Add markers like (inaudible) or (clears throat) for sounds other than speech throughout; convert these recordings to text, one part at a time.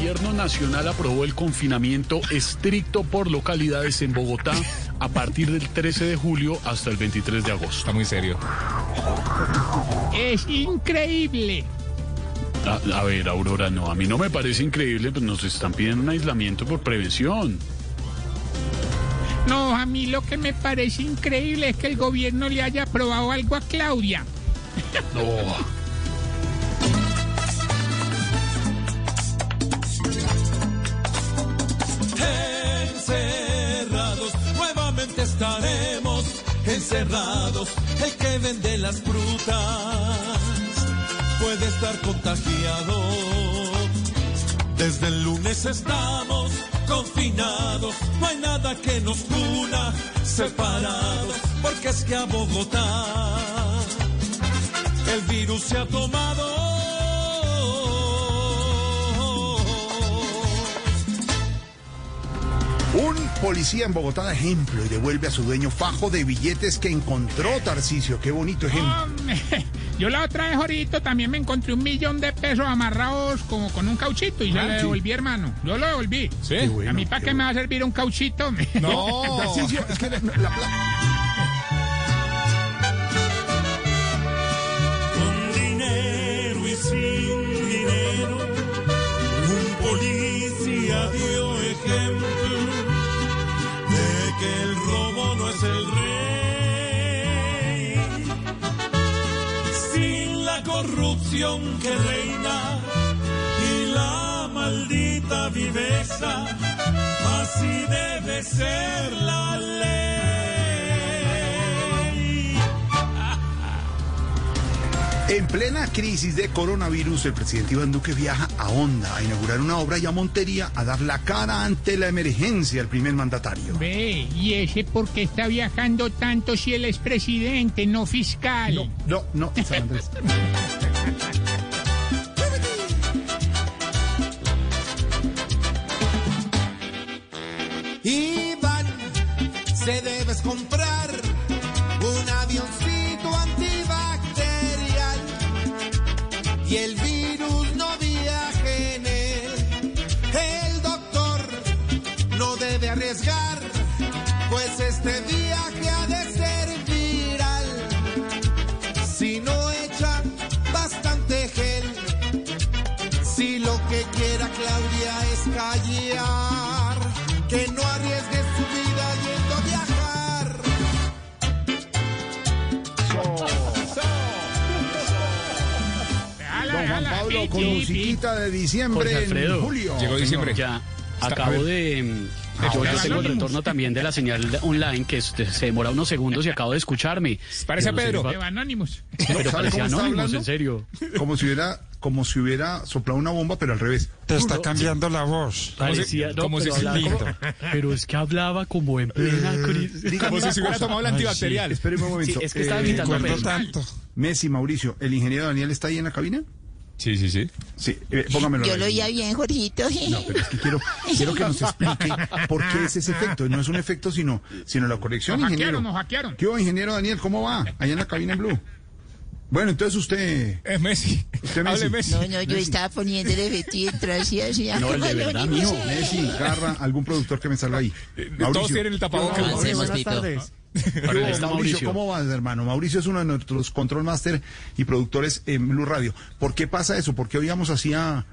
gobierno nacional aprobó el confinamiento estricto por localidades en Bogotá a partir del 13 de julio hasta el 23 de agosto. Está muy serio. Es increíble. A, a ver, Aurora, no, a mí no me parece increíble, pues nos están pidiendo un aislamiento por prevención. No, a mí lo que me parece increíble es que el gobierno le haya aprobado algo a Claudia. No. Encerrados. El que vende las frutas puede estar contagiado. Desde el lunes estamos confinados, no hay nada que nos una separados, porque es que a Bogotá el virus se ha tomado. Un policía en Bogotá da ejemplo y devuelve a su dueño fajo de billetes que encontró Tarcisio. Qué bonito ejemplo. Hombre, (laughs) Yo la otra vez ahorita también me encontré un millón de pesos amarrados como con un cauchito y yo Ah, le sí. devolví, hermano. Yo lo devolví. ¿Sí? Bueno, ¿A mí para qué qué me va a servir un cauchito? No. (laughs) Tarcisio, es que la, la plata... corrupción que reina y la maldita viveza, así debe ser la ley. En plena crisis de coronavirus, el presidente Iván Duque viaja a Honda a inaugurar una obra y a Montería a dar la cara ante la emergencia al primer mandatario. Ve, ¿y ese por qué está viajando tanto si él es presidente, no fiscal? No, no, no, San Andrés. (laughs) se debes comprar con musiquita de diciembre Alfredo. en julio. Llegó diciembre. Ya acabo de... Ah, Yo ahora ya sí. tengo el retorno también de la señal online que se demora unos segundos y acabo de escucharme. Parece Yo no Pedro. fa- Anonymous. (laughs) Pero ¿Sabe parecía cómo está anónimos, en serio. Como si hubiera, como si hubiera soplado una bomba, pero al revés. Te está cambiando la voz. Parecía, no, como pero, si- hablaba como- lindo. pero es que hablaba como en plena crisis. Dígame Como si se hubiera tomado el Ay, antibacterial. Espéreme un Sí, momento. es que estaba Eh, imitando a Recuerdo Pedro. tanto. Messi, Mauricio, ¿el ingeniero Daniel está ahí en la cabina? Sí, sí, sí. Sí, eh, póngamelo. Yo lo oía bien, Jorgito. No, pero es que quiero, quiero que nos (laughs) explique por qué es ese efecto. No es un efecto, sino, sino la corrección, Nos ingeniero. hackearon, nos hackearon. ¿Qué hubo, ingeniero Daniel? ¿Cómo va? Allá en la cabina en Blue. Bueno, entonces usted... Es Messi. Usted Messi. Hable Messi. No, no, yo estaba poniendo el efecto y entró así, así. No, el de verdad, mijo. Messi, Garra, algún productor que me salga ahí. Todos tienen el tapabocas. Avancemos, Tito. ¿Qué Ahora hubo, está Mauricio, Mauricio. ¿cómo vas, hermano? Mauricio es uno de nuestros control master y productores en Blue Radio. ¿Por qué pasa eso? ¿Por qué oíamos así a,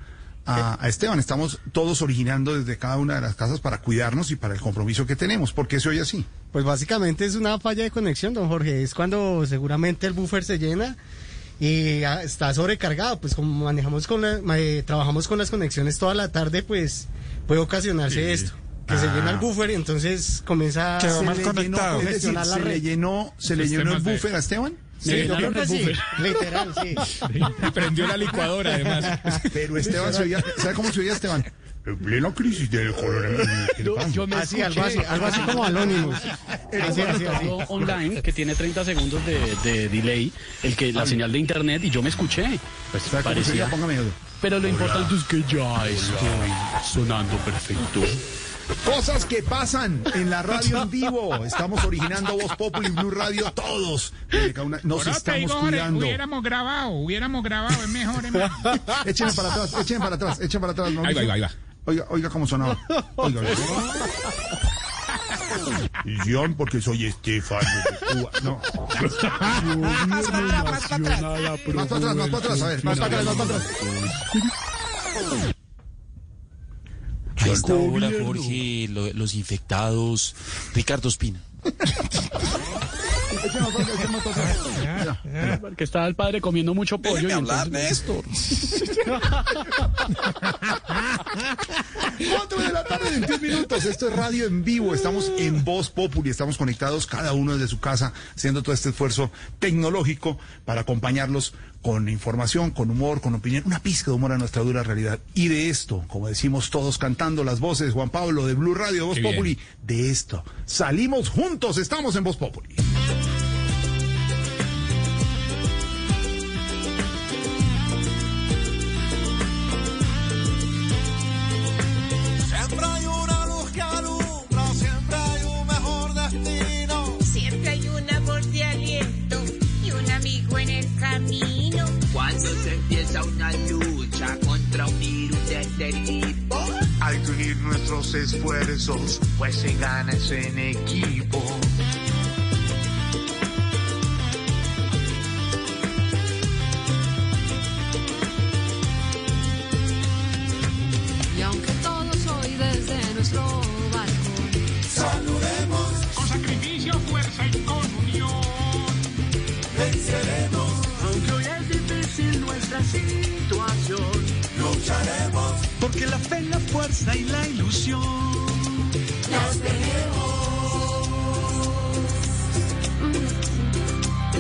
a- a Esteban? Estamos todos originando desde cada una de las casas para cuidarnos y para el compromiso que tenemos. ¿Por qué se oye así? Pues básicamente es una falla de conexión, don Jorge. Es cuando seguramente el buffer se llena y ah, está sobrecargado. Pues como manejamos con la- ma- eh, trabajamos con las conexiones toda la tarde, pues puede ocasionarse esto. Que se llena el buffer y entonces comienza Quedó se mal le conectado. llenó, Es decir, ¿se le red. llenó, se le llenó el Sistemas de- buffer a Esteban? Sí, Me yo creo que el sí. buffer. (laughs) Literal, sí. Y prendió la licuadora, además. Pero Esteban se oía, ¿sabe cómo se oía Esteban? En plena crisis del coronavirus. ¿Qué le? Yo me Así, algo así, algo así como Anonymous. (laughs) Así, así, así. online que tiene 30 segundos de, de delay, el que la señal de internet y yo me escuché. Pues parecía. Pero lo importante es que ya estoy sonando perfecto. Cosas que pasan en la radio en (laughs) vivo. Estamos originando Voz Populi Blue Radio todos. Nos estamos digo, Jorge, cuidando. hubiéramos grabado, hubiéramos grabado, es mejor, es mejor. (laughs) Echen para atrás, echen para atrás, echen para atrás. Ahí va, ahí va, ahí va. Oiga, oiga cómo sonaba. Oiga, oiga. John, porque soy Estefano de Cuba. No. Más para atrás, más para atrás. Más para atrás, más para atrás. A ver, más para atrás, más para atrás. A esta hora, Jorge, lo- los infectados, Ricardo Espina. Que estaba el padre comiendo mucho pollo. y entonces- Néstor. (laughs) 4 de la tarde, 21 minutos. Esto es radio en vivo. Estamos en Voz Populi. Estamos conectados cada uno desde su casa, haciendo todo este esfuerzo tecnológico para acompañarlos con información, con humor, con opinión, una pizca de humor a nuestra dura realidad. Y de esto, como decimos todos cantando las voces, Juan Pablo de Blue Radio, Voz. Populi, de esto. Salimos juntos, estamos en Voz Populi. Una lucha contra un virus de este tipo, Hay que unir nuestros esfuerzos, pues se gana en equipo. Porque la fe, la fuerza y la ilusión.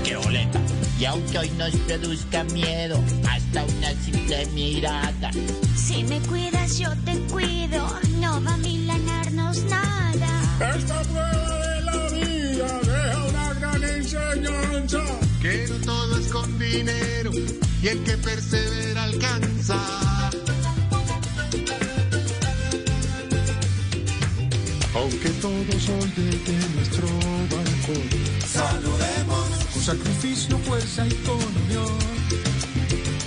qué boleta. Y aunque hoy nos produzca miedo, hasta una simple mirada, Si me cuidas, yo te cuido. No va a milanarnos nada. Esta prueba de la vida deja una gran enseñanza. Que no todo es con dinero y el que persevera alcanza. Aunque todos hoy desde nuestro balcón saludemos con sacrificio, fuerza y con unión.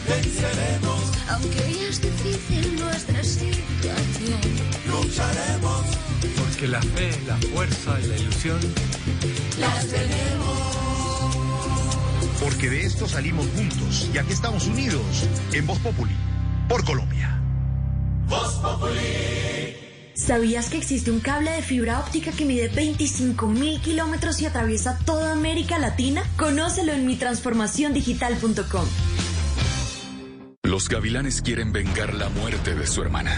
Venceremos, aunque hoy es difícil nuestra situación, lucharemos. Porque la fe, la fuerza y la ilusión Porque de esto salimos juntos. Y aquí estamos unidos en Voz Populi, por Colombia. ¿Sabías que existe un cable de fibra óptica que mide 25 mil kilómetros y atraviesa toda América Latina? Conócelo en mitransformaciondigital.com. Los gavilanes quieren vengar la muerte de su hermana.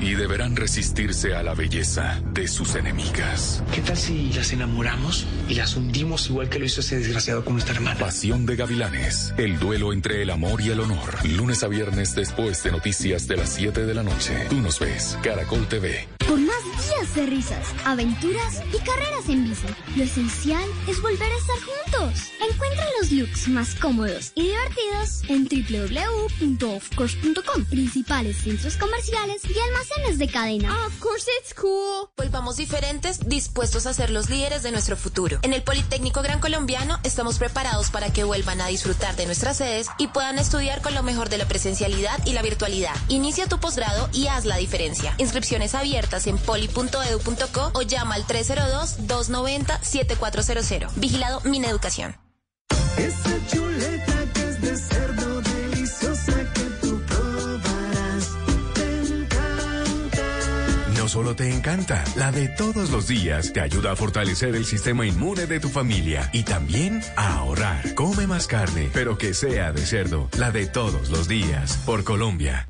Y deberán resistirse a la belleza de sus enemigas. ¿qué tal si las enamoramos y las hundimos igual que lo hizo ese desgraciado con nuestra hermana? Pasión de gavilanes. El duelo entre el amor y el honor. Lunes a viernes después de noticias de las 7 de la noche. Tú nos ves. Caracol TV. Por más días de risas, aventuras y carreras en bici, lo esencial es volver a estar juntos. Encuentra los looks más cómodos y divertidos en www.offcourse.com, principales centros comerciales y almacenes de cadena. Of course it's cool. Volvamos diferentes, dispuestos a ser los líderes de nuestro futuro. En el Politécnico Gran Colombiano estamos preparados para que vuelvan a disfrutar de nuestras sedes y puedan estudiar con lo mejor de la presencialidad y la virtualidad. Inicia tu posgrado y haz la diferencia. Inscripciones abiertas en poli.edu.co o llama al 302-290-7400. Vigilado Mineducación. Esa solo te encanta, la de todos los días te ayuda a fortalecer el sistema inmune de tu familia y también a ahorrar. Come más carne, pero que sea de cerdo, la de todos los días, por Colombia.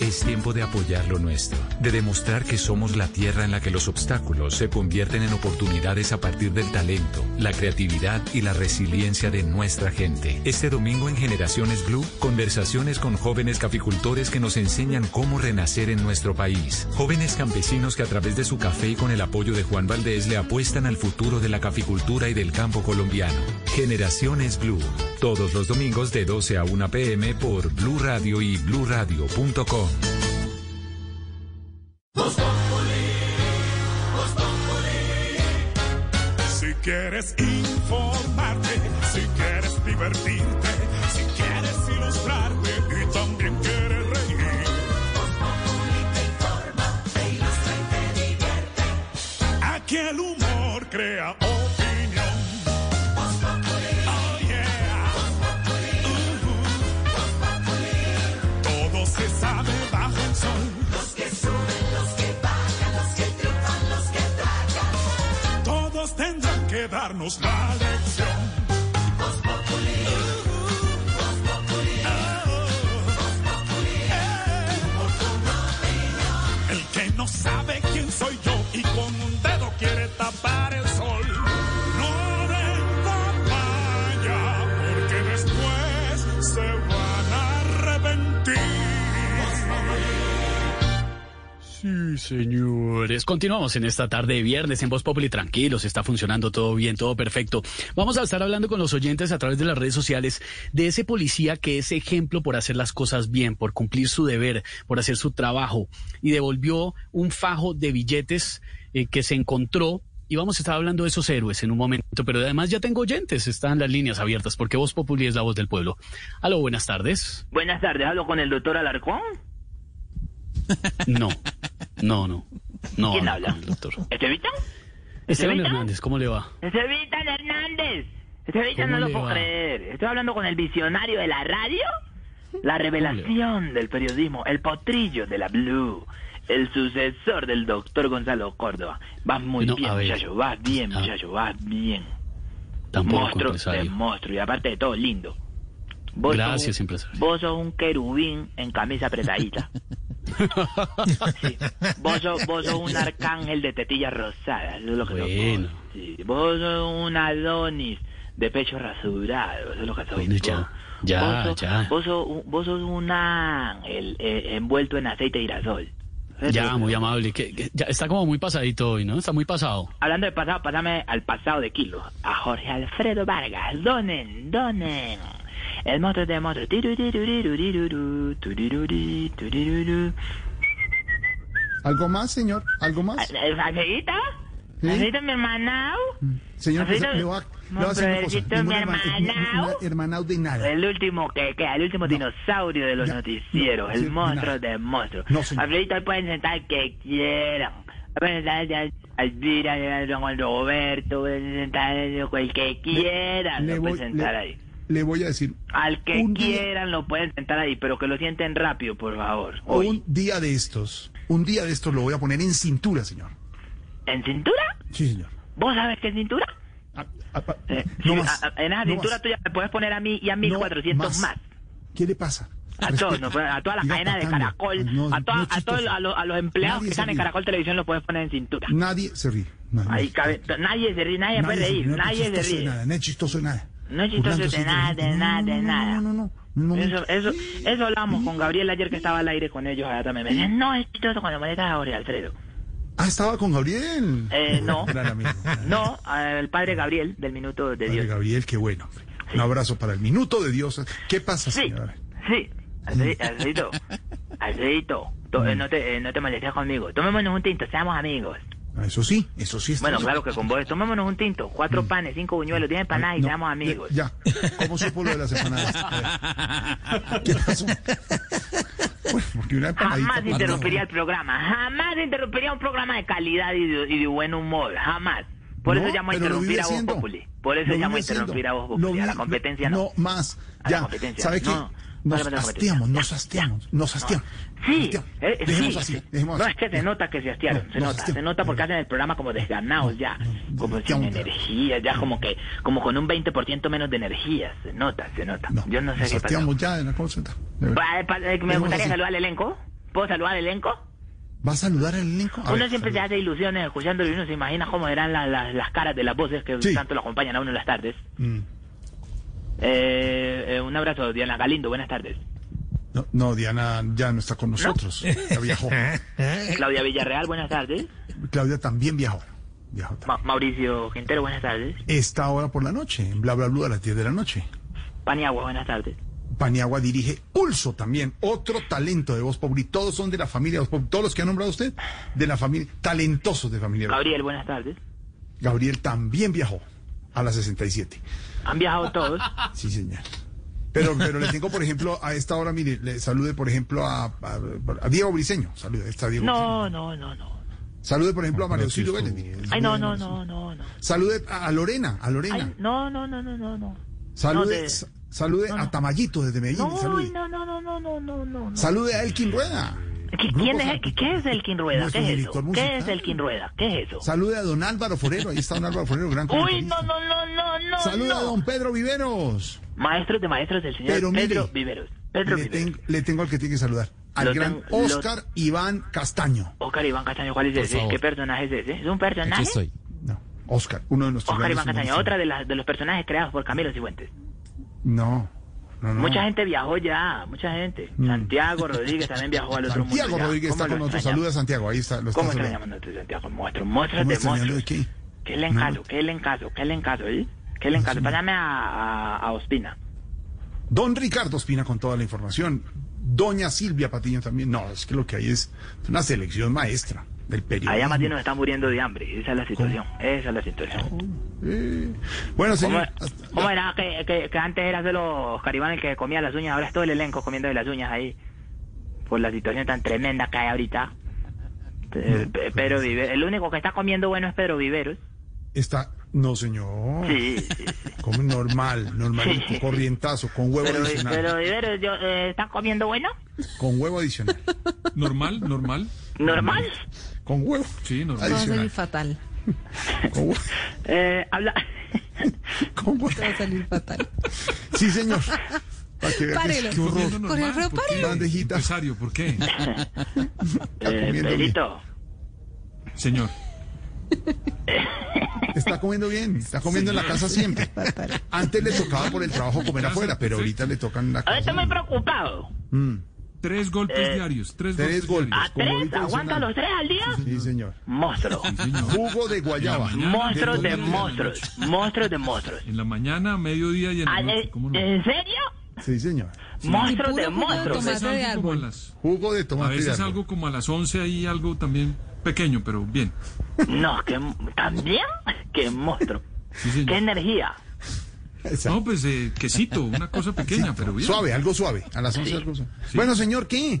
Es tiempo de apoyar lo nuestro, de demostrar que somos la tierra en la que los obstáculos se convierten en oportunidades a partir del talento, la creatividad y la resiliencia de nuestra gente. Este domingo en Generaciones Blue, conversaciones con jóvenes caficultores que nos enseñan cómo renacer en nuestro país. Jóvenes campesinos que a través de su café y con el apoyo de Juan Valdés le apuestan al futuro de la caficultura y del campo colombiano. Generaciones Blue, todos los domingos de 12 a 1 pm por Blue Radio y bluradio.com. Si quieres informarte, si quieres divertirte darnos la lección. Señores. Continuamos en esta tarde de viernes en Voz Populi. Tranquilos, está funcionando todo bien, todo perfecto. Vamos a estar hablando con los oyentes a través de las redes sociales de ese policía que es ejemplo por hacer las cosas bien, por cumplir su deber, por hacer su trabajo y devolvió un fajo de billetes eh, que se encontró. Y vamos a estar hablando de esos héroes en un momento, pero además ya tengo oyentes, están las líneas abiertas porque Voz Populi es la voz del pueblo. Aló, buenas tardes. Buenas tardes, hablo con el doctor Alarcón. No, no, no. no ¿Quién habla? el doctor. ¿Estevitan? Esteban. Hernández, ¿cómo le va? Estevitan Hernández. ¿Cómo no lo puedo va? creer. Estoy hablando con el visionario de la radio, la revelación del periodismo, el potrillo de la Blue, el sucesor del doctor Gonzalo Córdoba. Vas muy No, bien, muchacho, vas bien, Ah. muchacho, vas bien. Tampoco, monstruo de monstruo, y aparte de todo, lindo. Vos Gracias, sos, empresario. Vos sos un querubín en camisa apretadita. (laughs) Sí. Vos, sos, vos sos un arcángel de tetillas rosadas, eso es lo que sos Bueno. vos. Sí. Vos sos un Adonis de pecho rasurado, eso es lo que sos Bueno, vos. ya, ya, vos sos, ya. Vos sos, vos sos un ángel eh, envuelto en aceite de girasol. Ya, muy amable. que- que ya está como muy pasadito hoy, ¿no? Está muy pasado. Hablando de pasado, pasame al pasado de Kilo. A Jorge Alfredo Vargas. Donen, donen. El monstruo de monstruo. Tiruriruriruriruru, turiruri, turiruru. ¿Algo más, señor? ¿Algo más? ¿Eh, ¿Alfredito? ¿Sí? ¿Alfredito, mi hermanao? Señor, pues, Alfredito, le voy a, decir una cosa. Mi hermanao. hermanao de nada. El último que queda, el último dinosaurio de los noticieros, no, el monstruo nada. de monstruos. No, señor. Pueden sentar que quieran. Pueden sentar Alvira, Roberto, pueden sentar el que quieran, lo pueden sentar ahí. Le voy a decir, Al que día- quieran lo pueden sentar ahí, pero que lo sienten rápido, por favor. Hoy. un día de estos, un día de estos lo voy a poner en cintura, señor. ¿En cintura? Sí, señor. ¿Vos sabés qué es cintura? Eh, no sí, más, a- a- en esa no cintura más. tuya me puedes poner a mí y a 1400 más. ¿Qué le pasa? A todos, puede- a toda la Siga cadena de. Caracol, No, a, toda- no a, todos a, los- a los empleados Nadie que están en. Caracol Televisión los puedes poner en cintura. Nadie se ríe. No, no. Ahí cabe, nadie se ríe, nadie, puede se reír, no nadie se ríe. nada, no es chistoso de nada. No es chistoso de nada, de nada, de nada. No, no, no. Eso, eso, eso hablamos con Gabriel ayer que estaba al aire con ellos allá también. Me decían, no, es chistoso cuando molestas a Jorge Alfredo. Ah, estaba con Gabriel. Eh, no. (laughs) Gran amigo. No, el padre Gabriel del Minuto de Padre Dios. Gabriel, qué bueno. Un abrazo para el minuto de Dios. ¿Qué pasa, Sí. señora? Sí, Alfred- Alfredito, Alfredito, to- eh, no te, eh, no te molestes conmigo. Tomémonos un tinto, seamos amigos. Ah, Eso sí, eso sí. está Bueno, bien. claro que con vos. Tomémonos un tinto, cuatro panes, cinco buñuelos, diez empanadas y Mm. No, seamos amigos. Ya, ¿cómo supo lo de las empanadas? (laughs) ¿Qué pasó? Bueno. Jamás interrumpiría el programa, jamás interrumpiría un programa de calidad y de, y de buen humor, jamás. Por No, eso llamo a interrumpir a Voz haciendo. Populi. Por eso llamo a interrumpir a Voz Populi. A la competencia no. No, más. A la Ya, competencia, ¿sabe qué? No. Nos competencia. hastiamos, nos hastiamos, nos hastiamos. Sí, eh, Dejemos sí. así, No, es que se nota que se hastiaron, No, se no, nota, se se nota porque hacen el programa como desganados ya, como sin energía, ya como que, como con un 20% menos de energía, se nota, se nota. Yo no sé Nos qué hastiamos ya en la pa- eh, Me gustaría saludar al elenco. ¿Puedo saludar al elenco? ¿Va a saludar al elenco? Uno ver, siempre se hace ilusiones escuchándolo y uno se imagina cómo eran la- la- las caras de las voces que Sí. tanto lo acompañan a uno en las tardes. Mm. Eh, eh, un abrazo, Diana Galindo, buenas tardes. No, no, Diana ya no está con nosotros. Ya (laughs) viajó. Claudia Villarreal, buenas tardes. Claudia también viajó. Viajó Ma- Mauricio Quintero, buenas tardes. Esta hora por la noche, en Bla Bla Blue a las 10 de la noche. Paniagua, buenas tardes. Paniagua dirige Pulso también, otro talento de Voz Populi. Todos son de la familia Voz Populi. Todos los que ha nombrado usted, de la familia, talentosos de familia Gabriel, buenas tardes. Gabriel también viajó. a las 67. ¿Han viajado todos? Sí, señor. Pero, pero le tengo, por ejemplo, a esta hora, mire, le salude, por ejemplo, a, a- a Diego Briseño. Salude, está Diego Briseño. No, no, no, no. Salude, por ejemplo, a María Auxilio Vélez. mire, Ay, no, no, no, no, no. Salude a Lorena, a Lorena. Ay, no, no, no, no, no, no. salude no, de- sa- salude no, no. a Tamayito desde Medellín. No, salude. no, no, no, no, no, no, no. Salude a Elkin Rueda. ¿Qué- Grupo ¿Quién es, el- qué, qué es Elkin Rueda? Nuestro ¿Qué es eso? ¿Qué es Elkin Rueda? ¿Qué es eso? Salude a don Álvaro Forero. Ahí está don Álvaro Forero, gran Uy, no, no, no, no, no. Salude no. a don Pedro Viveros. Maestros de maestros del señor Pero mire, Pedro Viveros. Pedro le, Viveros. ten- le tengo al que tiene que saludar. Al Lo gran tengo- lo- Oscar Iván Castaño. Oscar Iván Castaño, ¿cuál es ese? ¿Qué personaje es ese? ¿Es un personaje? No, Oscar, uno de nuestros Oscar Iván Castaño, otra de, las, de los personajes creados por Camilo Cifuentes. No, no, no. Mucha gente viajó ya, mucha gente. Mm. Santiago Rodríguez también viajó al otro Santiago mundo. Rodríguez está ¿Cómo con nosotros. Saluda a Santiago. Ahí está. Lo ¿Cómo extrañamos nuestro Santiago? Monstruos, monstruos ¿Cómo de monstruos. qué? ¿Qué le encaso? ¿Qué le encaso? ¿Qué le encaso? ¿eh? ¿Qué le encaso? Pásame a, a, a Ospina. Don Ricardo Espina con toda la información. Doña Silvia Patiño también. No, es que lo que hay es una selección maestra del periodismo. Allá más bien nos están muriendo de hambre. Esa es la situación. Esa es la situación. Eh, Bueno, señor. ¿Cómo, cómo era que, que, que antes era solo Oscar Iván el que comía las uñas? Ahora es todo el elenco comiendo de las uñas ahí. Por la situación tan tremenda que hay ahorita. Eh, Pe- Pedro Viveros. El único que está comiendo bueno es Pedro Viveros. Está. No, señor. Sí, normal, normalito, Sí. corrientazo, con huevo Pero, adicional. pero Viveros, yo, eh, ¿está comiendo bueno? Con huevo adicional. Normal, normal. ¿Normal? Con huevo. Sí, Va a normal. salir fatal. (laughs) Con huevo. Eh, habla... (laughs) Con huevo. Va a salir fatal. Sí, señor. Para que Párelo. qué horror. Normal, ¿por qué? párelo. Bandejita. Empresario, ¿por qué? (laughs) Eh. Pedrito. Señor. Está comiendo bien. Está comiendo en la casa siempre. Antes le tocaba por el trabajo comer afuera, pero ahorita le tocan en la Ahora estoy casa. muy preocupado. Mm. Tres golpes Eh, diarios. Tres, Tres golpes. ¿A tres? ¿Aguanta los tres al día? Sí, señor. Monstruo. Jugo de guayaba. Monstruos de monstruos. Monstruos de monstruos. En la mañana, mediodía y en la Ah, noche. ¿eh, ¿Cómo no? ¿En serio? Sí, señor. Monstruos puro de jugo de monstruos. tomate. de algo como a árbol. las- Jugo de A tomate de veces árbol. algo como a las 11 ahí, algo también pequeño, pero bien. No, que también, qué monstruo. Sí, Qué energía. Exacto. No, pues eh, quesito, una cosa pequeña, pero bien. Suave, algo suave. A las 11 algo suave. Bueno, señor, ¿qué?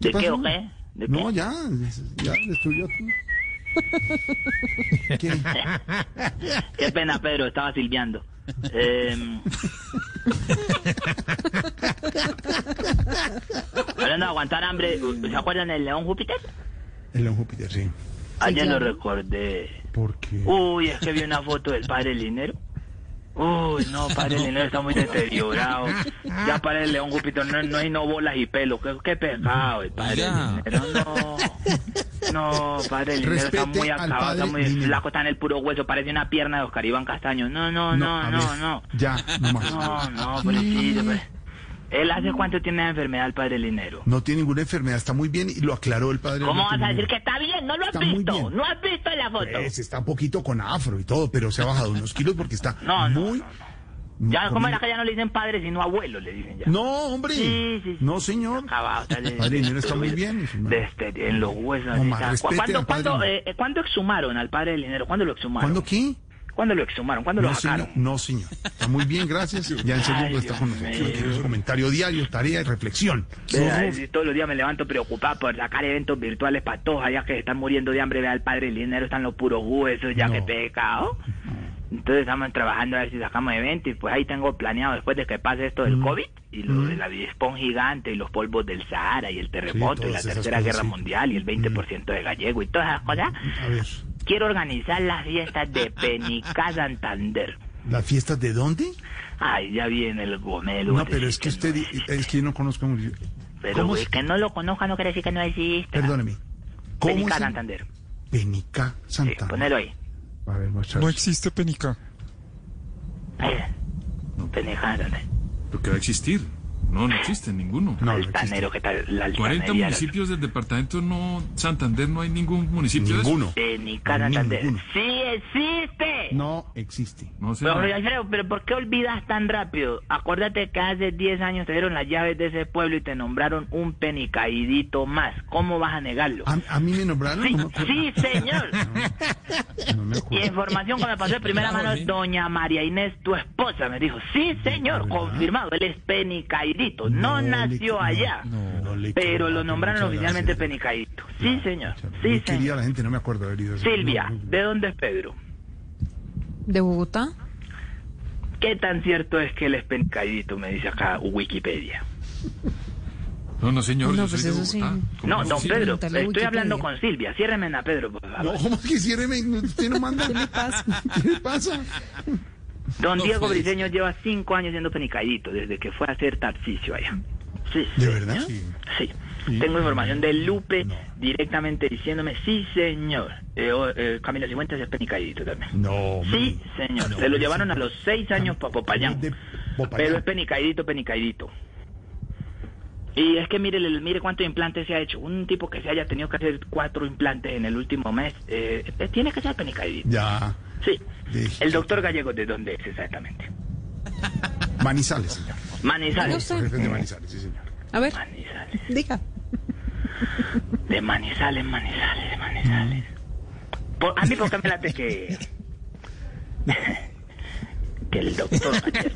¿De qué o qué? ¿De No, qué? ya. Ya destruyó todo. (laughs) ¿Qué? (laughs) Qué pena, Pedro, estaba silbiando. Eh, hablando de aguantar hambre, ¿se acuerdan del León Júpiter? El León Júpiter, sí. Ayer lo claro. recordé. ¿Por qué? Uy, es que vi una foto del padre Linero. Uy, no, padre Linero está muy deteriorado. Ya para el León Júpiter no, no hay no bolas y pelo. Qué, qué pecado el padre. No, no, padre Linero está Respete muy acabado, está padre muy flaco, está en el puro hueso. Parece una pierna de Oscar Iván Castaño. No, no, no, no, no. Ya, no más. No, no, pobrecito. pues. ¿Él hace cuánto tiene la enfermedad el padre Linero? No tiene ninguna enfermedad, está muy bien y lo aclaró el padre. ¿Cómo vas a decir Linero. que está bien? No lo has muy visto. No has visto la foto. Pues está un poquito con afro y todo, pero se ha bajado unos kilos porque está No, no, muy... Ya, ¿cómo comido- era que ya no le dicen padre sino abuelo? Le dicen ya. No, hombre. Sí, sí, sí. No, señor. Acabado, padre Linero está muy bien. en los huesos. No, ¿Cuándo, al padre cuándo, Linero. eh, eh, ¿Cuándo exhumaron al padre del dinero? ¿Cuándo lo exhumaron? ¿Cuándo qué? ¿Cuándo lo exhumaron? ¿Cuándo lo No, sacaron? señor. No, señor. Está muy bien, gracias. Ya en segundo está Dios con nosotros. comentario diario, tarea y reflexión. Vea, eh, todos los días me levanto preocupado por sacar eventos virtuales para todos allá que están muriendo de hambre. Vea, el padre del dinero están los puros huesos, ya No. que pecado. Entonces estamos trabajando a ver si sacamos eventos y pues ahí tengo planeado después de que pase esto Mm. del COVID y lo del avispón gigante y los polvos del Sahara y el terremoto y la tercera cosas, guerra sí. Mm. mundial y el 20% de gallego y todas esas cosas. A ver, Quiero organizar las fiestas de Penica Santander. ¿las fiestas de dónde? Ay, ya viene el gomelo. No, pero es que usted, di- es que yo no conozco muy bien. Pero ¿Cómo güey, es? que no lo conozca no quiere decir que no existe. Perdóneme. ¿Cómo Penica es? el- Santander. Penica Sí, Santa. ponelo ahí. A ver, muchachos. No existe penica. Ahí. Penica Santander. Porque va a existir. No, no existe ninguno. Altanero, ¿qué tal? La 40 altanería. municipios del departamento no Santander no hay ningún municipio. Ninguno. De Nica Santander. Ninguno. ¡Sí existe! No existe. No sé. Pero, Alfredo, ¿pero por qué olvidas tan rápido? Acuérdate que hace 10 años te dieron las llaves de ese pueblo y te nombraron un penicaidito más. ¿Cómo vas a negarlo? A, a mí me nombraron. Sí, (laughs) no me acuerdo. sí, señor. No me Y información que me pasó de primera mano, doña María Inés, tu esposa, me dijo, sí, señor, confirmado, él es penicaidito. No, le nació allá, no le pero lo nombraron oficialmente gracias. penicaidito. Sí, señor, sí, señor. la gente, no me acuerdo Silvia, no, no. ¿de dónde es Pedro? ¿De Bogotá? ¿Qué tan cierto es que él es penicaidito? Me dice acá Wikipedia. No, no, señor. No, pues eso sí. Bogotá. ¿Cómo No, don? Pedro, estoy Wikipedia. hablando con Silvia. Ciérreme a Pedro, por favor. No, ¿cómo que ciérreme? ¿Usted no manda? ¿Qué le pasa? ¿Qué le pasa? Don Diego. Briseño lleva cinco años siendo penicaidito, desde que fue a hacer Tarcisio allá. Sí, ¿De sí, verdad? Sí. Tengo información de Lupe directamente diciéndome, sí, señor. Eh, eh, Camila Cifuentes es penicaidito también. No. Sí, señor. No, Se lo sí. llevaron a los seis años para Popayán. Pero es penicaidito, penicaidito. Y es que mire, mire cuántos implantes se ha hecho. Un tipo que se haya tenido que hacer cuatro implantes en el último mes, eh, eh, tiene que ser penicaidito. Ya. Sí. El doctor Gallego, ¿de dónde es exactamente? (laughs) Manizales, señor. Manizales. de Manizales, sí, señor. A ver, Manizales. diga. De Manizales, Manizales, Manizales. Por- a mí, ¿por qué me late que... (laughs) que el doctor Gallego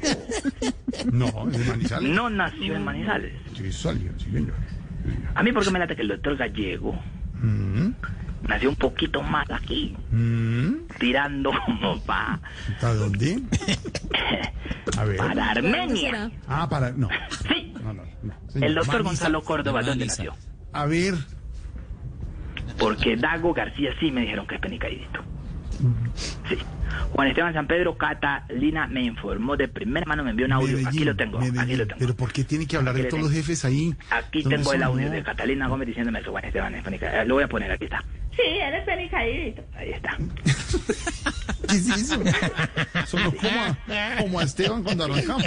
No, es de Manizales. no nació en Manizales? Sí, salió, sí, señor. Sí, señor. A mí, ¿por qué me late que el doctor Gallego Mm, nació un poquito más aquí? mm. Tirando como para ¿Para dónde? (laughs) A ver. para ¿Dónde Armenia. Ah, para. No. Sí, No, no, no. señor. el doctor. Gonzalo Córdoba, ¿dónde Manizales. nació? A ver. Porque Dago García sí me dijeron que es penicaidito. Sí. Juan Esteban San Pedro Catalina me informó de primera mano, me envió un audio. Medellín, aquí lo tengo, aquí Medellín. lo tengo. Pero ¿por qué tiene que hablar de Aquí todos los jefes ahí? Aquí No, tengo el audio no. de Catalina Gómez diciéndome eso, Juan Esteban es penicaidito. Lo voy a poner, aquí está. Sí, eres penicaidito. Ahí está. (laughs) ¿Qué es eso? Sonó como a, como a Esteban cuando arrancamos.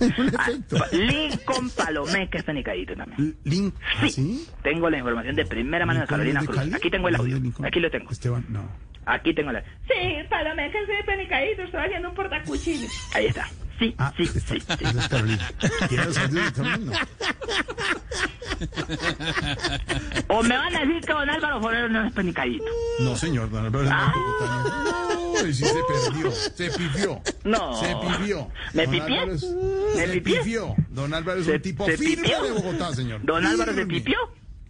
Un efecto. Ah, Lincoln Palomé, que es penicaidito también. Link. ¿ah, Sí. ¿Sí? Tengo la información de primera mano de ¿Lincoln Carolina Cruz. Aquí tengo el ¿Es de audio. Aquí lo tengo. Esteban, no. Aquí tengo la. Sí, Palomé, que soy penicaidito. Estoy haciendo un portacuchillo. Ahí está. Sí, Ah, sí, está, sí, sí. O me van a decir que don Álvaro Forero no es penicaidito. No, señor, don Álvaro es Ah. No, y sí se perdió, se pifió. No. Se pifió. ¿Me Don pipié? Álvaro es- ¿Me pifió. Don Álvaro es ¿Se- un tipo se firme pipió? de Bogotá, señor. ¿Don Álvaro se Firme.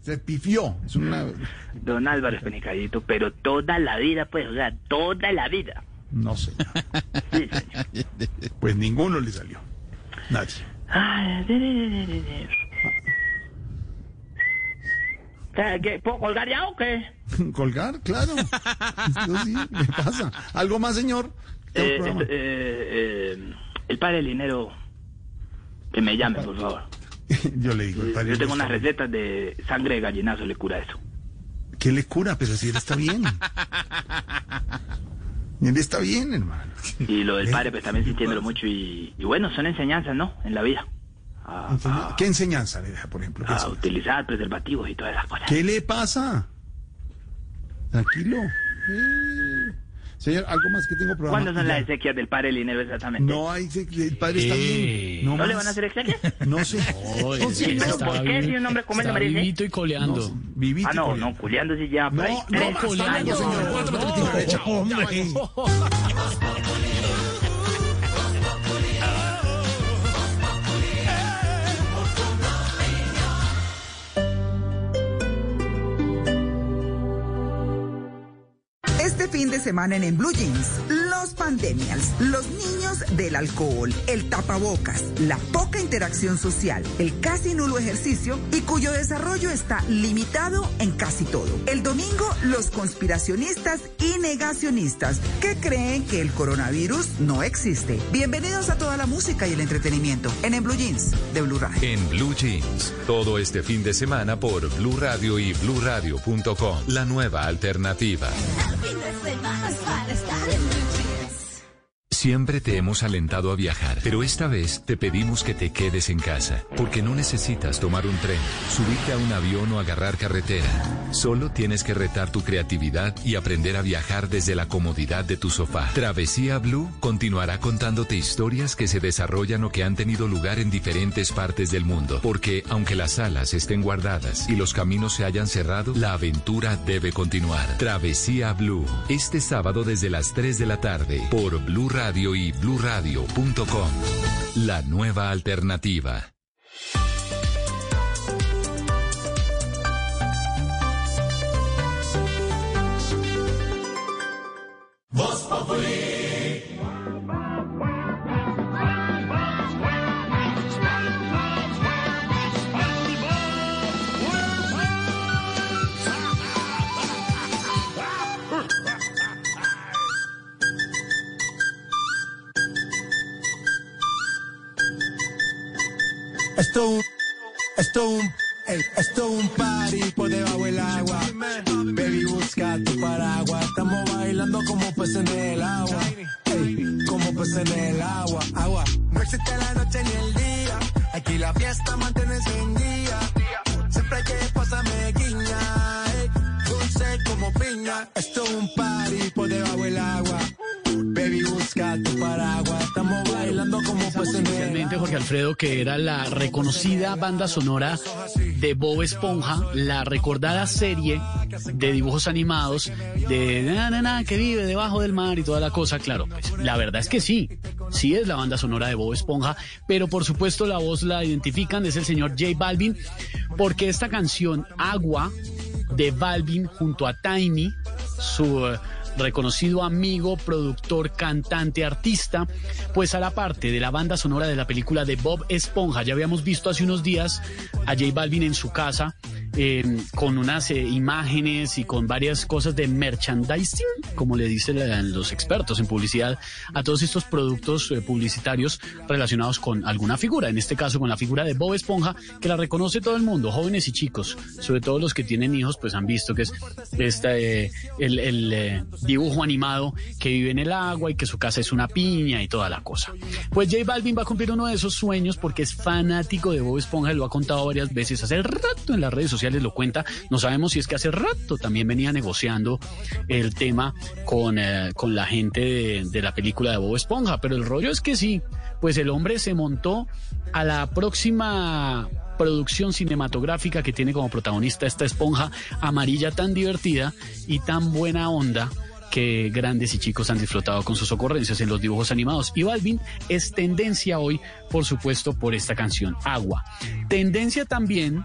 Se pifió. Es una... Don Álvaro es penicaidito, pero toda la vida, pues, o sea, toda la vida. No. Sí, señor. Pues ninguno le salió. Nadie. Ay, de, de, de. ¿Qué, ¿Puedo colgar ya o qué? (laughs) ¿Colgar? Claro. Esto sí, me pasa. ¿Algo más, señor? Eh, programa. eh, eh, el padre del dinero, que me llame, por favor. (laughs) Yo le digo. el padre Yo tengo unas recetas de sangre de gallinazo, le cura eso. ¿Qué le cura? Pero si él está bien. (laughs) Él está bien, hermano. Y lo del padre, pues también sintiéndolo mucho. Y, y bueno, son enseñanzas, ¿no? En la vida. A, Enseña- ¿Qué enseñanza le deja, por ejemplo? ¿Qué, a enseñanza? utilizar preservativos y todas esas cosas. ¿Qué le pasa? Tranquilo. Eh, Señor, algo más que tengo programa. ¿Cuándo son Ya. las exequias del padre del dinero exactamente? No hay, el padre está Eh. bien. ¿No, No, le van a hacer exequias? (laughs) No sé. No, sí, está ¿por qué si un hombre come le merece? vivito y coleando. no, vivito Ah, no, coleando. no, culeando sí ya. No, no, años. señor. Cuatro, de semana en, en Blue Jeans, los pandemials, los niños del alcohol, el tapabocas, la poca interacción social, el casi nulo ejercicio y cuyo desarrollo está limitado en casi todo. El domingo, los conspiracionistas y negacionistas que creen que el coronavirus no existe. Bienvenidos a toda la música y el entretenimiento en, en Blue Jeans de Blue Radio. En Blue Jeans, todo este fin de semana por Blue Radio y BlueRadio.com, la nueva alternativa. Fin de semana es para estar en Siempre te hemos alentado a viajar, pero esta vez te pedimos que te quedes en casa, porque no necesitas tomar un tren, subirte a un avión o agarrar carretera. Solo tienes que retar tu creatividad y aprender a viajar desde la comodidad de tu sofá. Travesía Blue continuará contándote historias que se desarrollan o que han tenido lugar en diferentes partes del mundo, porque aunque las alas estén guardadas y los caminos se hayan cerrado, la aventura debe continuar. Travesía Blue, este sábado desde las 3 de la tarde por Blue y bluradio.com. La nueva alternativa. Voz Populi. Esto, esto, ey, esto un party por debajo del agua. Baby, busca tu paraguas. Estamos bailando como peces en el agua. Como peces en el agua. Agua. No existe la noche ni el día. Aquí la fiesta mantiene en día. Siempre que pasarme guiña. ey, dulce como piña. Esto es un party por debajo del agua. Baby, busca tu paraguas. Estamos bailando como peces en el Inicialmente Jorge Alfredo, que era la reconocida banda sonora de Bob Esponja, la recordada serie de dibujos animados de na, na, na, que vive debajo del mar y toda la cosa, claro, pues la verdad es que sí, sí es la banda sonora de Bob Esponja, pero por supuesto la voz la identifican, es el señor J Balvin, porque esta canción Agua de Balvin junto a Tiny, su eh, reconocido amigo, productor, cantante, artista, pues hará parte de la banda sonora de la película de Bob Esponja. Ya habíamos visto hace unos días a J Balvin en su casa. Eh, con unas eh, imágenes y con varias cosas de merchandising, como le dicen los expertos en publicidad, a todos estos productos eh, publicitarios relacionados con alguna figura, en este caso con la figura de Bob Esponja, que la reconoce todo el mundo, jóvenes y chicos, sobre todo los que tienen hijos, pues han visto que es esta, eh, el, dibujo animado que vive en el agua y que su casa es una piña y toda la cosa. Pues J Balvin va a cumplir uno de esos sueños porque es fanático de Bob Esponja y lo ha contado varias veces. Hace rato en las redes sociales lo cuenta. No sabemos si es que hace rato también venía negociando el tema con, eh, con la gente de, la película de Bob Esponja. Pero el rollo es que sí, pues el hombre se montó a la próxima producción cinematográfica que tiene como protagonista esta esponja amarilla tan divertida y tan buena onda que grandes y chicos han disfrutado con sus ocurrencias en los dibujos animados. Y Balvin es tendencia hoy, por supuesto, por esta canción, Agua. Tendencia también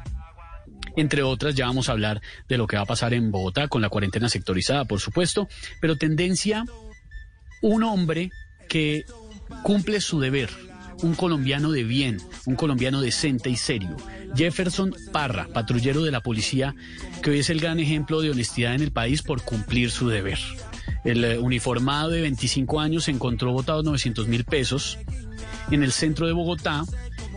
entre otras, ya vamos a hablar de lo que va a pasar en Bogotá con la cuarentena sectorizada, por supuesto, pero tendencia, un hombre que cumple su deber, un colombiano de bien, un colombiano decente y serio. Jefferson Parra, patrullero de la policía, que hoy es el gran ejemplo de honestidad en el país por cumplir su deber. El eh, uniformado de 25 años encontró botados 900 mil pesos en el centro de Bogotá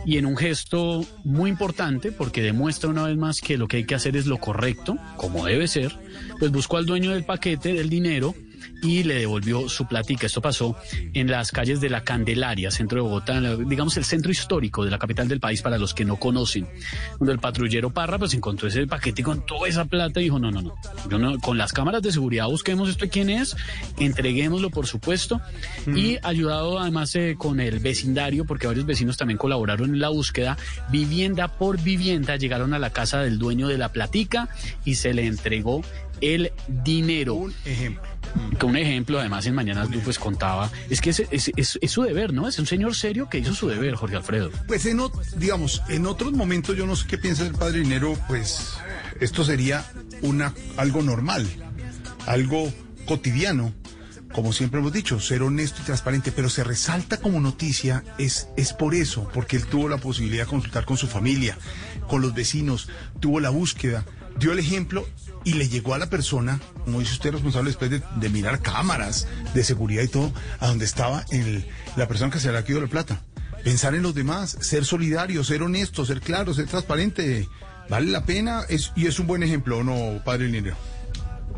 y en un gesto muy importante porque demuestra una vez más que lo que hay que hacer es lo correcto, como debe ser, pues buscó al dueño del paquete del dinero y le devolvió su platica. Esto pasó en las calles de la Candelaria, centro de Bogotá, digamos el centro histórico de la capital del país para los que no conocen. Donde el patrullero Parra pues encontró ese paquete con toda esa plata y dijo, no, no, no, yo no, con las cámaras de seguridad busquemos esto quién es, entreguémoslo por supuesto y ayudado además eh, con el vecindario porque varios vecinos también colaboraron en la búsqueda, vivienda por vivienda llegaron a la casa del dueño de la platica y se le entregó el dinero. Un ejemplo. Que un ejemplo, además, en Mañanas Blue, pues contaba, es que es, es- su deber, ¿no? Es un señor serio que hizo su deber, Jorge Alfredo. Pues en, digamos, en otros momentos yo no sé qué piensa el padre dinero, pues esto sería una algo normal, algo cotidiano, como siempre hemos dicho, ser honesto y transparente, pero se resalta como noticia es, es por eso, porque él tuvo la posibilidad de consultar con su familia, con los vecinos, tuvo la búsqueda, dio el ejemplo y le llegó a la persona, como dice usted, responsable después de, mirar cámaras de seguridad y todo, a donde estaba el- la persona que se le ha quedado la plata pensar en los demás, ser solidario, ser honesto, ser claro, ser transparente, vale la pena es, y es un buen ejemplo, ¿o no, padre Linero?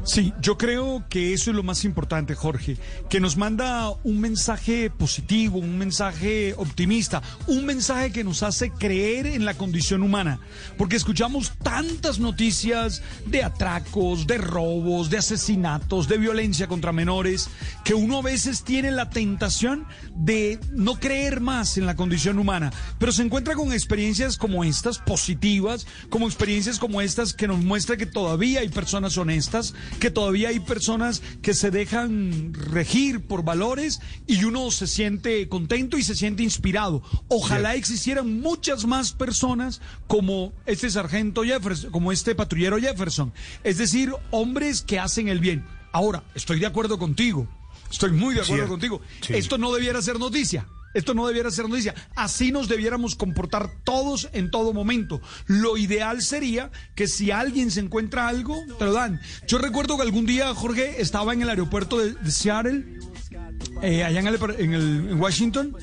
Sí, yo creo que eso es lo más importante, Jorge, que nos manda un mensaje positivo, un mensaje optimista, un mensaje que nos hace creer en la condición humana, porque escuchamos tantas noticias de atracos, de robos, de asesinatos, de violencia contra menores, que uno a veces tiene la tentación de no creer más en la condición humana, pero se encuentra con experiencias como estas, positivas, como experiencias como estas que nos muestra que todavía hay personas honestas, que todavía hay personas que se dejan regir por valores y uno se siente contento y se siente inspirado. Ojalá existieran muchas más personas como este sargento Jefferson, como este patrullero Jefferson. Es decir, hombres que hacen el bien. Ahora, estoy de acuerdo contigo. Estoy muy de acuerdo Cierto. contigo. Sí. Esto no debiera ser noticia. Esto no debiera ser noticia. Así nos debiéramos comportar todos en todo momento. Lo ideal sería que si alguien se encuentra algo, te lo dan. Yo recuerdo que algún día, Jorge, estaba en el aeropuerto de, Seattle, eh, allá en, el, en, el- en Washington,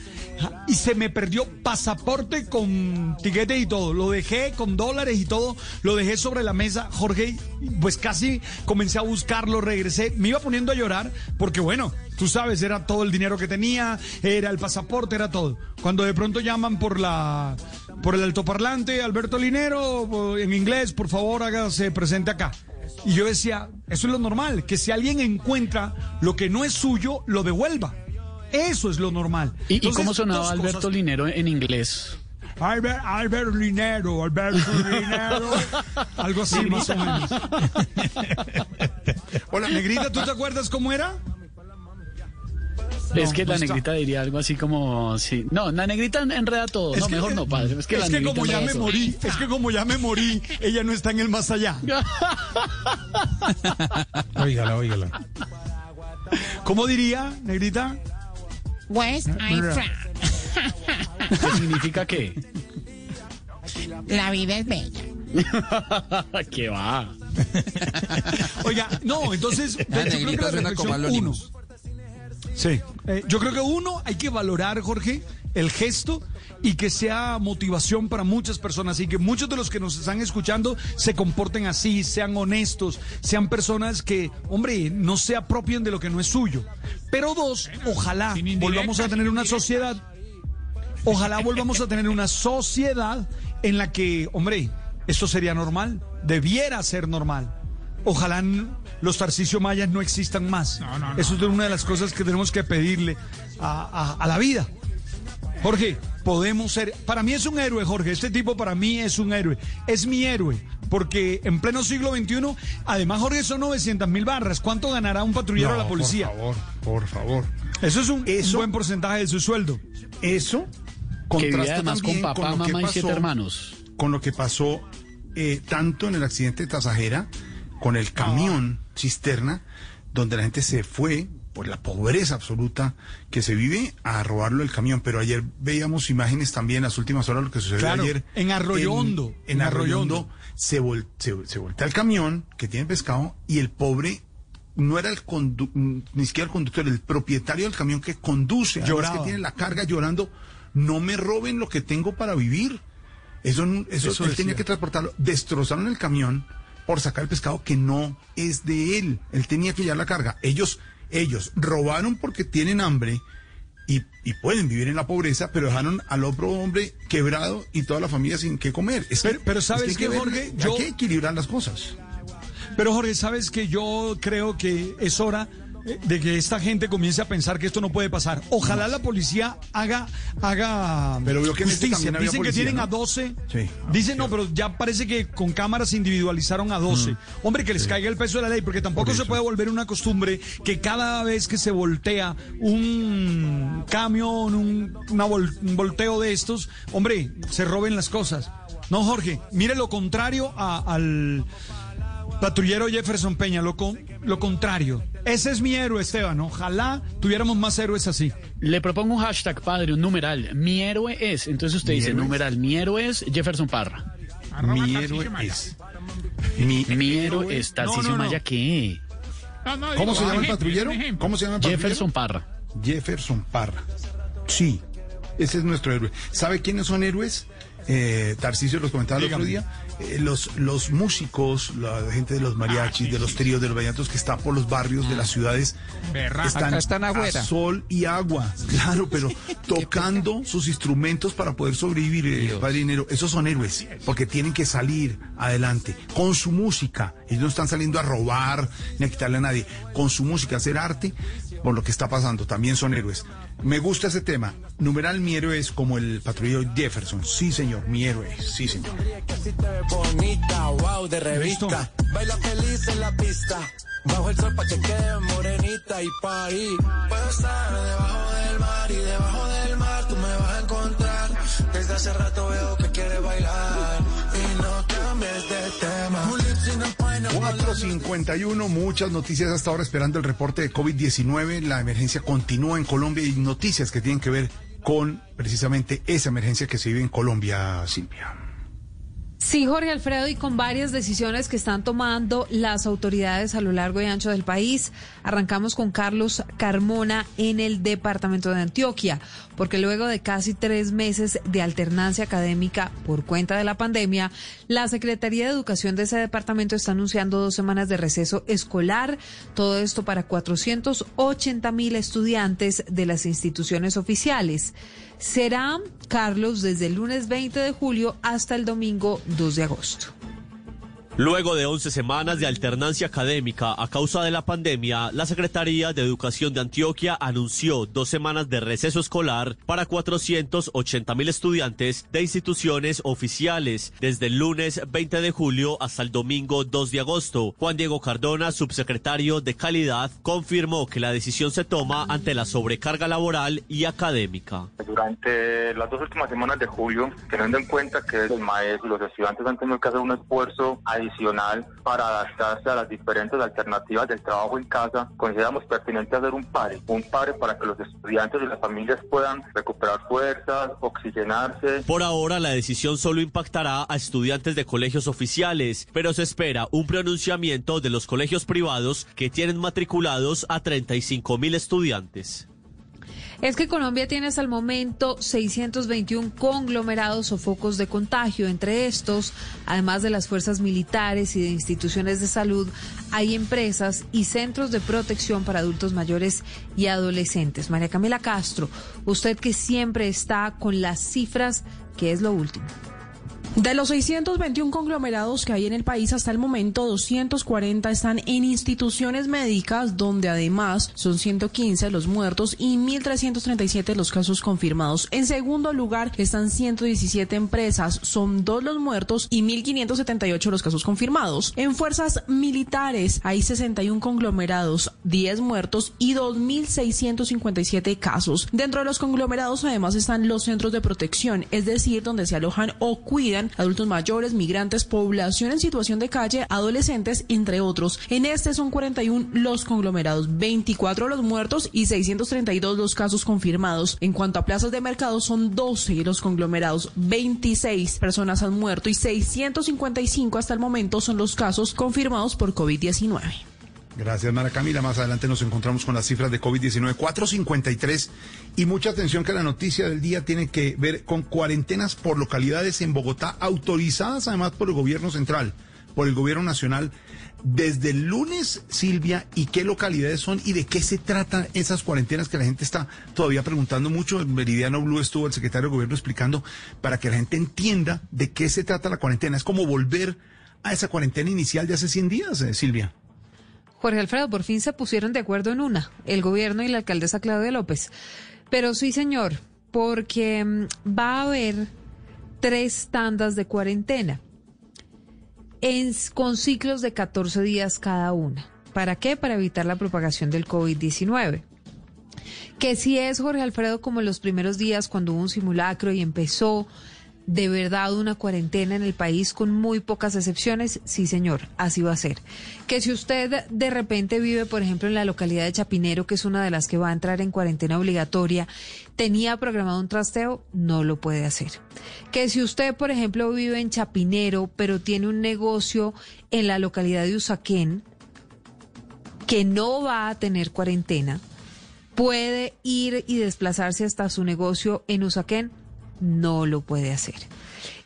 y se me perdió pasaporte con tiquete y todo. Lo dejé con dólares y todo. Lo dejé sobre la mesa. Jorge, pues casi comencé a buscarlo, regresé. Me iba poniendo a llorar porque, bueno, tú sabes, era todo el dinero que tenía, era el pasaporte, era todo. Cuando de pronto llaman por la por el altoparlante, Alberto Linero, en inglés, por favor, hágase presente acá. Y yo decía, eso es lo normal, que si alguien encuentra lo que no es suyo, lo devuelva. Eso es lo normal. ¿Y, cómo sonaba Alberto cosas. Linero en inglés? Albert, Albert Linero, Alberto (laughs) Linero. Algo así, más o menos. (laughs) Hola, Negrita, ¿tú te acuerdas cómo era? es que no la está. negrita diría algo así como, sí. No, la negrita enreda todo. Es no, que- mejor no, padre. Es que, la negrita como ya me todo. morí, es que como ya me morí, ella no está en el más allá. (laughs) Óigala, óigala. ¿Cómo diría, Negrita? West I'm from. ¿Qué significa qué? La vida es bella. (laughs) ¿Qué va? Oiga, no, entonces, yo creo que la reflexión, uno. Sí. Eh, yo creo que uno, hay que valorar, Jorge, el gesto y que sea motivación para muchas personas y que muchos de los que nos están escuchando se comporten así, sean honestos, sean personas que, hombre, no se apropien de lo que no es suyo. Pero dos, ojalá volvamos a tener una sociedad, ojalá volvamos a tener una sociedad en la que, hombre, esto sería normal, debiera ser normal. Ojalá los Tarcisio Mayas no existan más. Eso es una de las cosas que tenemos que pedirle a, a- a la vida. Jorge, podemos ser. Para mí es un héroe, Jorge. Este tipo para mí es un héroe. Es mi héroe. Porque en pleno siglo XXI, además, Jorge, son 900 mil barras. ¿Cuánto ganará un patrullero a la policía? Por favor, por favor. Eso es un, buen porcentaje de su sueldo. Eso contrasta además con papá, lo que mamá y siete pasó- hermanos. Con lo que pasó eh, tanto en el accidente de Tasajera, con el camión cisterna, donde la gente se fue por la pobreza absoluta que se vive a robarlo el camión. Pero ayer veíamos imágenes también, las últimas horas, lo que sucedió Claro, ayer. en Arroyo Hondo, En, en Arroyo Hondo se, vol- se, se voltea el camión que tiene pescado y el pobre no era el condu- ni siquiera el conductor, el propietario del camión que conduce, Lloraba. que tiene la carga llorando, no me roben lo que tengo para vivir. Eso, eso, Eso él decía. tenía que transportarlo. Destrozaron el camión por sacar el pescado que no es de él. Él tenía que llevar la carga. Ellos, ellos robaron porque tienen hambre y, y pueden vivir en la pobreza, pero dejaron al otro hombre quebrado y toda la familia sin qué comer. Es que- Pero- pero es ¿sabes hay que ver- Jorge? Hay Yo- que equilibrar las cosas. Pero Jorge, sabes que yo creo que es hora de que esta gente comience a pensar que esto no puede pasar. Ojalá la policía haga haga Pero veo que este justicia. Dicen policía, que tienen ¿no? a 12. Sí. Dicen no, pero ya parece que con cámaras se individualizaron a 12. Mm. Hombre, que les caiga el peso de la ley, porque tampoco Por se puede volver una costumbre que cada vez que se voltea un camión, un, una vol- un volteo de estos, hombre, se roben las cosas. No, Jorge, mire lo contrario a- al patrullero Jefferson Peña, lo, con- lo contrario. Ese es mi héroe, Esteban. Ojalá tuviéramos más héroes así. Le propongo un hashtag, padre, un numeral. Mi héroe es. Entonces usted Mi dice, héroe es. numeral, mi héroe es Jefferson Parra. Mi héroe es. Mi, Mi héroe es Tarcisio no, no. Maya, ¿qué? No, ¿Cómo se llama el patrullero? ¿Cómo se llama el patrullero? Jefferson Parra. Jefferson Parra. Sí. Ese es nuestro héroe. ¿Sabe quiénes son héroes? Eh, Tarcisio los comentaba el otro día. Eh, los, los músicos, la gente de los mariachis, de los tríos, de los vallenatos que está por los barrios de las ciudades Berraco. están, Acá están a afuera. sol y agua. Claro, pero (laughs) tocando sus instrumentos para poder sobrevivir, eh, padre dinero. Esos son héroes, porque tienen que salir adelante con su música. Ellos no están saliendo a robar ni a quitarle a nadie. Con su música, hacer arte por lo que está pasando. También son héroes. Me gusta ese tema. Numeral, mi héroe es como el patrullero Jefferson. Sí, señor, mi héroe. Sí, señor. Revista. Baila feliz en la pista. Bajo el sol pa' que quede morenita y parí. Puedo estar debajo del mar y debajo del mar tú me vas a encontrar. Desde hace rato veo que quieres bailar y no cambies de tema. Un lip sync and pineapple. 451, muchas noticias hasta ahora esperando el reporte de COVID-19. La emergencia continúa en Colombia y noticias que tienen que ver con precisamente esa emergencia que se vive en Colombia, Silvia. Sí, Jorge Alfredo, y con varias decisiones que están tomando las autoridades a lo largo y ancho del país. Arrancamos con Carlos Carmona en el departamento de Antioquia, porque luego de casi tres meses de alternancia académica por cuenta de la pandemia, la Secretaría de Educación de ese departamento está anunciando dos semanas de receso escolar, todo esto para 480 mil estudiantes de las instituciones oficiales. Será, Carlos, desde el lunes 20 de julio hasta el domingo 2 de agosto. Luego de 11 semanas de alternancia académica a causa de la pandemia, la Secretaría de Educación de Antioquia anunció dos semanas de receso escolar para 480 mil estudiantes de instituciones oficiales desde el lunes 20 de julio hasta el domingo 2 de agosto. Juan Diego Cardona, subsecretario de Calidad, confirmó que la decisión se toma ante la sobrecarga laboral y académica. Durante las dos últimas semanas de julio, teniendo en cuenta que los maestros, los estudiantes han tenido que hacer un esfuerzo adicional para adaptarse a las diferentes alternativas del trabajo en casa, consideramos pertinente hacer un pare, un pare para que los estudiantes y las familias puedan recuperar fuerzas, oxigenarse. Por ahora, la decisión solo impactará a estudiantes de colegios oficiales, pero se espera un pronunciamiento de los colegios privados que tienen matriculados a 35 mil estudiantes. Es que Colombia tiene hasta el momento 621 conglomerados o focos de contagio. Entre estos, además de las fuerzas militares y de instituciones de salud, hay empresas y centros de protección para adultos mayores y adolescentes. María Camila Castro, usted que siempre está con las cifras, ¿qué es lo último? De los 621 conglomerados que hay en el país hasta el momento, 240 están en instituciones médicas, donde además son 115 los muertos y 1.337 los casos confirmados. En segundo lugar están 117 empresas, son dos los muertos y 1.578 los casos confirmados. En fuerzas militares hay 61 conglomerados, 10 muertos y 2.657 casos. Dentro de los conglomerados además están los centros de protección, es decir, donde se alojan o cuidan adultos mayores, migrantes, población en situación de calle, adolescentes, entre otros. En este son 41 los conglomerados, 24 los muertos y 632 los casos confirmados. En cuanto a plazas de mercado, son 12 los conglomerados, 26 personas han muerto y 655 hasta el momento son los casos confirmados por COVID-19. Gracias, Mara Camila. Más adelante nos encontramos con las cifras de COVID-19. 453. Y mucha atención que la noticia del día tiene que ver con cuarentenas por localidades en Bogotá, autorizadas además por el gobierno central, por el gobierno nacional. Desde el lunes, Silvia, ¿y qué localidades son y de qué se tratan esas cuarentenas que la gente está todavía preguntando mucho? En Meridiano Blue estuvo el secretario de gobierno explicando para que la gente entienda de qué se trata la cuarentena. Es como volver a esa cuarentena inicial de hace 100 días, eh, Silvia. Jorge Alfredo, por fin se pusieron de acuerdo en una, el gobierno y la alcaldesa Claudia López. Pero sí, señor, porque mm, va a haber tres tandas de cuarentena en, con ciclos de 14 días cada una. ¿Para qué? Para evitar la propagación del COVID-19. Que si es, Jorge Alfredo, como los primeros días cuando hubo un simulacro y empezó de verdad una cuarentena en el país con muy pocas excepciones, sí señor, así va a ser. Que si usted de repente vive, por ejemplo, en la localidad de Chapinero, que es una de las que va a entrar en cuarentena obligatoria, tenía programado un trasteo, no lo puede hacer. Que si usted, por ejemplo, vive en Chapinero, pero tiene un negocio en la localidad de Usaquén, que no va a tener cuarentena, puede ir y desplazarse hasta su negocio en Usaquén, no lo puede hacer.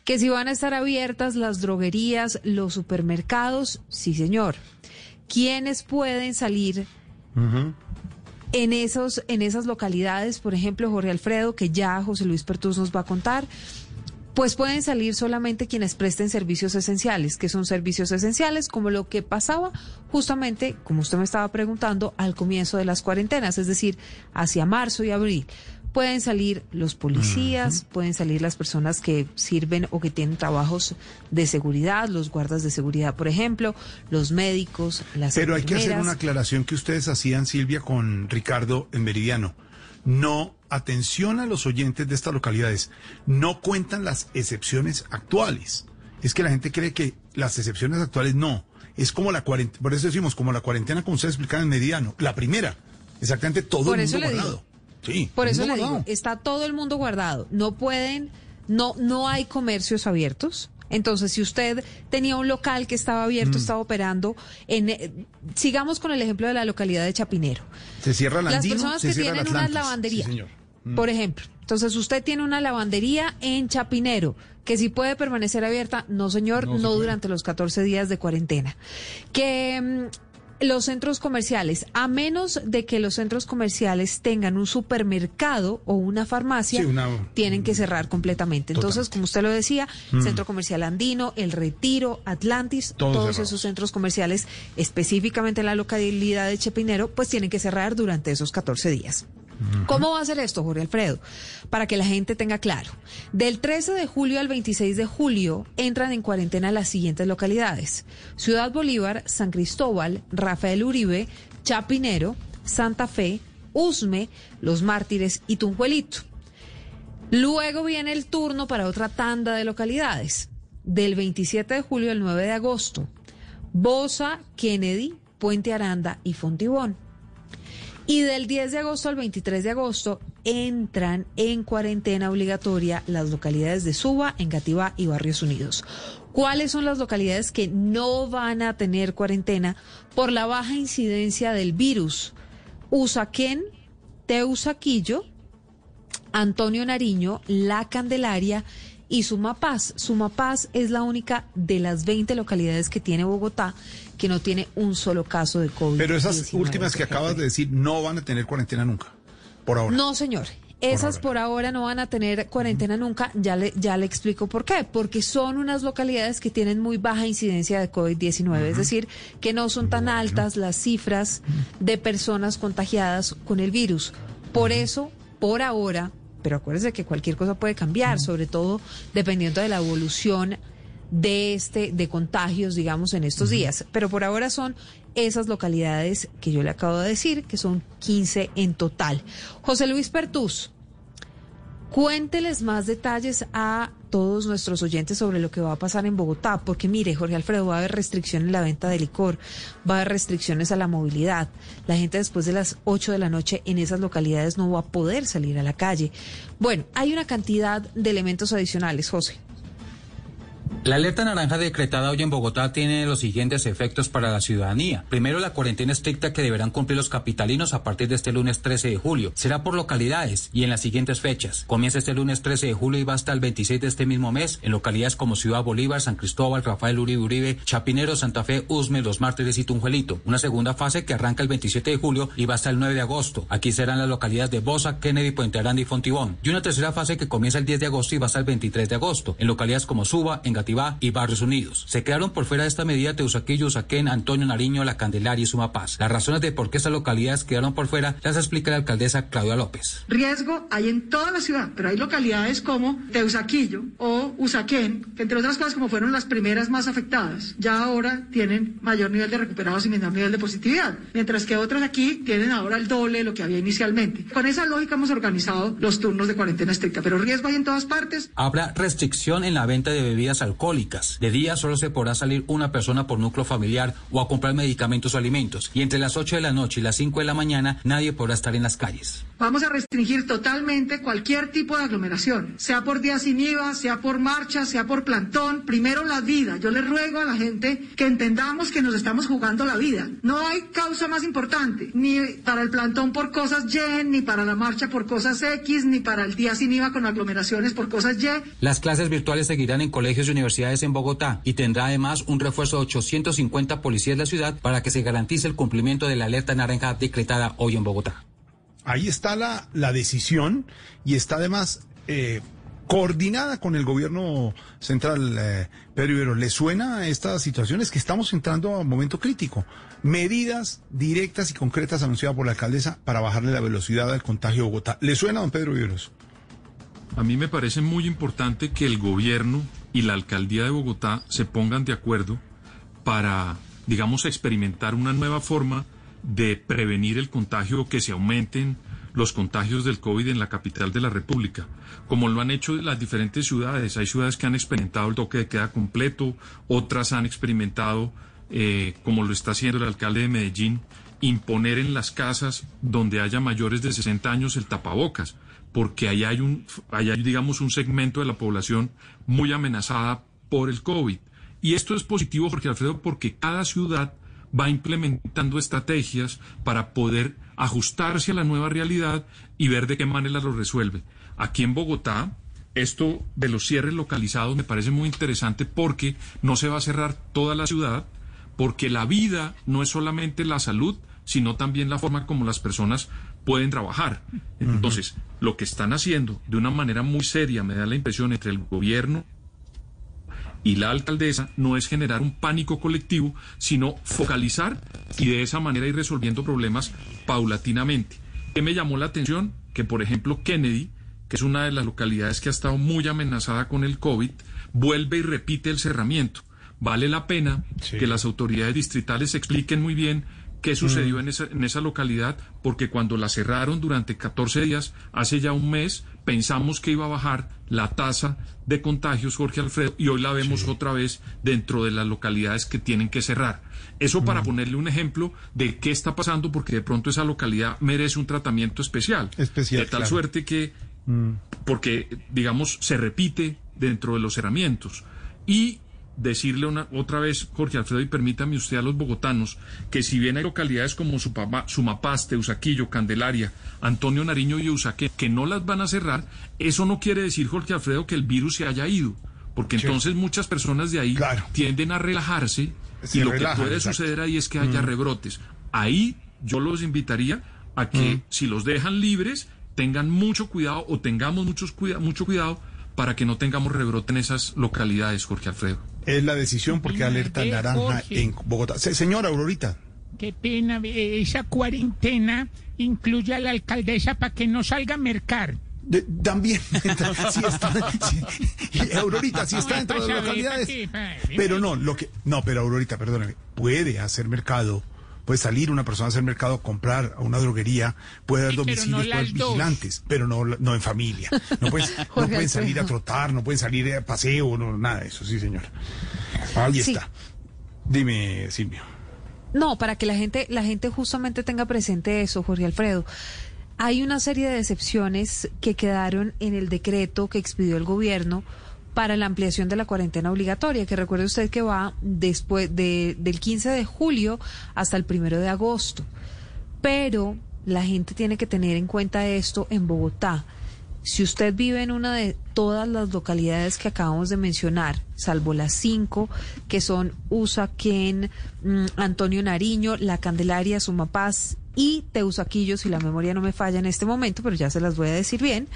Que si van a estar abiertas las droguerías, los supermercados, sí señor. ¿Quiénes pueden salir en, esos, en esas localidades? Por ejemplo, Jorge Alfredo, que ya José Luis Pertús nos va a contar. Pues pueden salir solamente quienes presten servicios esenciales, que son servicios esenciales como lo que pasaba justamente, como usted me estaba preguntando, al comienzo de las cuarentenas, es decir, hacia marzo y abril. Pueden salir los policías, pueden salir las personas que sirven o que tienen trabajos de seguridad, los guardas de seguridad, por ejemplo, los médicos, las Pero hay que hacer una aclaración que ustedes hacían, Silvia, con Ricardo en Meridiano. No, atención a los oyentes de estas localidades, no cuentan las excepciones actuales. Es que la gente cree que las excepciones actuales no. Es como la cuarentena, por eso decimos, como la cuarentena, como ustedes explicaban en Meridiano. La primera, exactamente todo Por el eso mundo le digo. Sí, Por eso le digo, está todo el mundo guardado. No pueden, no, no hay comercios abiertos. Entonces, si usted tenía un local que estaba abierto, Mm. estaba operando, en, eh, sigamos con el ejemplo de la localidad de Chapinero. Se cierra el Las personas se que tienen una lavandería, Sí, señor. Mm. por ejemplo. Entonces, usted tiene una lavandería en Chapinero, que si puede permanecer abierta, no señor, No no, durante los 14 días de cuarentena. Que mm, los centros comerciales, a menos de que los centros comerciales tengan un supermercado o una farmacia, Sí, una- tienen que cerrar completamente. Entonces, como usted lo decía, Mm. Centro Comercial Andino, El Retiro, Atlantis, Todos esos centros comerciales, específicamente en la localidad de Chapinero, pues tienen que cerrar durante esos 14 días. ¿Cómo va a ser esto, Jorge Alfredo? Para que la gente tenga claro. Del 13 de julio al 26 de julio entran en cuarentena las siguientes localidades. Ciudad Bolívar, San Cristóbal, Rafael Uribe, Chapinero, Santa Fe, Usme, Los Mártires y Tunjuelito. Luego viene el turno para otra tanda de localidades. Del 27 de julio al 9 de agosto. Bosa, Kennedy, Puente Aranda y Fontibón. Y del 10 de agosto al 23 de agosto entran en cuarentena obligatoria las localidades de Suba, Engativá y Barrios Unidos. ¿Cuáles son las localidades que no van a tener cuarentena por la baja incidencia del virus? Usaquén, Teusaquillo, Antonio Nariño, La Candelaria y Sumapaz. Sumapaz es la única de las 20 localidades que tiene Bogotá que no tiene un solo caso de COVID. Pero esas últimas que acabas de decir no van a tener cuarentena nunca, por ahora. No, señor. Esas por ahora no van a tener cuarentena nunca. Ya le, ya le explico por qué. Porque son unas localidades que tienen muy baja incidencia de COVID-19. Es decir, que no son tan altas las cifras de personas contagiadas con el virus. Por eso, por ahora, pero acuérdese que cualquier cosa puede cambiar, sobre todo dependiendo de la evolución de este de contagios, digamos, en estos días. Pero por ahora son esas localidades que yo le acabo de decir, que son 15 en total. José Luis Pertús, cuénteles más detalles a todos nuestros oyentes sobre lo que va a pasar en Bogotá, porque mire, Jorge Alfredo, va a haber restricción en la venta de licor, va a haber restricciones a la movilidad. La gente después de las 8 de la noche en esas localidades no va a poder salir a la calle. Bueno, hay una cantidad de elementos adicionales, José. La alerta naranja decretada hoy en Bogotá tiene los siguientes efectos para la ciudadanía. Primero, la cuarentena estricta que deberán cumplir los capitalinos a partir de este lunes 13 de julio. Será por localidades y en las siguientes fechas. Comienza este lunes 13 de julio y va hasta el 26 de este mismo mes en localidades como Ciudad Bolívar, San Cristóbal, Rafael Uribe Uribe, Chapinero, Santa Fe, Usme, Los Mártires y Tunjuelito. Una segunda fase que arranca el 27 de julio y va hasta el 9 de agosto. Aquí serán las localidades de Bosa, Kennedy, Puente Aranda y Fontibón. Y una tercera fase que comienza el 10 de agosto y va hasta el 23 de agosto en localidades como Suba, Y Barrios Unidos. Se quedaron por fuera de esta medida Teusaquillo, Usaquén, Antonio Nariño, La Candelaria y Sumapaz. Las razones de por qué estas localidades quedaron por fuera las explica la alcaldesa Claudia López. Riesgo hay en toda la ciudad, pero hay localidades como Teusaquillo o Usaquén, que entre otras cosas como fueron las primeras más afectadas, ya ahora tienen mayor nivel de recuperados y menor nivel de positividad, mientras que otras aquí tienen ahora el doble de lo que había inicialmente. Con esa lógica hemos organizado los turnos de cuarentena estricta, pero riesgo hay en todas partes. Habrá restricción en la venta de bebidas alcohólicas alcohólicas. De día solo se podrá salir una persona por núcleo familiar o a comprar medicamentos o alimentos. Y entre las 8 de la noche y las 5 de la mañana nadie podrá estar en las calles. Vamos a restringir totalmente cualquier tipo de aglomeración, sea por día sin IVA, sea por marcha, sea por plantón. Primero la vida. Yo le ruego a la gente que entendamos que nos estamos jugando la vida. No hay causa más importante, ni para el plantón por cosas Y, ni para la marcha por cosas X, ni para el día sin IVA con aglomeraciones por cosas Y. Las clases virtuales seguirán en colegios y universidades en Bogotá y tendrá además un refuerzo de 850 policías de la ciudad para que se garantice el cumplimiento de la alerta naranja decretada hoy en Bogotá. Ahí está la, la decisión y está además eh, coordinada con el gobierno central, eh, Pedro Ibero. ¿Le suena a estas situaciones que estamos entrando a un momento crítico? Medidas directas y concretas anunciadas por la alcaldesa para bajarle la velocidad al contagio de Bogotá. ¿Le suena, don Pedro Iberos? A mí me parece muy importante que el gobierno y la alcaldía de Bogotá se pongan de acuerdo para, digamos, experimentar una nueva forma de prevenir el contagio o que se aumenten los contagios del COVID en la capital de la República, como lo han hecho las diferentes ciudades. Hay ciudades que han experimentado el toque de queda completo, otras han experimentado, eh, como lo está haciendo el alcalde de Medellín, imponer en las casas donde haya mayores de 60 años el tapabocas, porque ahí hay un, ahí hay, digamos, un segmento de la población muy amenazada por el COVID. Y esto es positivo, Jorge Alfredo, porque cada ciudad va implementando estrategias para poder ajustarse a la nueva realidad y ver de qué manera lo resuelve. Aquí en Bogotá, esto de los cierres localizados me parece muy interesante porque no se va a cerrar toda la ciudad, porque la vida no es solamente la salud, sino también la forma como las personas pueden trabajar. Entonces, lo que están haciendo de una manera muy seria, me da la impresión, entre el gobierno y la alcaldesa no es generar un pánico colectivo, sino focalizar y de esa manera ir resolviendo problemas paulatinamente. ¿Qué me llamó la atención? Que, por ejemplo, Kennedy, que es una de las localidades que ha estado muy amenazada con el COVID, vuelve y repite el cerramiento. Vale la pena que las autoridades distritales expliquen muy bien qué sucedió en, esa, en esa localidad, porque cuando la cerraron durante 14 días, hace ya un mes, pensamos que iba a bajar la tasa de contagios, Jorge Alfredo, y hoy la vemos otra vez dentro de las localidades que tienen que cerrar. Eso para ponerle un ejemplo de qué está pasando, porque de pronto esa localidad merece un tratamiento especial. Especial. De tal claro. suerte que, porque, digamos, se repite dentro de los cerramientos. Y decirle una, otra vez, Jorge Alfredo, y permítame usted a los bogotanos, que si bien hay localidades como Supama- Sumapaste, Usaquillo, Candelaria, Antonio Nariño y Usaque, que no las van a cerrar, eso no quiere decir, Jorge Alfredo, que el virus se haya ido, porque Sí. entonces muchas personas de ahí tienden a relajarse Se y lo relajan, que puede exacto. suceder ahí es que haya Mm. rebrotes. Ahí yo los invitaría a que Mm. si los dejan libres, tengan mucho cuidado o tengamos muchos cuida- mucho cuidado para que no tengamos rebrote en esas localidades, Jorge Alfredo. Es la decisión porque alerta naranja Jorge. en Bogotá. Se- señora Aurorita. Qué pena, esa cuarentena incluye a la alcaldesa para que no salga a mercar. De- también, (laughs) sí está, Aurorita, sí está dentro de saber, localidades. Pero no, lo que, no, pero Aurorita, perdóname, puede hacer mercado, puede salir una persona a hacer mercado, comprar a una droguería, puede dar Sí, no domicilios, puede dos. vigilantes, pero no, no en familia. No pueden, (laughs) no pueden salir a trotar, no pueden salir a paseo, no, nada de eso, sí, señor. Ahí Sí. está. Dime, Silvio. No, para que la gente, la gente justamente tenga presente eso, Jorge Alfredo. Hay una serie de excepciones que quedaron en el decreto que expidió el gobierno para la ampliación de la cuarentena obligatoria, que recuerde usted que va después de, del 15 de julio hasta el primero de agosto. Pero la gente tiene que tener en cuenta esto en Bogotá. Si usted vive en una de todas las localidades que acabamos de mencionar, salvo las cinco, que son Usaquén, mm, Antonio Nariño, La Candelaria, Sumapaz y Teusaquillo, si la memoria no me falla en este momento, pero ya se las voy a decir bien.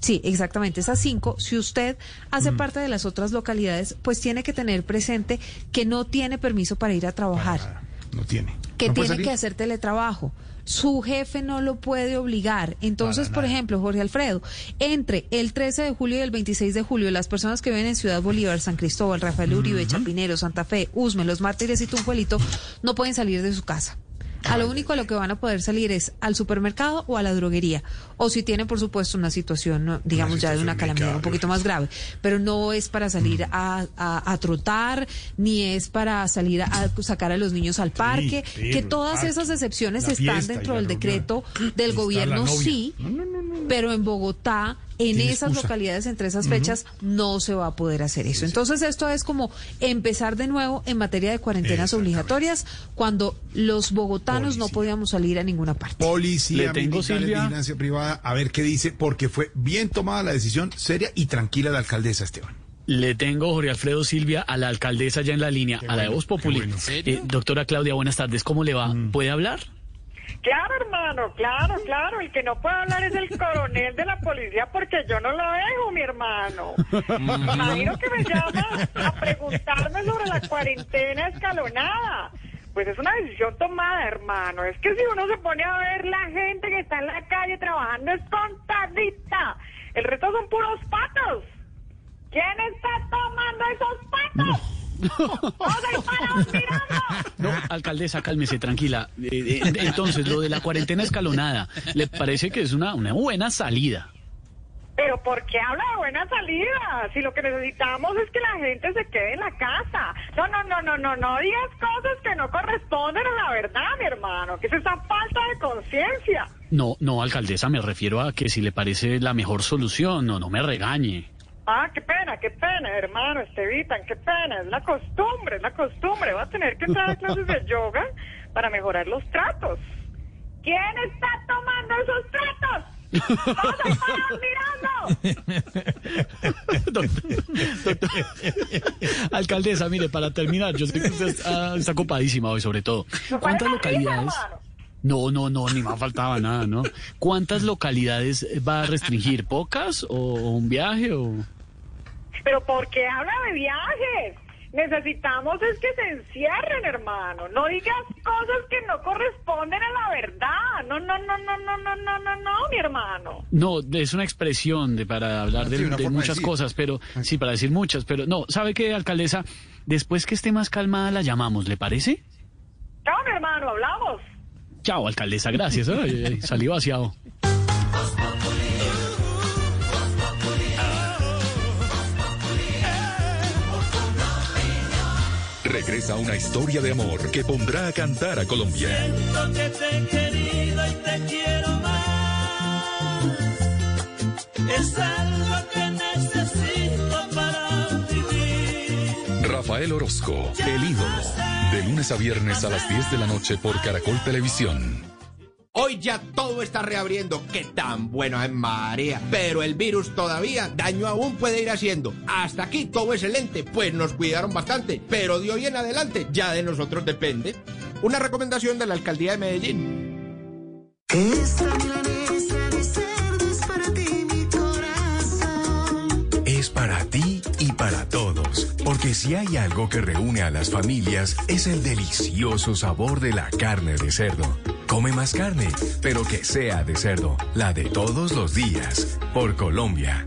Sí, exactamente, esas cinco. Si usted hace parte de las otras localidades, pues tiene que tener presente que no tiene permiso para ir a trabajar No tiene. que ¿No puede tiene que hacer teletrabajo. Su jefe no lo puede obligar. Entonces, por ejemplo, Jorge Alfredo, entre el 13 de julio y el 26 de julio, las personas que viven en Ciudad Bolívar, San Cristóbal, Rafael Uribe, Chapinero, Santa Fe, Usme, Los Mártires y Tunjuelito no pueden salir de su casa. A lo único a lo que van a poder salir es al supermercado o a la droguería. O si tienen, por supuesto, una situación, digamos, ya de una calamidad un poquito más grave. Pero no es para salir a, a- a trotar, ni es para salir a, a sacar a los niños al parque. sí, que todas parque, esas excepciones están dentro del decreto (clears throat) del gobierno, sí. Pero en Bogotá, en esas excusa. localidades, entre esas fechas, no se va a poder hacer eso. Entonces, esto es como empezar de nuevo en materia de cuarentenas obligatorias cuando los bogotanos no podíamos salir a ninguna parte. Policía, Le tengo, vigilancia privada, a ver qué dice, porque fue bien tomada la decisión seria y tranquila la alcaldesa, Esteban. Le tengo, Jorge Alfredo Silvia, a la alcaldesa ya en la línea, a la de Voz Populi. Eh, doctora Claudia, buenas tardes. ¿Cómo le va? Mm. ¿Puede hablar? Claro, hermano, claro, claro. El que no puede hablar es el (laughs) coronel de la policía porque yo no lo dejo, mi hermano. Me Imagino que me llama a preguntarme sobre la cuarentena escalonada. Pues es una decisión tomada, hermano. Es que si uno se pone a ver la gente que está en la calle trabajando es contadita. El resto son puros patos. ¿Quién está tomando esos patos? (laughs) No, alcaldesa, cálmese, tranquila. Eh, eh, entonces, lo de la cuarentena escalonada, ¿le parece que es una, una buena salida? Pero ¿por qué habla de buena salida? Si lo que necesitamos es que la gente se quede en la casa. No, no, no, no, no, no digas cosas que no corresponden a la verdad, mi hermano, que es esa falta de conciencia. No, no, alcaldesa, me refiero a que si le parece la mejor solución, no, no me regañe. Ah, qué pena, qué pena, hermano, Estevitan, qué pena, es la costumbre, es la costumbre. Va a tener que entrar a clases de (laughs) yoga para mejorar los tratos. ¿Quién está tomando esos tratos? ¡Todos ahí parados mirando! Alcaldesa, mire, para terminar, yo sé que usted está, está hoy, sobre todo. ¿Cuántas localidades? No, no, no, ni más faltaba nada, ¿no? ¿Cuántas localidades va a restringir? ¿Pocas o un viaje o...? Pero ¿por qué habla de viajes? Necesitamos es que se encierren, hermano. No digas cosas que no corresponden a la verdad. No, no, no, no, no, no, no, no, no, mi hermano. No, es una expresión de para hablar Sí, de, muchas cosas, pero sí, para decir muchas, pero no, ¿sabe qué, alcaldesa? Después que esté más calmada la llamamos, ¿le parece? Chao, mi hermano, hablamos. Chao, alcaldesa, gracias. Ay, ay, ay, salí vaciado. Regresa una historia de amor que pondrá a cantar a Colombia. Siento que te he querido y te quiero más. Es algo que necesito para vivir. Rafael Orozco, el ídolo. De lunes a viernes a las 10 de la noche por Caracol Televisión. Hoy ya todo está reabriendo. Qué tan bueno es María. Pero el virus todavía daño aún puede ir haciendo. Hasta aquí todo excelente, pues nos cuidaron bastante. Pero de hoy en adelante ya de nosotros depende. Una recomendación de la alcaldía de Medellín. Esta milanesa de cerdo es para ti, mi corazón. Es para ti y para todos, porque si hay algo que reúne a las familias es el delicioso sabor de la carne de cerdo. Come más carne, pero que sea de cerdo, la de todos los días, por Colombia.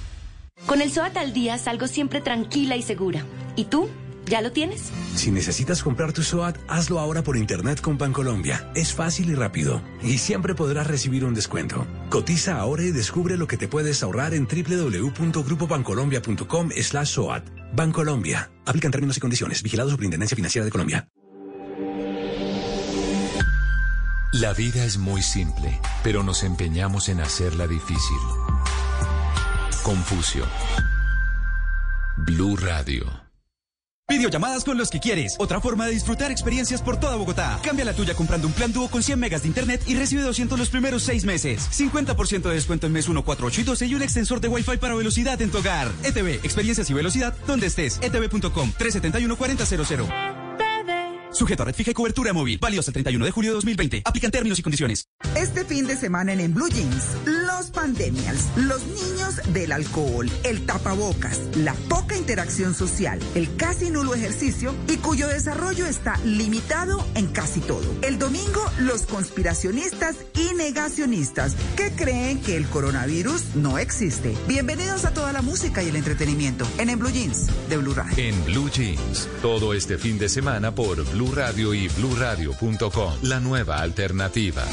Con el SOAT al día salgo siempre tranquila y segura. ¿Y tú? ¿Ya lo tienes? Si necesitas comprar tu SOAT, hazlo ahora por internet con Bancolombia. Es fácil y rápido. Y siempre podrás recibir un descuento. Cotiza ahora y descubre lo que te puedes ahorrar en www.grupobancolombia.com slash SOAT. Bancolombia. Aplican términos y condiciones. Vigilado Superintendencia Financiera de Colombia. La vida es muy simple, pero nos empeñamos en hacerla difícil. Confucio. Blue Radio. Videollamadas con los que quieres. Otra forma de disfrutar experiencias por toda Bogotá. Cambia la tuya comprando un plan dúo con 100 megas de internet y recibe 200 los primeros seis meses. 50% de descuento en mes 1, 4, 8 y 12 y un extensor de Wi-Fi para velocidad en tu hogar. ETV, experiencias y velocidad donde estés. etv.com 371 4000. Sujeto a red fija y cobertura móvil. Válido hasta el 31 de julio de 2020. Aplican términos y condiciones. Este fin de semana en, en Blue Jeans, los pandemials, los niños del alcohol, el tapabocas, la poca interacción social, el casi nulo ejercicio y cuyo desarrollo está limitado en casi todo. El domingo, los conspiracionistas y negacionistas que creen que el coronavirus no existe. Bienvenidos a toda la música y el entretenimiento en, en Blue Jeans de Blue Radio. En Blue Jeans, todo este fin de semana por Blue Radio y bluradio.com. La nueva alternativa.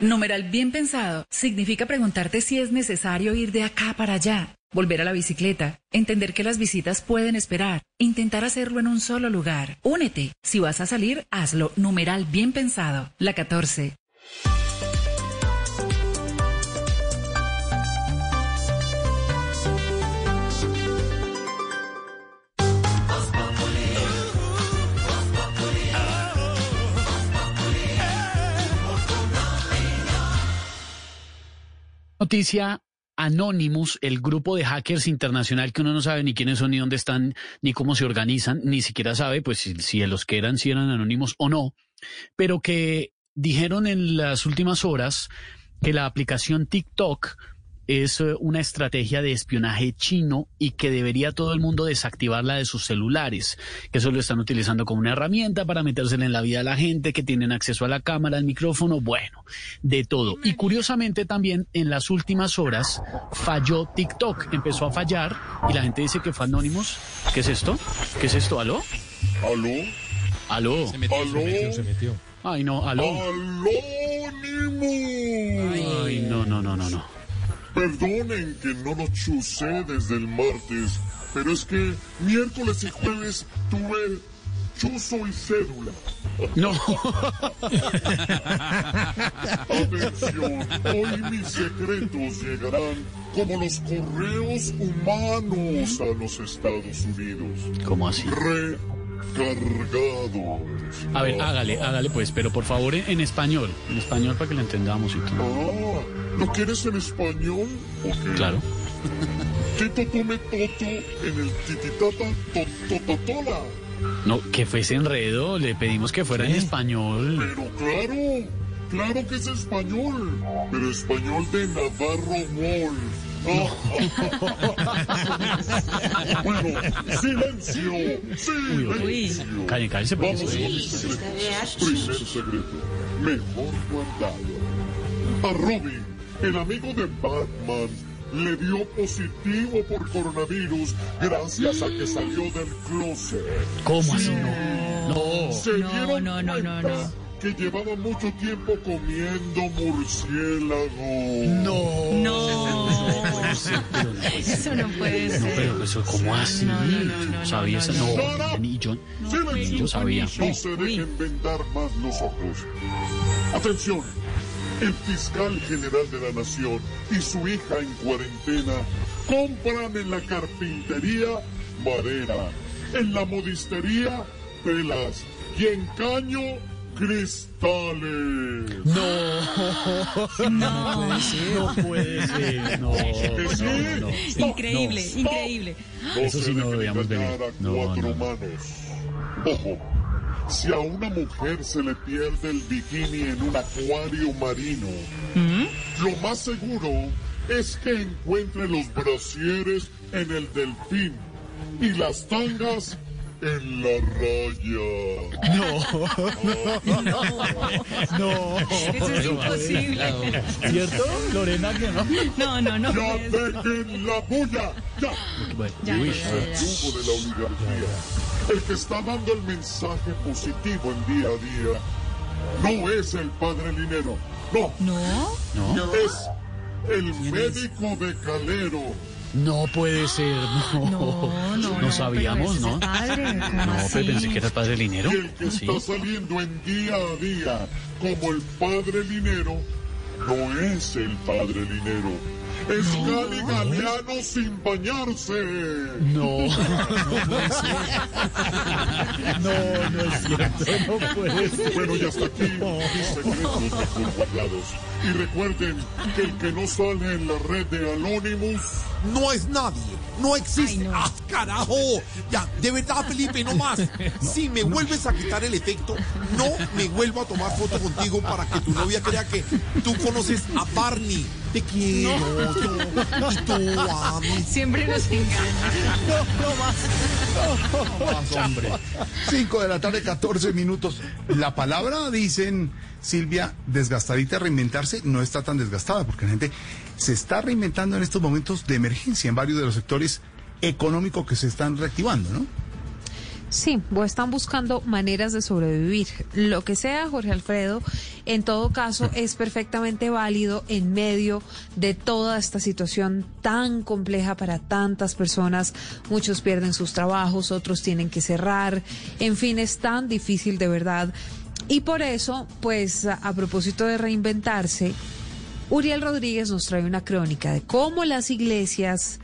Numeral bien pensado significa preguntarte si es necesario ir de acá para allá, volver a la bicicleta, entender que las visitas pueden esperar, intentar hacerlo en un solo lugar. Únete. Si vas a salir, hazlo. Numeral bien pensado. La 14. Noticia Anonymous, el grupo de hackers internacional que uno no sabe ni quiénes son, ni dónde están, ni cómo se organizan, ni siquiera sabe pues si, los que eran, si eran anónimos o no, pero que dijeron en las últimas horas que la aplicación TikTok es eh, una estrategia de espionaje chino y que debería todo el mundo desactivarla de sus celulares, que eso lo están utilizando como una herramienta para metérsela en la vida de la gente, que tienen acceso a la cámara, al micrófono, bueno, de todo. Y curiosamente también en las últimas horas falló TikTok, empezó a fallar y la gente dice que fue Anonymous. ¿Qué es esto? ¿Qué es esto? ¿Aló? ¿Aló? ¿Aló? Se metió, ¿Aló? se metió, se metió. Ay, no, aló. ¡Alónimo! Ay, no, no, no, no, no. Perdonen que no lo chusé desde el martes, pero es que miércoles y jueves tuve chuzo y cédula. No. (laughs) Atención, hoy mis secretos llegarán como los correos humanos a los Estados Unidos. ¿Cómo así? Recargados. A ver, hágale, hágale pues, pero por favor en, en español, en español para que lo entendamos y todo. Ah, ¿lo quieres en español? Ok. Claro. (laughs) Tito tome toto en el tititata tototatola. No, que fuese enredo, le pedimos que fuera en español. Pero claro, claro que es español, pero español de Navarro Wolf. Bueno, silencio, silencio. Calle, cállese, Vamos con. Primer secreto, mejor guardado. A Robin, el amigo de Batman, le dio positivo por coronavirus gracias a que salió del closet. ¿Cómo así? Sí. No. Se No, no, no, no. Que llevaba mucho tiempo comiendo murciélago. No. No. (laughs) Eso no puede No, ser. pero eso, ¿cómo así? No, no, no, no, sabía no, eso. no. No, ni yo, Silencio. yo sabía. No se dejen vendar más los ojos. Atención. El fiscal general de la nación y su hija en cuarentena compran en la carpintería madera, en la modistería telas y en caño cristales. No. No. No puede ser. No. Que sí. no, no. Increíble, Stop. increíble. No Eso se sí no debíamos a No, cuatro no. manos. Ojo, si a una mujer se le pierde el bikini en un acuario marino, lo más seguro es que encuentre los brasieres en el delfín y las tangas en la raya. No. No. Eso es imposible. ¿Cierto, Lorena, que no? No, no, no. ¡Ya dejen la bulla! ¡Ya! Ya, de la oligarquía. El que está dando el mensaje positivo en día a día no es el padre Linero. No, ¿No? No. es el médico de Calero. No puede ser. No. (gasps) No, no, no, sabíamos, ¿no? es padre, ¿cómo No, pero pensé que era el padre Linero. Y el que Sí. está saliendo en día a día como el padre Linero no es el padre Linero. Es Gali Galeano sin bañarse. No, (laughs) no, no es cierto, no puede ser. Bueno, ya está aquí mis secretos guardados. Y recuerden que el que no sale en la red de Anonymous No es nadie, no existe. ¡Ah, carajo! Ya, de verdad, Felipe, no más. (laughs) Si me vuelves a quitar el efecto, no me vuelvo a tomar foto contigo para que tu novia crea que tú conoces a Barney. Te quiero, yo, y tú a mí. Siempre nos engaña. No más, hombre. 5 de la tarde, 14 minutos. La palabra, dicen Silvia, desgastadita, reinventarse, no está tan desgastada, porque la gente se está reinventando en estos momentos de emergencia en varios de los sectores económicos que se están reactivando, ¿no? Sí, o están buscando maneras de sobrevivir. Lo que sea, Jorge Alfredo, en todo caso es perfectamente válido en medio de toda esta situación tan compleja para tantas personas. Muchos pierden sus trabajos, otros tienen que cerrar. En fin, es tan difícil de verdad. Y por eso, pues a, a propósito de reinventarse, Uriel Rodríguez nos trae una crónica de cómo las iglesias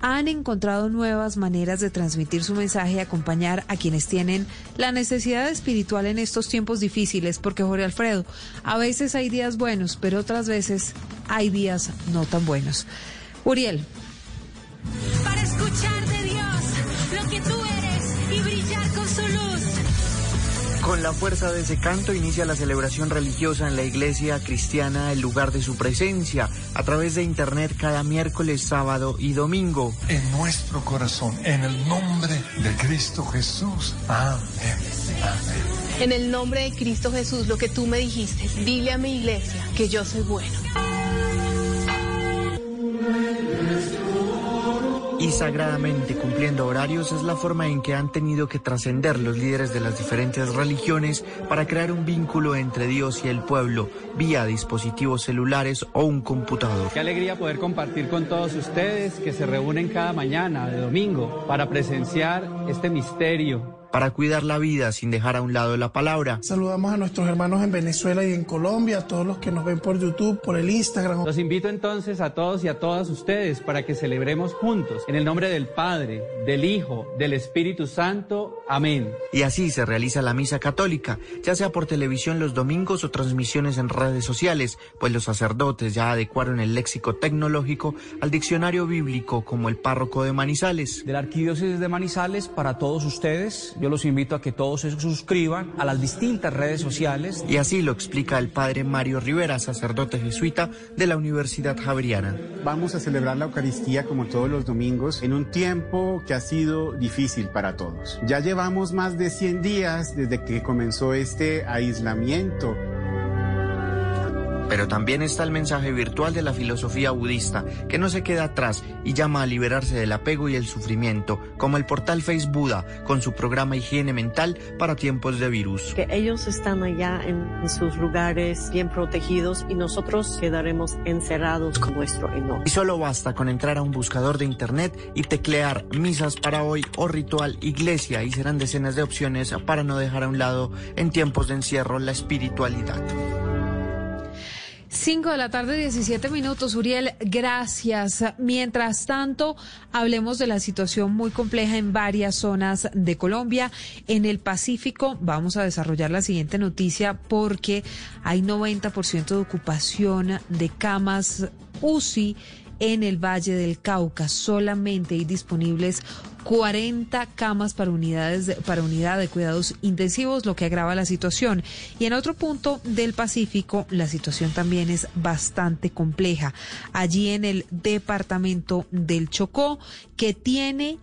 han encontrado nuevas maneras de transmitir su mensaje y acompañar a quienes tienen la necesidad espiritual en estos tiempos difíciles, porque Jorge Alfredo, a veces hay días buenos, pero otras veces hay días no tan buenos. Uriel. Para escuchar de Dios lo que tú eres y brillar con su luz. Con la fuerza de ese canto inicia la celebración religiosa en la iglesia cristiana, el lugar de su presencia, a través de internet cada miércoles, sábado y domingo. En nuestro corazón, en el nombre de Cristo Jesús. Amén. Amén. En el nombre de Cristo Jesús, lo que tú me dijiste, dile a mi iglesia que yo soy bueno. Y sagradamente cumpliendo horarios es la forma en que han tenido que trascender los líderes de las diferentes religiones para crear un vínculo entre Dios y el pueblo vía dispositivos celulares o un computador. Qué alegría poder compartir con todos ustedes que se reúnen cada mañana de domingo para presenciar este misterio para cuidar la vida sin dejar a un lado la palabra. Saludamos a nuestros hermanos en Venezuela y en Colombia, a todos los que nos ven por YouTube, por el Instagram. Los invito entonces a todos y a todas ustedes para que celebremos juntos en el nombre del Padre, del Hijo, del Espíritu Santo. Amén. Y así se realiza la misa católica, ya sea por televisión los domingos o transmisiones en redes sociales, pues los sacerdotes ya adecuaron el léxico tecnológico al diccionario bíblico como el párroco de Manizales. De la Arquidiócesis de Manizales para todos ustedes yo los invito a que todos se suscriban a las distintas redes sociales. Y así lo explica el padre Mario Rivera, sacerdote jesuita de la Universidad Javeriana. Vamos a celebrar la Eucaristía como todos los domingos en un tiempo que ha sido difícil para todos. Ya llevamos más de 100 días desde que comenzó este aislamiento. Pero también está el mensaje virtual de la filosofía budista, que no se queda atrás y llama a liberarse del apego y el sufrimiento, como el portal Face Buda, con su programa Higiene Mental para tiempos de virus. Que ellos están allá en, sus lugares bien protegidos y nosotros quedaremos encerrados con nuestro enojo. Y solo basta con entrar a un buscador de internet y teclear misas para hoy o ritual iglesia y serán decenas de opciones para no dejar a un lado en tiempos de encierro la espiritualidad. 5 de la tarde, 17 minutos. Uriel, gracias. Mientras tanto, hablemos de la situación muy compleja en varias zonas de Colombia. En el Pacífico, vamos a desarrollar la siguiente noticia porque hay 90% de ocupación de camas UCI en el Valle del Cauca. Solamente hay disponibles 40 camas para unidades de, para unidad de cuidados intensivos, lo que agrava la situación. Y en otro punto del Pacífico, la situación también es bastante compleja. Allí en el departamento del Chocó, que tiene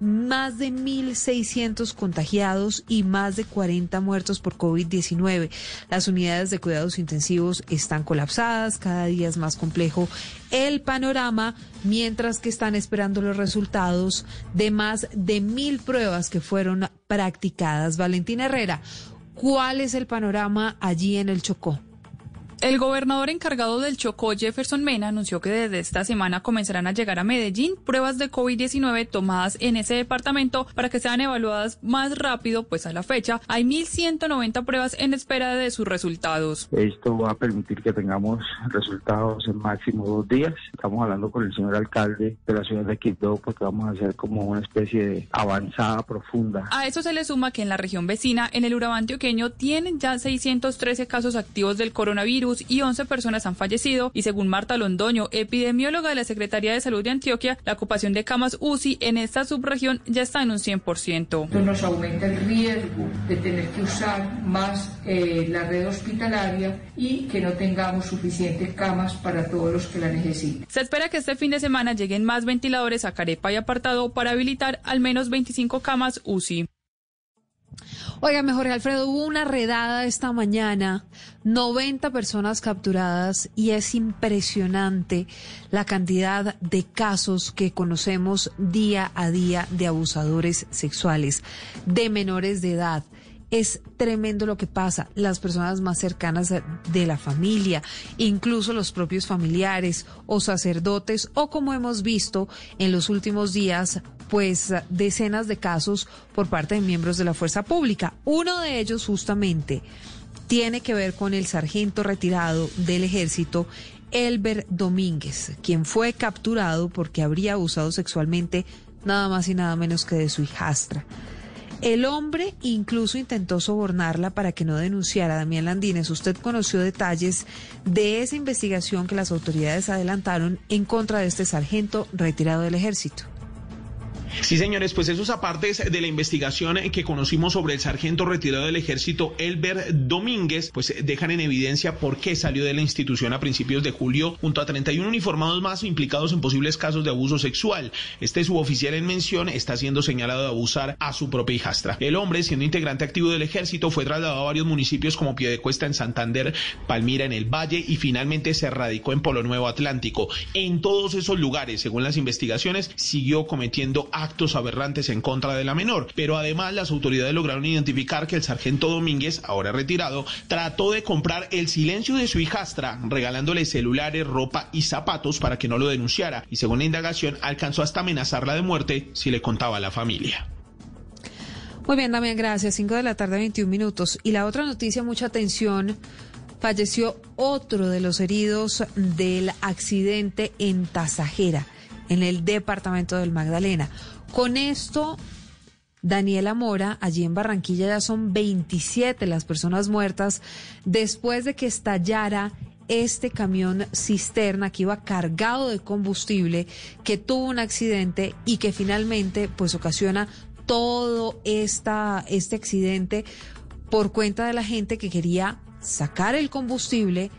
más de 1.600 contagiados y más de 40 muertos por COVID-19. Las unidades de cuidados intensivos están colapsadas, cada día es más complejo el panorama, mientras que están esperando los resultados de más de mil pruebas que fueron practicadas. Valentina Herrera, ¿cuál es el panorama allí en el Chocó? El gobernador encargado del Chocó, Jefferson Mena, anunció que desde esta semana comenzarán a llegar a Medellín pruebas de COVID-19 tomadas en ese departamento para que sean evaluadas más rápido, pues a la fecha hay 1.190 pruebas en espera de sus resultados. Esto va a permitir que tengamos resultados en máximo dos días. Estamos hablando con el señor alcalde de la ciudad de Quito porque vamos a hacer como una especie de avanzada profunda. A eso se le suma que en la región vecina, en el Urabá antioqueño, tienen ya 613 casos activos del coronavirus y 11 personas han fallecido. Y según Marta Londoño, epidemióloga de la Secretaría de Salud de Antioquia, la ocupación de camas UCI en esta subregión ya está en un 100%. Esto nos aumenta el riesgo de tener que usar más eh, la red hospitalaria y que no tengamos suficientes camas para todos los que la necesiten. Se espera que este fin de semana lleguen más ventiladores a Carepa y Apartado para habilitar al menos 25 camas UCI. Oiga, mejor Alfredo, hubo una redada esta mañana, 90 personas capturadas y es impresionante la cantidad de casos que conocemos día a día de abusadores sexuales, de menores de edad. Es tremendo lo que pasa. Las personas más cercanas de la familia, incluso los propios familiares o sacerdotes, o como hemos visto en los últimos días, pues decenas de casos por parte de miembros de la fuerza pública. Uno de ellos justamente tiene que ver con el sargento retirado del ejército, Elber Domínguez, quien fue capturado porque habría abusado sexualmente nada más y nada menos que de su hijastra. El hombre incluso intentó sobornarla para que no denunciara. Damián Landines, usted conoció detalles de esa investigación que las autoridades adelantaron en contra de este sargento retirado del ejército. Sí, señores, pues esos apartes de la investigación que conocimos sobre el sargento retirado del ejército Elber Domínguez, pues dejan en evidencia por qué salió de la institución a principios de julio junto a 31 uniformados más implicados en posibles casos de abuso sexual. Este suboficial en mención está siendo señalado de abusar a su propia hijastra. El hombre, siendo integrante activo del ejército, fue trasladado a varios municipios como Piedecuesta en Santander, Palmira en el Valle y finalmente se radicó en Polo Nuevo Atlántico. En todos esos lugares, según las investigaciones, siguió cometiendo actos aberrantes en contra de la menor. Pero además las autoridades lograron identificar que el sargento Domínguez, ahora retirado, trató de comprar el silencio de su hijastra, regalándole celulares, ropa y zapatos para que no lo denunciara. Y según la indagación, alcanzó hasta amenazarla de muerte si le contaba a la familia. Muy bien, Damián, gracias. 5 de la tarde, 21 minutos. Y la otra noticia, mucha atención. Falleció otro de los heridos del accidente en Tasajera, en el departamento del Magdalena. Con esto, Daniela Mora, allí en Barranquilla ya son 27 las personas muertas después de que estallara este camión cisterna que iba cargado de combustible, que tuvo un accidente y que finalmente pues ocasiona todo esta, este accidente por cuenta de la gente que quería sacar el combustible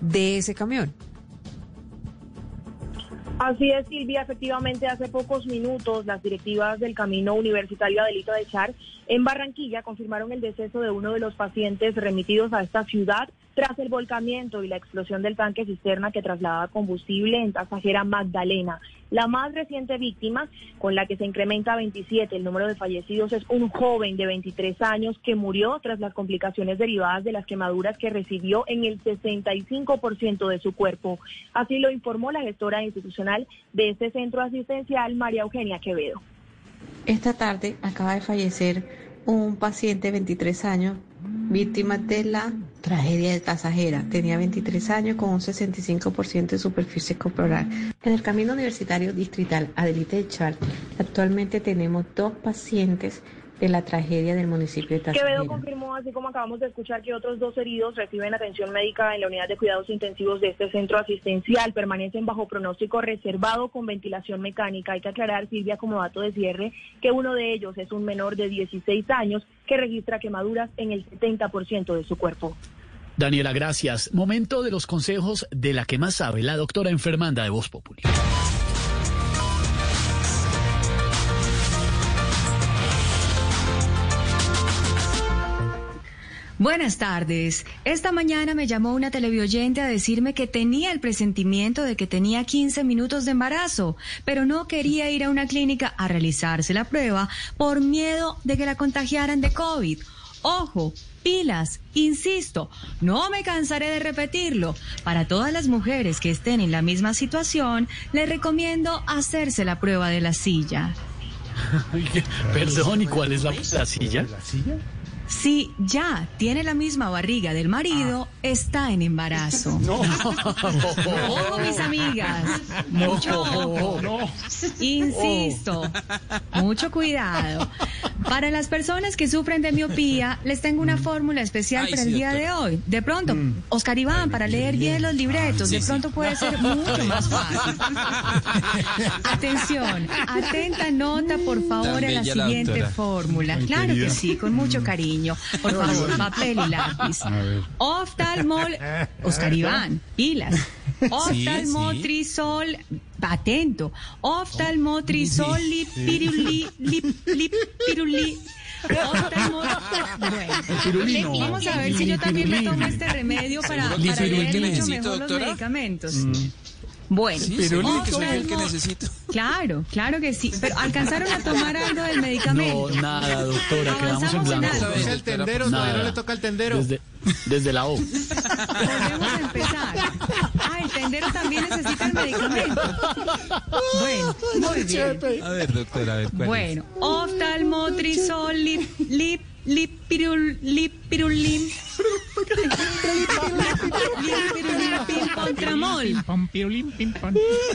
de ese camión. Así es, Silvia. Efectivamente, hace pocos minutos las directivas del Camino Universitario Adelito de Char en Barranquilla confirmaron el deceso de uno de los pacientes remitidos a esta ciudad tras el volcamiento y la explosión del tanque cisterna que trasladaba combustible en Tasajera Magdalena. La más reciente víctima, con la que se incrementa a 27 el número de fallecidos, es un joven de 23 años que murió tras las complicaciones derivadas de las quemaduras que recibió en el 65% de su cuerpo. Así lo informó la gestora institucional de este centro asistencial, María Eugenia Quevedo. Esta tarde acaba de fallecer un paciente de 23 años víctima de la tragedia de Tasajera. Tenía 23 años con un 65% de superficie corporal. En el camino universitario distrital Adelita de Char, actualmente tenemos dos pacientes de la tragedia del municipio de Tasajera. Quevedo confirmó, así como acabamos de escuchar, que otros dos heridos reciben atención médica en la unidad de cuidados intensivos de este centro asistencial. Permanecen bajo pronóstico reservado con ventilación mecánica. Hay que aclarar, Silvia, como dato de cierre, que uno de ellos es un menor de 16 años que registra quemaduras en el 70% de su cuerpo. Daniela, gracias. Momento de los consejos de la que más sabe, la doctora enfermanda de Voz Populi. Buenas tardes. Esta mañana me llamó una televidente a decirme que tenía el presentimiento de que tenía 15 minutos de embarazo, pero no quería ir a una clínica a realizarse la prueba por miedo de que la contagiaran de COVID. Ojo, pilas, insisto, no me cansaré de repetirlo. Para todas las mujeres que estén en la misma situación, les recomiendo hacerse la prueba de la silla. (laughs) Perdón, ¿y cuál es la, la silla? ¿La silla? Si ya tiene la misma barriga del marido, está en embarazo. (laughs) No. Ojo, mis amigas. Mucho ojo. Insisto, mucho cuidado. Para las personas que sufren de miopía, les tengo una fórmula especial Ay, para el sí, día de hoy. De pronto, Oscar Iván, para leer bien los libretos, de pronto puede ser mucho más (laughs) fácil. Atención, atenta nota, por favor, Tan a la siguiente fórmula. Ay, Claro querida. que sí, con mucho cariño. Por favor, papel y lápiz. Oftalmol, Oscar (laughs) Iván, pilas. Oftalmotrisol, atento. Oftalmotrisol, lipiruli, lip- lipiruli. Bueno, vamos a ver si yo también me tomo este remedio para, ¿Seguro que para leer mucho mejor los medicamentos. Bueno, Sí, seguro que soy el que necesito. Claro, claro que sí. Pero alcanzaron a tomar algo del medicamento. No, nada, doctora, quedamos en blanco. el tendero, Nada. todavía no le toca al tendero. Desde, desde la O. Volvemos a empezar. Ah, el tendero también necesita el medicamento. Bueno, muy bien. A ver, doctora, a ver, ¿cuál? Bueno, oftalmotrisol, lip, lip, lipirul, lipirulim.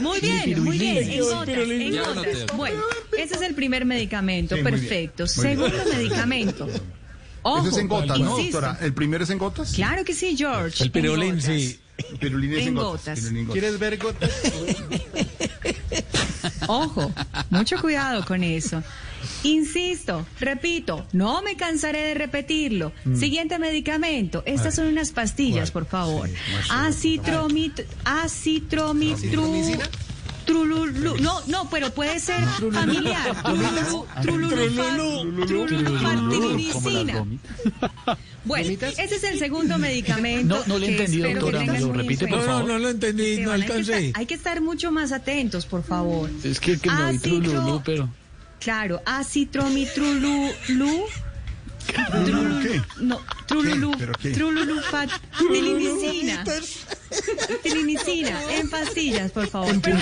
Muy bien, muy bien. En gotas, en gotas. Bueno, ese es el primer medicamento. Perfecto. Segundo medicamento. Ojo, Eso es en gotas, ¿no, insisto. doctora? ¿El primero es en gotas? Claro que sí, George. El pirulín, sí. El pirulín es en, En gotas. gotas. pirulín en gotas. ¿Quieres ver gotas? (laughs) Ojo, mucho cuidado con eso. Insisto, repito, no me cansaré de repetirlo. Siguiente medicamento. Estas son unas pastillas, por favor. Acitromit, acitromitru. Trululu, no, no, pero puede ser familiar. (laughs) Trululu, trululu. Bueno, ese es el segundo medicamento. No, no que entendí, doctora, tengas ¿me lo repite, por favor? No, no lo entendí, no hay alcancé. estar- Hay que estar mucho más atentos, por favor. Es que, oí Acitro- trululú, pero... Claro, acitromitrululu. ¿Trululu qué? No, trululu, ¿Qué? ¿Pero Tilinicina, en pastillas, por favor. Pero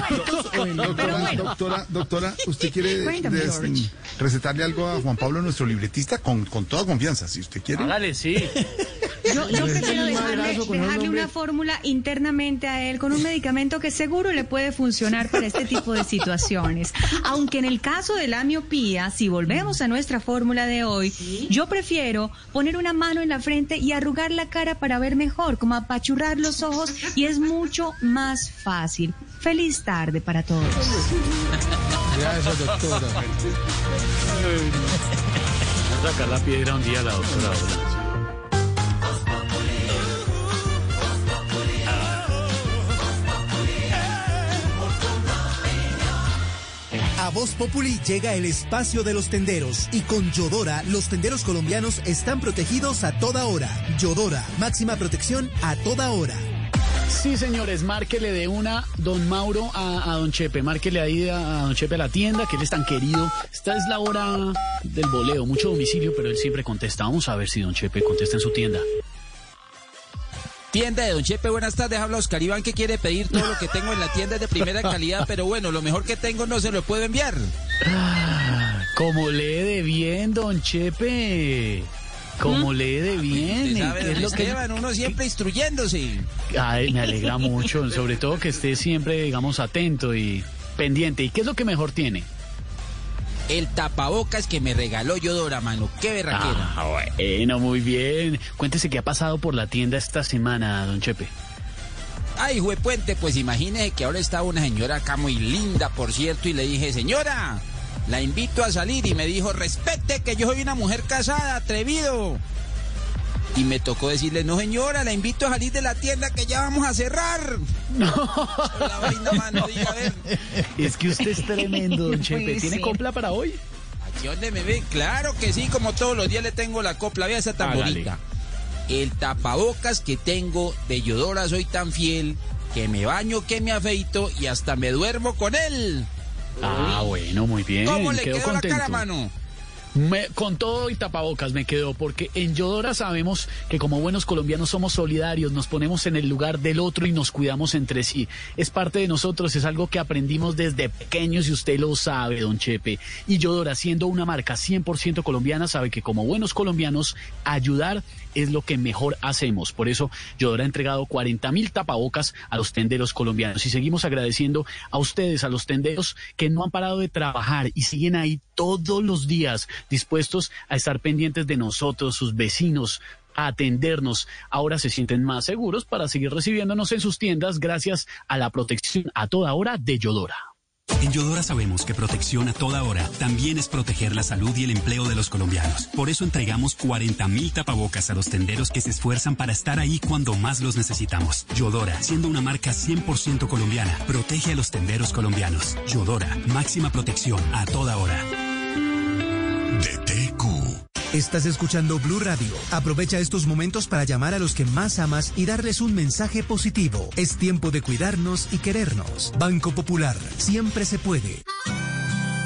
bueno, pero Doctora, bueno. doctora, doctora, ¿usted quiere Cuéntame, des- George. recetarle algo a Juan Pablo, nuestro libretista, con, con toda confianza, si usted quiere? Hágale, sí. Yo, yo prefiero dejarle, dejarle una fórmula internamente a él con un medicamento que seguro le puede funcionar para este tipo de situaciones. Aunque en el caso de la miopía, si volvemos a nuestra fórmula de hoy, yo prefiero poner una mano en la frente y arrugar la cara para ver mejor, como apachurrar los ojos y es mucho más fácil. Feliz tarde para todos. Gracias, doctora. Sacar la piedra un día a la doctora. A Voz Populi llega el espacio de los tenderos y con Yodora los tenderos colombianos están protegidos a toda hora. Yodora, máxima protección a toda hora. Sí, señores, márquele de una, don Mauro, a, a don Chepe. Márquele ahí a, a don Chepe a la tienda, que él es tan querido. Esta es la hora del voleo, mucho domicilio, pero él siempre contesta. Vamos a ver si don Chepe contesta en su tienda. Tienda de Don Chepe, buenas tardes. Habla Oscar Iván que quiere pedir todo lo que tengo en la tienda es de primera (laughs) calidad, pero bueno, lo mejor que tengo no se lo puedo enviar. Como lee de bien, don Chepe. Como lee de bien. Es lo que- Esteban, uno siempre instruyéndose. Ay, me alegra (laughs) mucho, sobre todo que esté siempre, digamos, atento y pendiente. ¿Y qué es lo que mejor tiene? El tapabocas que me regaló Yodora, mano. Qué berraquera. Ah, bueno, muy bien. Cuéntese qué ha pasado por la tienda esta semana, don Chepe. Ay, juepuente, pues imagínese que ahora estaba una señora acá muy linda, por cierto, y le dije, señora, la invito a salir, y me dijo, respete que yo soy una mujer casada, atrevido. Y me tocó decirle, no señora, la invito a salir de la tienda que ya vamos a cerrar. (laughs) No. La vaina, (laughs) mano, diga, a ver. Es que usted es tremendo, don Chepe. ¿Tiene copla para hoy? Aquí donde me ve, claro que sí, como todos los días le tengo la copla, vea esa tan bonita. El tapabocas que tengo de Yodora soy tan fiel que me baño, que me afeito y hasta me duermo con él. Ah, bueno, muy bien. ¿Cómo le Quedó quedó contento. la cara, mano? Me- con todo y tapabocas me quedó, porque en Yodora sabemos que como buenos colombianos somos solidarios, nos ponemos en el lugar del otro y nos cuidamos entre sí. Es parte de nosotros, es algo que aprendimos desde pequeños y usted lo sabe, don Chepe. Y Yodora, siendo una marca 100% colombiana, sabe que como buenos colombianos, ayudar es lo que mejor hacemos. Por eso, Yodora ha entregado 40 mil tapabocas a los tenderos colombianos y seguimos agradeciendo a ustedes, a los tenderos que no han parado de trabajar y siguen ahí todos los días dispuestos a estar pendientes de nosotros, sus vecinos, a atendernos. Ahora se sienten más seguros para seguir recibiéndonos en sus tiendas gracias a la protección a toda hora de Yodora. En Yodora sabemos que protección a toda hora también es proteger la salud y el empleo de los colombianos. Por eso entregamos 40.000 tapabocas a los tenderos que se esfuerzan para estar ahí cuando más los necesitamos. Yodora, siendo una marca 100% colombiana, protege a los tenderos colombianos. Yodora, máxima protección a toda hora. Estás escuchando Blue Radio. Aprovecha estos momentos para llamar a los que más amas y darles un mensaje positivo. Es tiempo de cuidarnos y querernos. Banco Popular. Siempre se puede.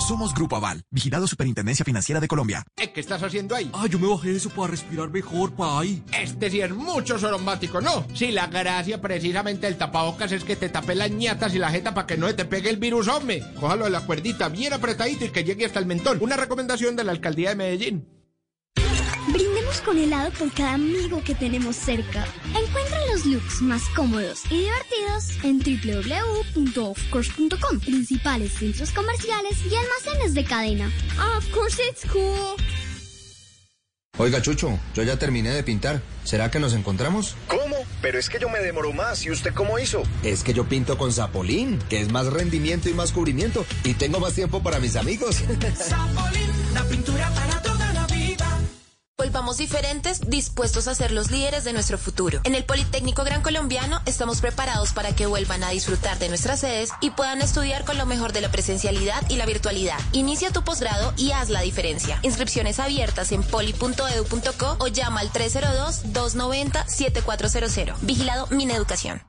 Somos Grupo Aval, vigilado Superintendencia Financiera de Colombia. ¿Eh, ¿Qué estás haciendo ahí? Ah, yo me bajé eso para respirar mejor, pay. Este sí es mucho sorombático, ¿no? Sí, la gracia precisamente del tapabocas es que te tape las ñatas y la jeta para que no te pegue el virus, hombre. Cójalo de la cuerdita bien apretadito y que llegue hasta el mentón. Una recomendación de la alcaldía de Medellín. Brindemos con helado por cada amigo que tenemos cerca. Encuentra los looks más cómodos y divertidos en www.offcourse.com, principales centros comerciales y almacenes de cadena. Of course it's cool. Oiga, Chucho, yo ya terminé de pintar. ¿Será que nos encontramos? ¿Cómo? Pero es que yo me demoro más. ¿Y usted cómo hizo? Es que yo pinto con Zapolín, que es más rendimiento y más cubrimiento. Y tengo más tiempo para mis amigos. (laughs) Zapolín, la pintura para. Volvamos diferentes, dispuestos a ser los líderes de nuestro futuro. En el Politécnico Gran Colombiano estamos preparados para que vuelvan a disfrutar de nuestras sedes y puedan estudiar con lo mejor de la presencialidad y la virtualidad. Inicia tu posgrado y haz la diferencia. Inscripciones abiertas en poli.edu.co o llama al 302-290-7400. Vigilado Mineducación.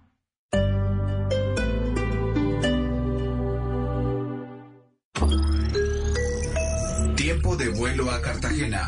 Tiempo de vuelo a Cartagena.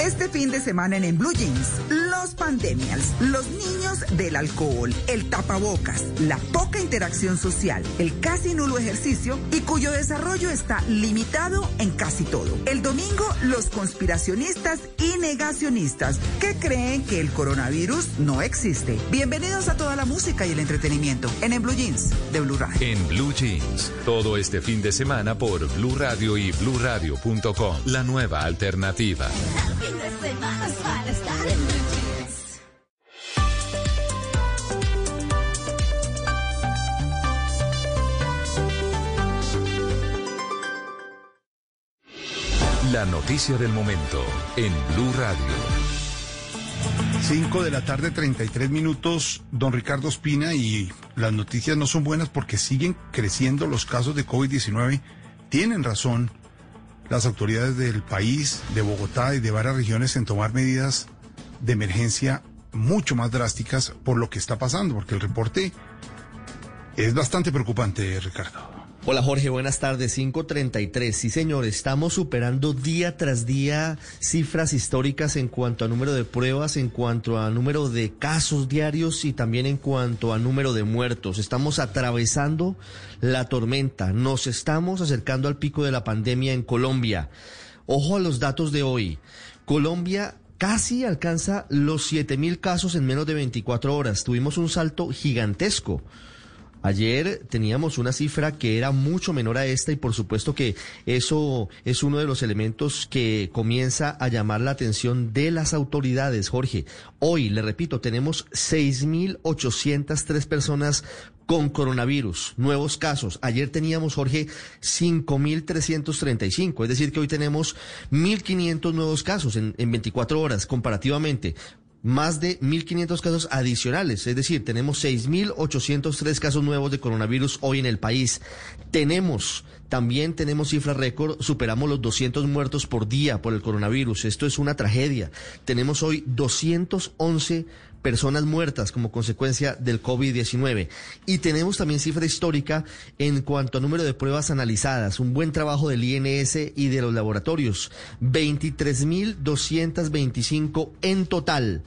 Este fin de semana en, en Blue Jeans, los pandemials, los niños del alcohol, el tapabocas, la poca interacción social, el casi nulo ejercicio y cuyo desarrollo está limitado en casi todo. El domingo, los conspiracionistas y negacionistas que creen que el coronavirus no existe. Bienvenidos a toda la música y el entretenimiento en, en Blue Jeans de Blue Radio. En Blue Jeans, todo este fin de semana por Blue Radio y bluradio.com. La nueva alternativa. Fin de semana es para estar en Blue Jeans. La noticia del momento en Blue Radio. 5 de la tarde, 33 minutos, don Ricardo Espina, y las noticias no son buenas porque siguen creciendo los casos de COVID-19. Tienen razón las autoridades del país, de Bogotá y de varias regiones en tomar medidas de emergencia mucho más drásticas por lo que está pasando, porque el reporte es bastante preocupante, Ricardo. Hola Jorge, buenas tardes. 533. Sí, señor, estamos superando día tras día cifras históricas en cuanto a número de pruebas, en cuanto a número de casos diarios y también en cuanto a número de muertos. Estamos atravesando la tormenta. Nos estamos acercando al pico de la pandemia en Colombia. Ojo a los datos de hoy. Colombia casi alcanza los 7 mil casos en menos de 24 horas. Tuvimos un salto gigantesco. Ayer teníamos una cifra que era mucho menor a esta y por supuesto que eso es uno de los elementos que comienza a llamar la atención de las autoridades, Jorge. Hoy, le repito, tenemos 6.803 personas con coronavirus, nuevos casos. Ayer teníamos, Jorge, 5.335, es decir, que hoy tenemos 1.500 nuevos casos en, en 24 horas comparativamente más de 1.500 casos adicionales, es decir, tenemos 6.803 casos nuevos de coronavirus hoy en el país. Tenemos, también tenemos cifras récord, superamos los 200 muertos por día por el coronavirus. Esto es una tragedia. Tenemos hoy 211 personas muertas como consecuencia del COVID-19. Y tenemos también cifra histórica en cuanto a número de pruebas analizadas, un buen trabajo del INS y de los laboratorios, 23.225 en total.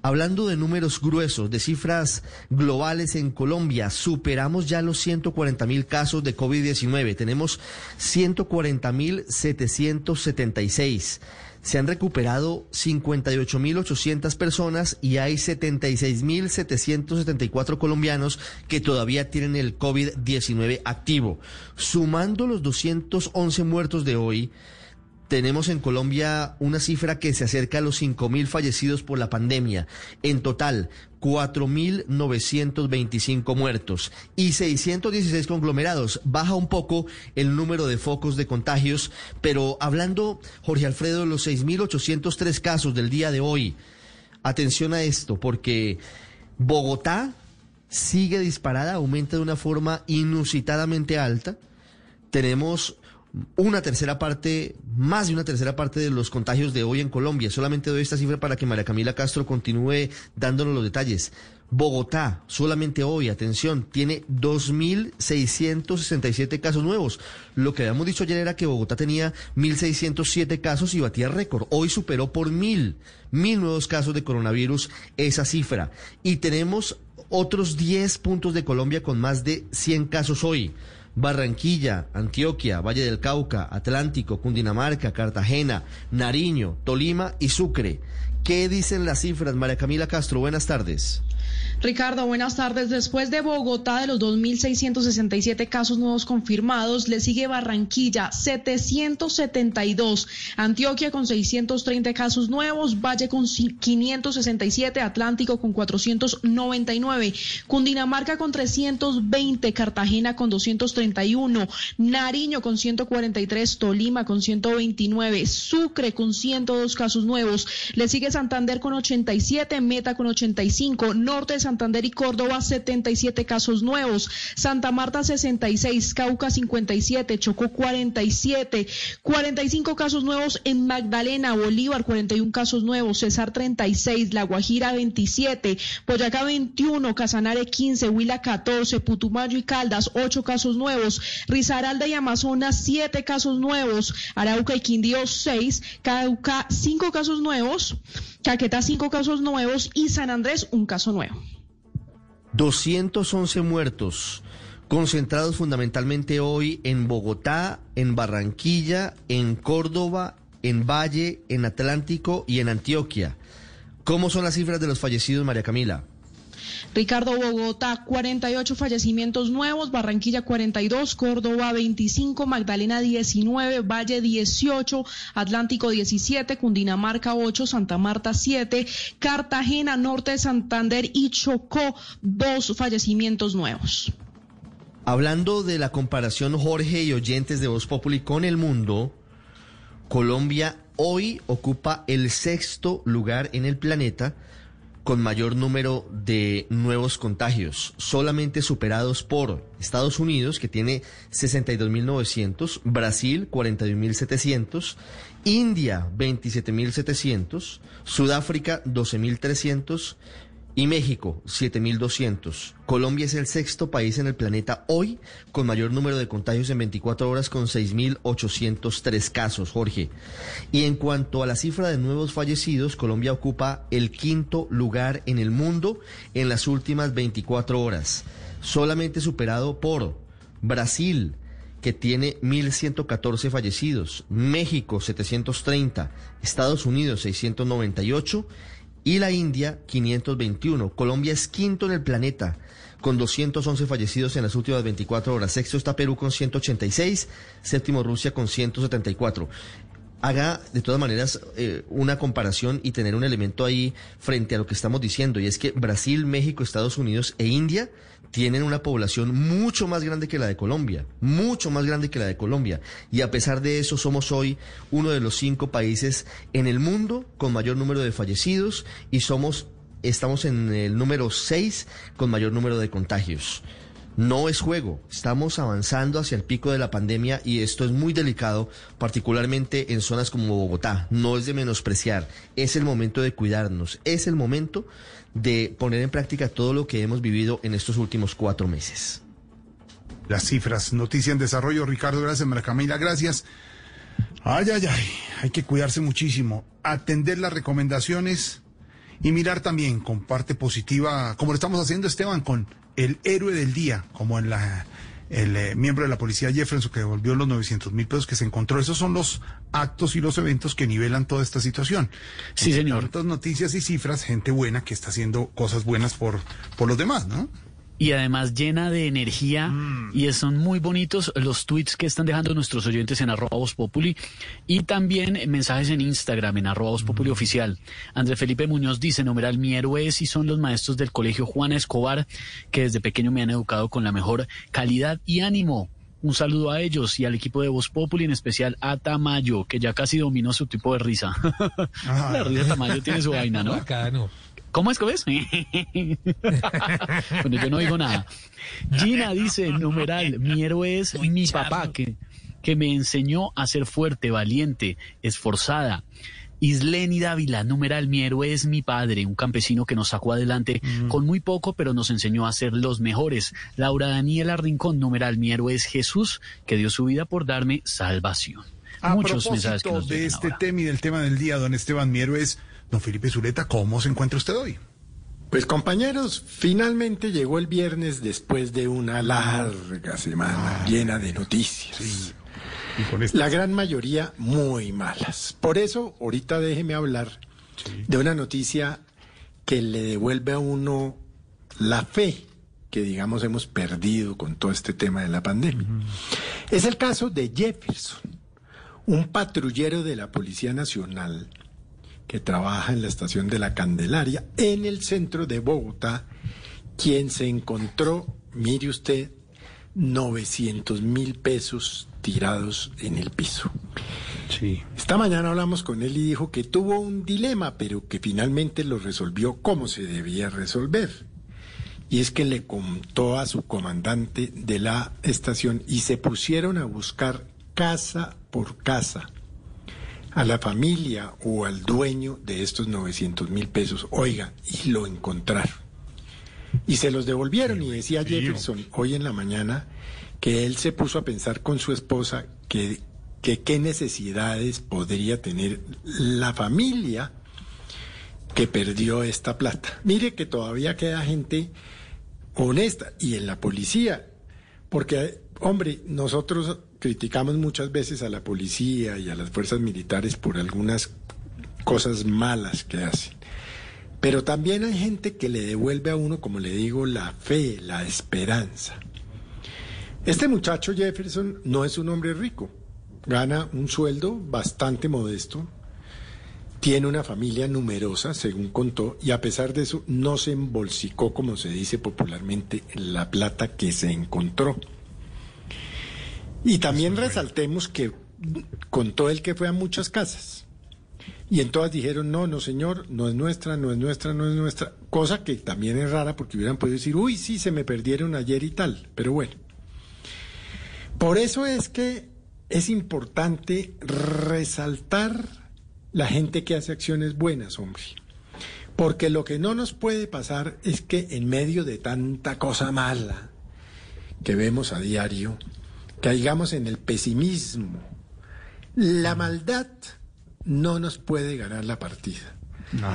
Hablando de números gruesos, de cifras globales en Colombia, superamos ya los 140 mil casos de COVID-19. Tenemos 140 mil 776 se han recuperado 58.800 personas y hay 76.774 colombianos que todavía tienen el COVID-19 activo. Sumando los 211 muertos de hoy, tenemos en Colombia una cifra que se acerca a los 5.000 fallecidos por la pandemia. En total, 4.925 muertos y 616 conglomerados. Baja un poco el número de focos de contagios, pero hablando, Jorge Alfredo, de los 6.803 casos del día de hoy, atención a esto, porque Bogotá sigue disparada, aumenta de una forma inusitadamente alta. Tenemos una tercera parte, más de una tercera parte de los contagios de hoy en Colombia. Solamente doy esta cifra para que María Camila Castro continúe dándonos los detalles. Bogotá, solamente hoy, atención, tiene 2.667 casos nuevos. Lo que habíamos dicho ayer era que Bogotá tenía 1.607 casos y batía récord. Hoy superó por mil, mil nuevos casos de coronavirus esa cifra. Y tenemos otros 10 puntos de Colombia con más de 100 casos hoy. Barranquilla, Antioquia, Valle del Cauca, Atlántico, Cundinamarca, Cartagena, Nariño, Tolima y Sucre. ¿Qué dicen las cifras? María Camila Castro, buenas tardes. Ricardo, buenas tardes. Después de Bogotá, de los 2.667 casos nuevos confirmados, le sigue Barranquilla, 772. Antioquia con 630 casos nuevos, Valle con 567, Atlántico con 499, Cundinamarca con 320, Cartagena con 231, Nariño con 143, Tolima con 129, Sucre con 102 casos nuevos. Le sigue Santander con 87, Meta con 85, Norte de Santander y Córdoba 77 casos nuevos, Santa Marta 66, Cauca 57, Chocó 47, 45 casos nuevos en Magdalena, Bolívar 41 casos nuevos, Cesar 36, La Guajira 27, Boyacá 21, Casanare 15, Huila 14, Putumayo y Caldas 8 casos nuevos, Risaralda y Amazonas 7 casos nuevos, Arauca y Quindío 6, Cauca 5 casos nuevos, Caquetá 5 casos nuevos. Y San Andrés un caso nuevo. 211 muertos, concentrados fundamentalmente hoy en Bogotá, en Barranquilla, en Córdoba, en Valle, en Atlántico y en Antioquia. ¿Cómo son las cifras de los fallecidos, María Camila? Ricardo Bogotá, 48 fallecimientos nuevos, Barranquilla 42, Córdoba 25, Magdalena 19, Valle 18, Atlántico 17, Cundinamarca 8, Santa Marta 7, Cartagena, Norte de Santander y Chocó, dos fallecimientos nuevos. Hablando de la comparación, Jorge y oyentes de Voz Populi con el mundo, Colombia hoy ocupa el sexto lugar en el planeta con mayor número de nuevos contagios, solamente superados por Estados Unidos, que tiene 62.900, Brasil 41.700, India 27.700, Sudáfrica 12.300 y México 7.200. Colombia es el sexto país en el planeta hoy con mayor número de contagios en 24 horas con 6.803 casos, Jorge. Y en cuanto a la cifra de nuevos fallecidos, Colombia ocupa el quinto lugar en el mundo en las últimas 24 horas, solamente superado por Brasil, que tiene 1.114 fallecidos, México 730, Estados Unidos 698 y la India 521. Colombia es quinto en el planeta con 211 fallecidos en las últimas 24 horas. Sexto está Perú con 186, séptimo Rusia con 174 haga de todas maneras eh, una comparación y tener un elemento ahí frente a lo que estamos diciendo, y es que Brasil, México, Estados Unidos e India tienen una población mucho más grande que la de Colombia, mucho más grande que la de Colombia, y a pesar de eso somos hoy uno de los cinco países en el mundo con mayor número de fallecidos y somos, estamos en el número seis con mayor número de contagios. No es juego, estamos avanzando hacia el pico de la pandemia y esto es muy delicado, particularmente en zonas como Bogotá. No es de menospreciar, es el momento de cuidarnos, es el momento de poner en práctica todo lo que hemos vivido en estos últimos cuatro meses. Las cifras, noticia en desarrollo, Ricardo, gracias, María Camila, gracias. Ay, ay, ay, hay que cuidarse muchísimo, atender las recomendaciones y mirar también con parte positiva, como lo estamos haciendo Esteban, con el héroe del día, como en la el eh, miembro de la policía Jefferson que devolvió los 900 mil pesos que se encontró. Esos son los actos y los eventos que nivelan toda esta situación. Sí, señor. Tantas noticias y cifras, gente buena que está haciendo cosas buenas por, por los demás, ¿no? Y además llena de energía mm. y son muy bonitos los tweets que están dejando nuestros oyentes en arroba Populi y también mensajes en Instagram en arroba Populi mm. oficial. André Felipe Muñoz dice, numeral, mi héroe y son los maestros del colegio Juana Escobar que desde pequeño me han educado con la mejor calidad y ánimo. Un saludo a ellos y al equipo de Voz Populi, en especial a Tamayo, que ya casi dominó su tipo de risa. (laughs) la risa de Tamayo tiene su vaina, ¿no? no. ¿Cómo es que ves? (laughs) bueno, yo no digo nada. Gina dice, numeral, mi héroe es mi papá, que, que me enseñó a ser fuerte, valiente, esforzada. Isleni Dávila, numeral, mi héroe es mi padre, un campesino que nos sacó adelante mm. con muy poco, pero nos enseñó a ser los mejores. Laura Daniela Rincón, numeral, mi héroe es Jesús, que dio su vida por darme salvación. A Muchos mensajes que de este tema y del tema del día, don Esteban, mi héroe es Don Felipe Zuleta, ¿cómo se encuentra usted hoy? Pues compañeros, finalmente llegó el viernes después de una larga semana llena de noticias. La gran mayoría muy malas. Por eso, ahorita déjeme hablar de una noticia que le devuelve a uno la fe que digamos hemos perdido con todo este tema de la pandemia. Es el caso de Jefferson, un patrullero de la Policía Nacional que trabaja en la estación de la Candelaria, en el centro de Bogotá, quien se encontró, mire usted, 900 mil pesos tirados en el piso. Sí. Esta mañana hablamos con él y dijo que tuvo un dilema, pero que finalmente lo resolvió como se debía resolver. Y es que le contó a su comandante de la estación y se pusieron a buscar casa por casa a la familia o al dueño de estos 900 mil pesos, oiga, y lo encontraron. Y se los devolvieron y decía Jefferson hoy en la mañana que él se puso a pensar con su esposa que, que qué necesidades podría tener la familia que perdió esta plata. Mire que todavía queda gente honesta y en la policía, porque, hombre, nosotros criticamos muchas veces a la policía y a las fuerzas militares por algunas cosas malas que hacen. Pero también hay gente que le devuelve a uno, como le digo, la fe, la esperanza. Este muchacho Jefferson no es un hombre rico, gana un sueldo bastante modesto, tiene una familia numerosa, según contó, y a pesar de eso no se embolsicó, como se dice popularmente, la plata que se encontró. Y también resaltemos que contó él que fue a muchas casas. Y en todas dijeron, no, no señor, no es nuestra, no es nuestra, no es nuestra. Cosa que también es rara porque hubieran podido decir, uy, sí, se me perdieron ayer y tal. Pero bueno. Por eso es que es importante resaltar la gente que hace acciones buenas, hombre. Porque lo que no nos puede pasar es que en medio de tanta cosa mala que vemos a diario, caigamos en el pesimismo. La maldad no nos puede ganar la partida.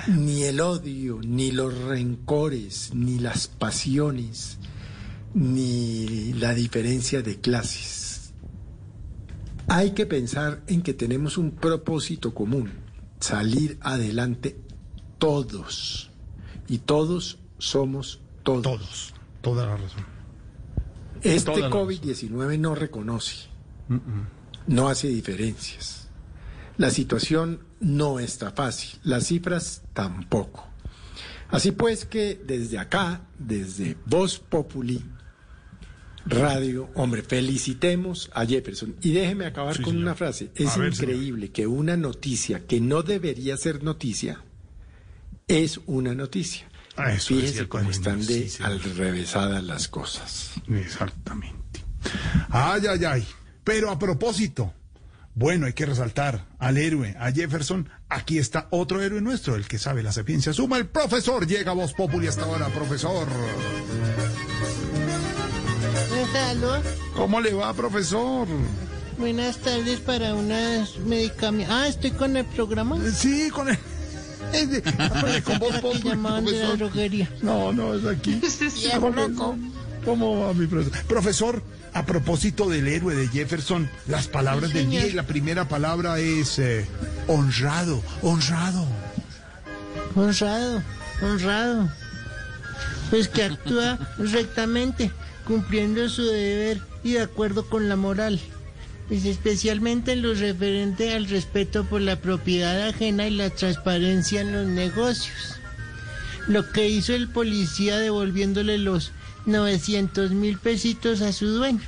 Ni el odio, ni los rencores, ni las pasiones, ni la diferencia de clases. Hay que pensar en que tenemos un propósito común, salir adelante todos. Y todos somos todos. Todos, toda la razón. Este Toda la COVID-19 no reconoce, no hace diferencias. La situación no está fácil, las cifras tampoco. Así pues que desde acá, desde Voz Populi Radio, hombre, felicitemos a Jefferson. Y déjeme acabar Sí, con señor. una frase. Es ver, increíble que una noticia que no debería ser noticia es una noticia. Ah, eso es cierto, cómo están de sí, alrevesadas las cosas. Exactamente. Ay, ay, ay. Pero a propósito, bueno, hay que resaltar al héroe, a Jefferson. Aquí está otro héroe nuestro, el que sabe la sapiencia. Suma el profesor. Llega a Voz Populi hasta ahora, profesor. Aló, ¿Cómo le va, profesor? buenas tardes para unas medicamentos. Ah, estoy con el programa. Sí, con el... con Voz de droguería. No, no, es aquí. (laughs) Ya, loco. ¿Cómo va mi profesor? Profesor, a propósito del héroe de Jefferson, las palabras Sí, del día y la primera palabra es eh, honrado, honrado. Honrado, honrado. Pues que actúa (laughs) rectamente, cumpliendo su deber y de acuerdo con la moral. Pues especialmente en lo referente al respeto por la propiedad ajena y la transparencia en los negocios. Lo que hizo el policía devolviéndole los 900 mil pesitos a su dueño.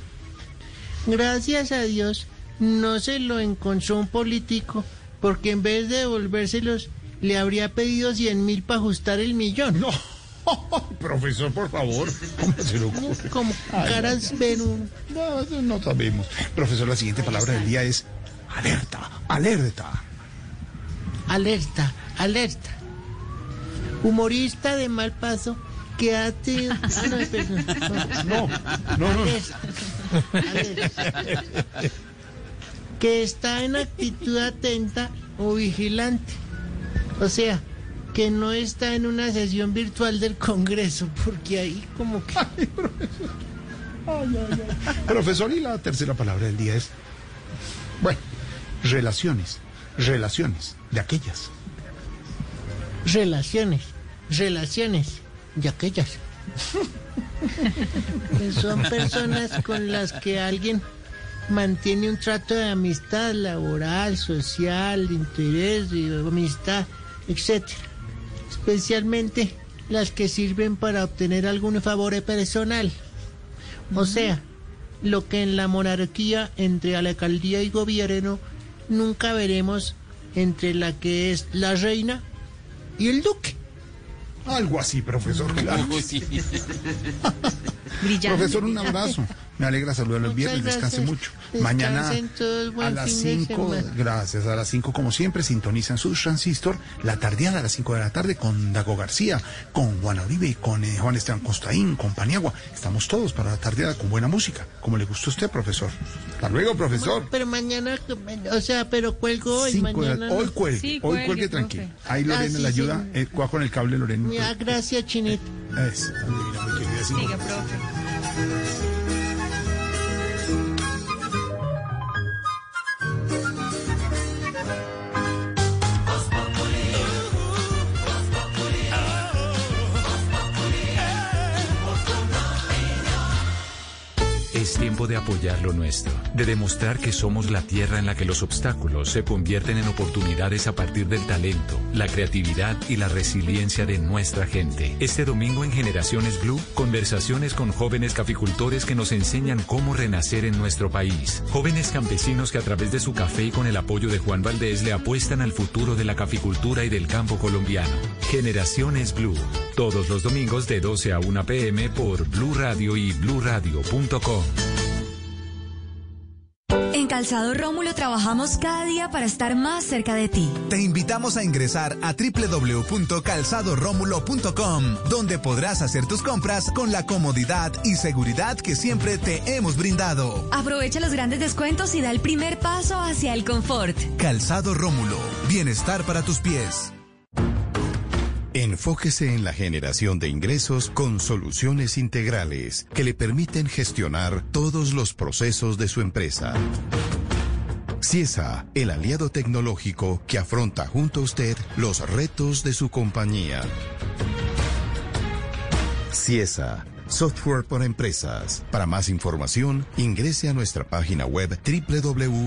Gracias a Dios no se lo encontró un político porque en vez de devolvérselos le habría pedido 100 mil para ajustar el millón. No. (laughs) Profesor, por favor, ¿cómo se lo ocurre? Como caras no, ven un- No, no, sabemos. Profesor, la siguiente palabra del día es alerta, alerta. Alerta, alerta. Humorista de mal paso que ha tenido... (laughs) Ah, no, perdón. No, no, no. Alerta, alerta. Que está en actitud atenta o vigilante. O sea, que no está en una sesión virtual del Congreso, porque ahí como que... Profesor, y la tercera palabra del día es, bueno, relaciones, relaciones de aquellas. Relaciones, relaciones de aquellas. Que Son personas con las que alguien mantiene un trato de amistad laboral, social, de interés, de amistad, etc. Especialmente las que sirven para obtener algún favor personal. O sea, lo que en la monarquía entre la alcaldía y gobierno nunca veremos entre la que es la reina y el duque. Algo así, profesor, claro. Brillante. (laughs) Profesor, un abrazo. Me alegra saludarlo el viernes, descanse mucho. Descansen Mañana a las fin de 5, semana. gracias, a las 5 como siempre sintonizan sus transistor, la tardeada a las 5 de la tarde con Dago García, con Juan Uribe, con eh, Juan Esteban Costaín, con Paniagua. Estamos todos para la tardeada con buena música, como le gustó a usted, profesor. Hasta luego, profesor. Pero mañana, o sea, pero cuelgo hoy, Cinco la- hoy cuelgue, hoy cuelgue tranquilo. Ahí Ah, Lorena sí, le ayuda, sí. eh, con el cable Lorena. Ya, gracias, Chinito. Es, muy querida. Siga, profe. Es tiempo de apoyar lo nuestro, de demostrar que somos la tierra en la que los obstáculos se convierten en oportunidades a partir del talento, la creatividad y la resiliencia de nuestra gente. Este domingo en Generaciones Blue, conversaciones con jóvenes caficultores que nos enseñan cómo renacer en nuestro país. Jóvenes campesinos que a través de su café y con el apoyo de Juan Valdés le apuestan al futuro de la caficultura y del campo colombiano. Generaciones Blue, todos los domingos de 12 a 1 pm por Blue Radio y bluradio.com. En Calzado Rómulo trabajamos cada día para estar más cerca de ti. Te invitamos a ingresar a www.calzadoromulo.com, donde podrás hacer tus compras con la comodidad y seguridad que siempre te hemos brindado. Aprovecha los grandes descuentos y da el primer paso hacia el confort. Calzado Rómulo, bienestar para tus pies. Enfóquese en la generación de ingresos con soluciones integrales que le permiten gestionar todos los procesos de su empresa. CIESA, el aliado tecnológico que afronta junto a usted los retos de su compañía. CIESA, software para empresas. Para más información, ingrese a nuestra página web www.ciesa.com.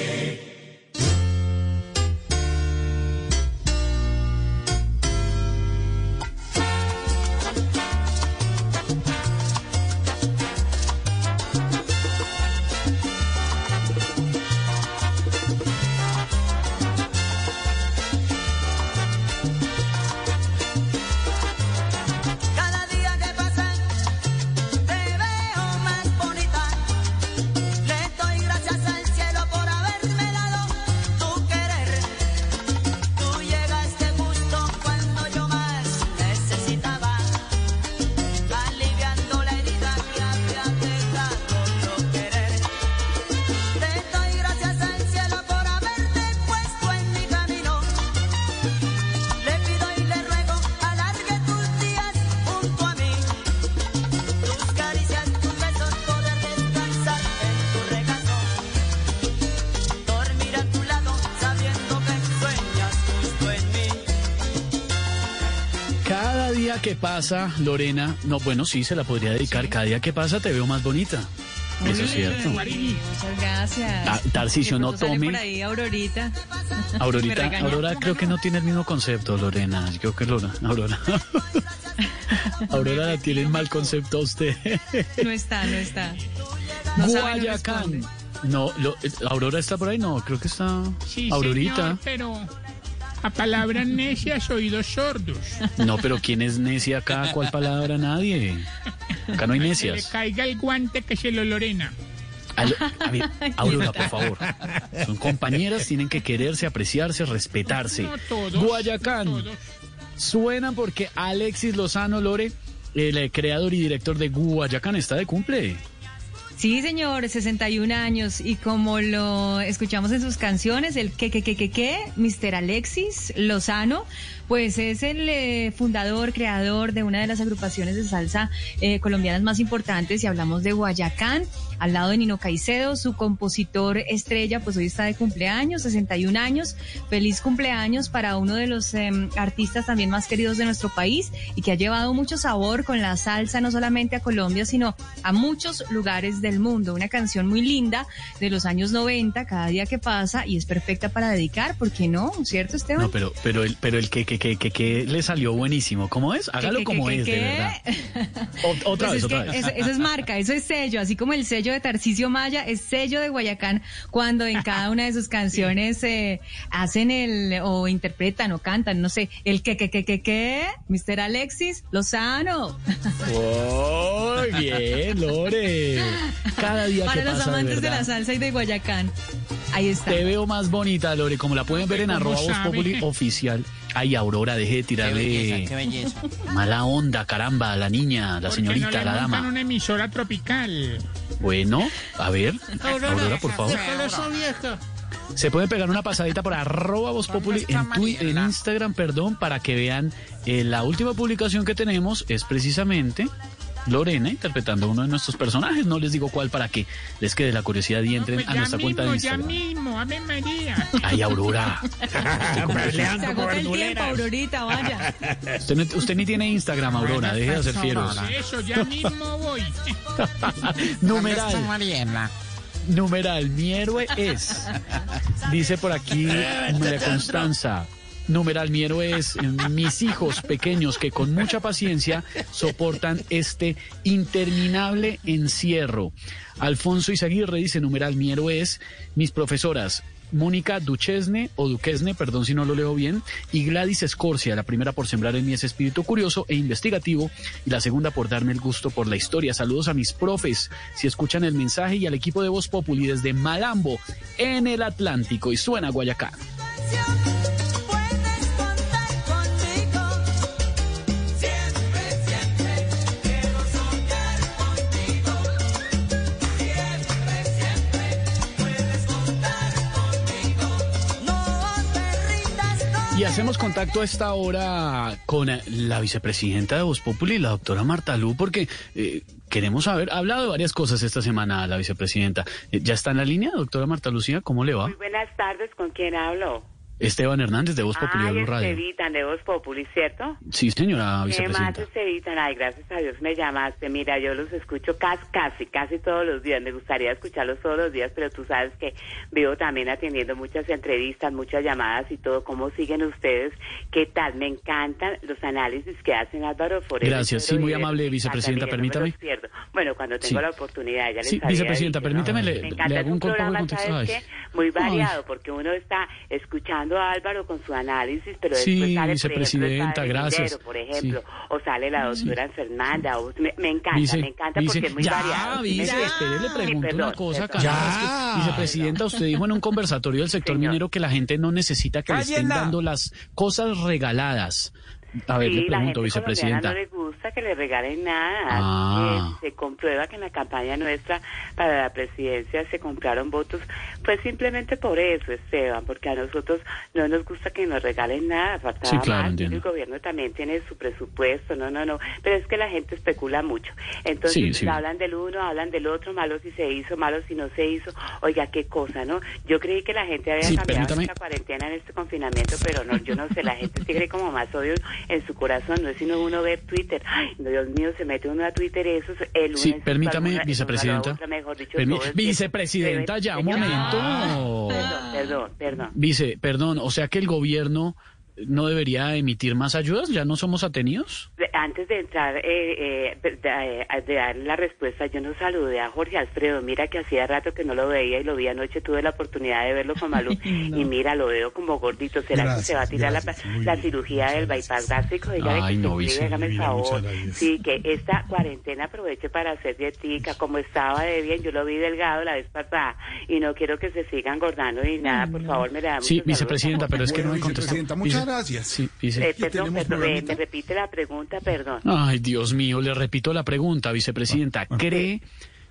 Pasa, Lorena, no, bueno, sí, se la podría dedicar. Cada día que pasa te veo más bonita. Eso es cierto. Muchas gracias. Ah, Tarcisio, no tome. por ahí Aurorita. (laughs) Aurorita. Aurora creo que no tiene el mismo concepto, Lorena. Yo creo que Lora, Aurora. (laughs) Aurora la tiene en mal concepto a usted. No está, no está. No sabe, no Guayacán. responde. No, lo- eh, Aurora está por ahí, no, creo que está Sí, Aurorita. señor, pero a palabras necias, oídos sordos. No, pero ¿quién es necia acá? ¿Cuál palabra? Nadie. Acá no hay Que le necias. caiga el guante que se lo lorena. Al- a ver, (laughs) Aurora, por favor. Son compañeras, tienen que quererse, apreciarse, respetarse. No todos. Guayacán. todos. Suenan porque Alexis Lozano Lore, el creador y director de Guayacán, está de cumple. Sí, señor, 61 años. Y como lo escuchamos en sus canciones, el que, que, que, que, que, Mr. Alexis Lozano, pues es el eh, fundador, creador de una de las agrupaciones de salsa eh, colombianas más importantes. Y hablamos de Guayacán, al lado de Nino Caicedo, su compositor estrella, pues hoy está de cumpleaños, 61 años. Feliz cumpleaños para uno de los em, artistas también más queridos de nuestro país y que ha llevado mucho sabor con la salsa, no solamente a Colombia, sino a muchos lugares del mundo. Una canción muy linda de los años 90, cada día que pasa, y es perfecta para dedicar, ¿por qué no? ¿Cierto, Esteban? No, pero, pero el, pero el que, que, que, que, que le salió buenísimo. ¿Cómo es? Hágalo ¿Qué, qué, como es, de verdad. (laughs) O- otra Pues vez, es otra vez. Eso, eso es marca, eso es sello, así como el sello de Tarcisio Maya es sello de Guayacán cuando en cada una de sus (laughs) canciones eh, hacen el o interpretan o cantan, no sé, el que que que que que Mr. Alexis Lozano. Muy bien, Lore. Cada día Para que los pasa, amantes de, la salsa y de Guayacán. Ahí está. Te veo más bonita, Lore, como la pueden ver en ¿Cómo arroba? Populi oficial. Ay, Aurora, deje de tirarle mala onda, caramba, a la niña, la señorita, no le la dama. una emisora tropical. Bueno, a ver, Aurora, por favor. Se pueden pegar una pasadita por arroba Voz Populi en, Twi- en Instagram, perdón, para que vean eh, la última publicación que tenemos es precisamente Lorena interpretando uno de nuestros personajes. No les digo cuál para que les quede la curiosidad y entren Pues a nuestra cuenta de ya Instagram. mismo, Ave María. Ay, Aurora. (laughs) Se agota el tiempo, Aurorita, vaya. Usted, no- usted ni tiene Instagram, Aurora. Deje de hacer fieros. Eso, ya mismo voy. (laughs) Numeral. Mariela? Numeral, mi héroe es. Dice por aquí (laughs) María Constanza. Numeral, mi es mis hijos pequeños que con mucha paciencia soportan este interminable encierro. Alfonso Izaguirre dice, numeral, mi es mis profesoras. Mónica Duchesne, o Duquesne, perdón si no lo leo bien, y Gladys Escorcia, la primera por sembrar en mí ese espíritu curioso e investigativo, y la segunda por darme el gusto por la historia. Saludos a mis profes, si escuchan el mensaje, y al equipo de Voz Populi desde Malambo, en el Atlántico, y suena Guayacán. Y hacemos contacto a esta hora con la vicepresidenta de Voz Populi, la doctora Marta Lu, porque eh, queremos saber, ha hablado de varias cosas esta semana la vicepresidenta. Eh, ¿Ya está en la línea, doctora Marta Lucía? ¿Cómo le va? Muy buenas tardes, ¿con quién hablo? Esteban Hernández de Voz Populi Ay, Radio. Estevitan de Voz Populi, ¿cierto? Sí, señora ¿Qué más, vicepresidenta. Estevitan? Ay, gracias a Dios me llamaste. Mira, yo los escucho casi, casi, casi todos los días. Me gustaría escucharlos todos los días, pero tú sabes que vivo también atendiendo muchas entrevistas, muchas llamadas y todo. ¿Cómo siguen ustedes? ¿Qué tal? Me encantan los análisis que hacen Álvaro Forero. Gracias, sí, muy amable, vicepresidenta, no permítame. Bueno, cuando tengo Sí. la oportunidad, ya les Sí, vicepresidenta, dicho, permítame, ¿no? le- Me le hago un programa. ¿sabes qué? Muy Ay. variado, porque uno está escuchando a Álvaro con su análisis, pero Sí, después sale, por ejemplo, vicepresidenta, gracias. Por ejemplo, o sale la doctora Fernanda, o- me, me encanta, Vice- me encanta vice- porque es muy ya, variado. ¿sí vice, entiendes? espere, le Sí, pregunto perdón, una cosa, perdón. caramba, es que, vicepresidenta, usted dijo en un conversatorio del sector minero que la gente no necesita que le estén dando las cosas regaladas. A ver, sí, le la pregunto, gente colombiana vicepresidenta. no le gusta que le regalen nada. Ah. Eh, se comprueba que en la campaña nuestra para la presidencia se compraron votos, pues simplemente por eso, Esteban, porque a nosotros no nos gusta que nos regalen nada. Faltaba Sí, claro, entiendo. El gobierno también tiene su presupuesto, no, no, no. Pero es que la gente especula mucho. Entonces Sí, sí. hablan del uno, hablan del otro, malo si se hizo, malo si no se hizo. Oiga, qué cosa, ¿no? Yo creí que la gente había cambiado permítame. esta cuarentena en este confinamiento, pero no, yo no sé, la gente tiene como más odio en su corazón, no es sino uno ver Twitter. Ay, Dios mío, se mete uno a Twitter, eso es el. Sí, permítame, una- es una vicepresidenta. otra, mejor dicho, Permi- vicepresidenta, ya, un momento. Perdón, perdón, perdón. Vice, perdón, o sea que el gobierno no debería emitir más ayudas, ¿ya no somos atenidos? Antes de entrar, eh, eh, de, de- de dar la respuesta, yo no saludé a Jorge Alfredo. Mira que hacía rato que no lo veía y lo vi anoche. Tuve la oportunidad de verlo con Malú. (laughs) Y mira, lo veo como gordito. ¿Será Gracias, que se va a tirar la, gracias, la bien, cirugía del bypass gástrico? Ay, que no, se cuide, Vice, hágame el favor. Sí, que esta cuarentena aproveche para hacer dietica. Como estaba de bien, yo lo vi delgado la vez pasada. Y no quiero que se siga engordando ni nada. Por favor, me le da Sí, vicepresidenta, saludos. pero es que no me contestó. muchas gracias. Sí, Eh, perdón, me, repite la pregunta, perdón. Ay, Dios mío, le repito la pregunta, vicepresidenta. ¿Cree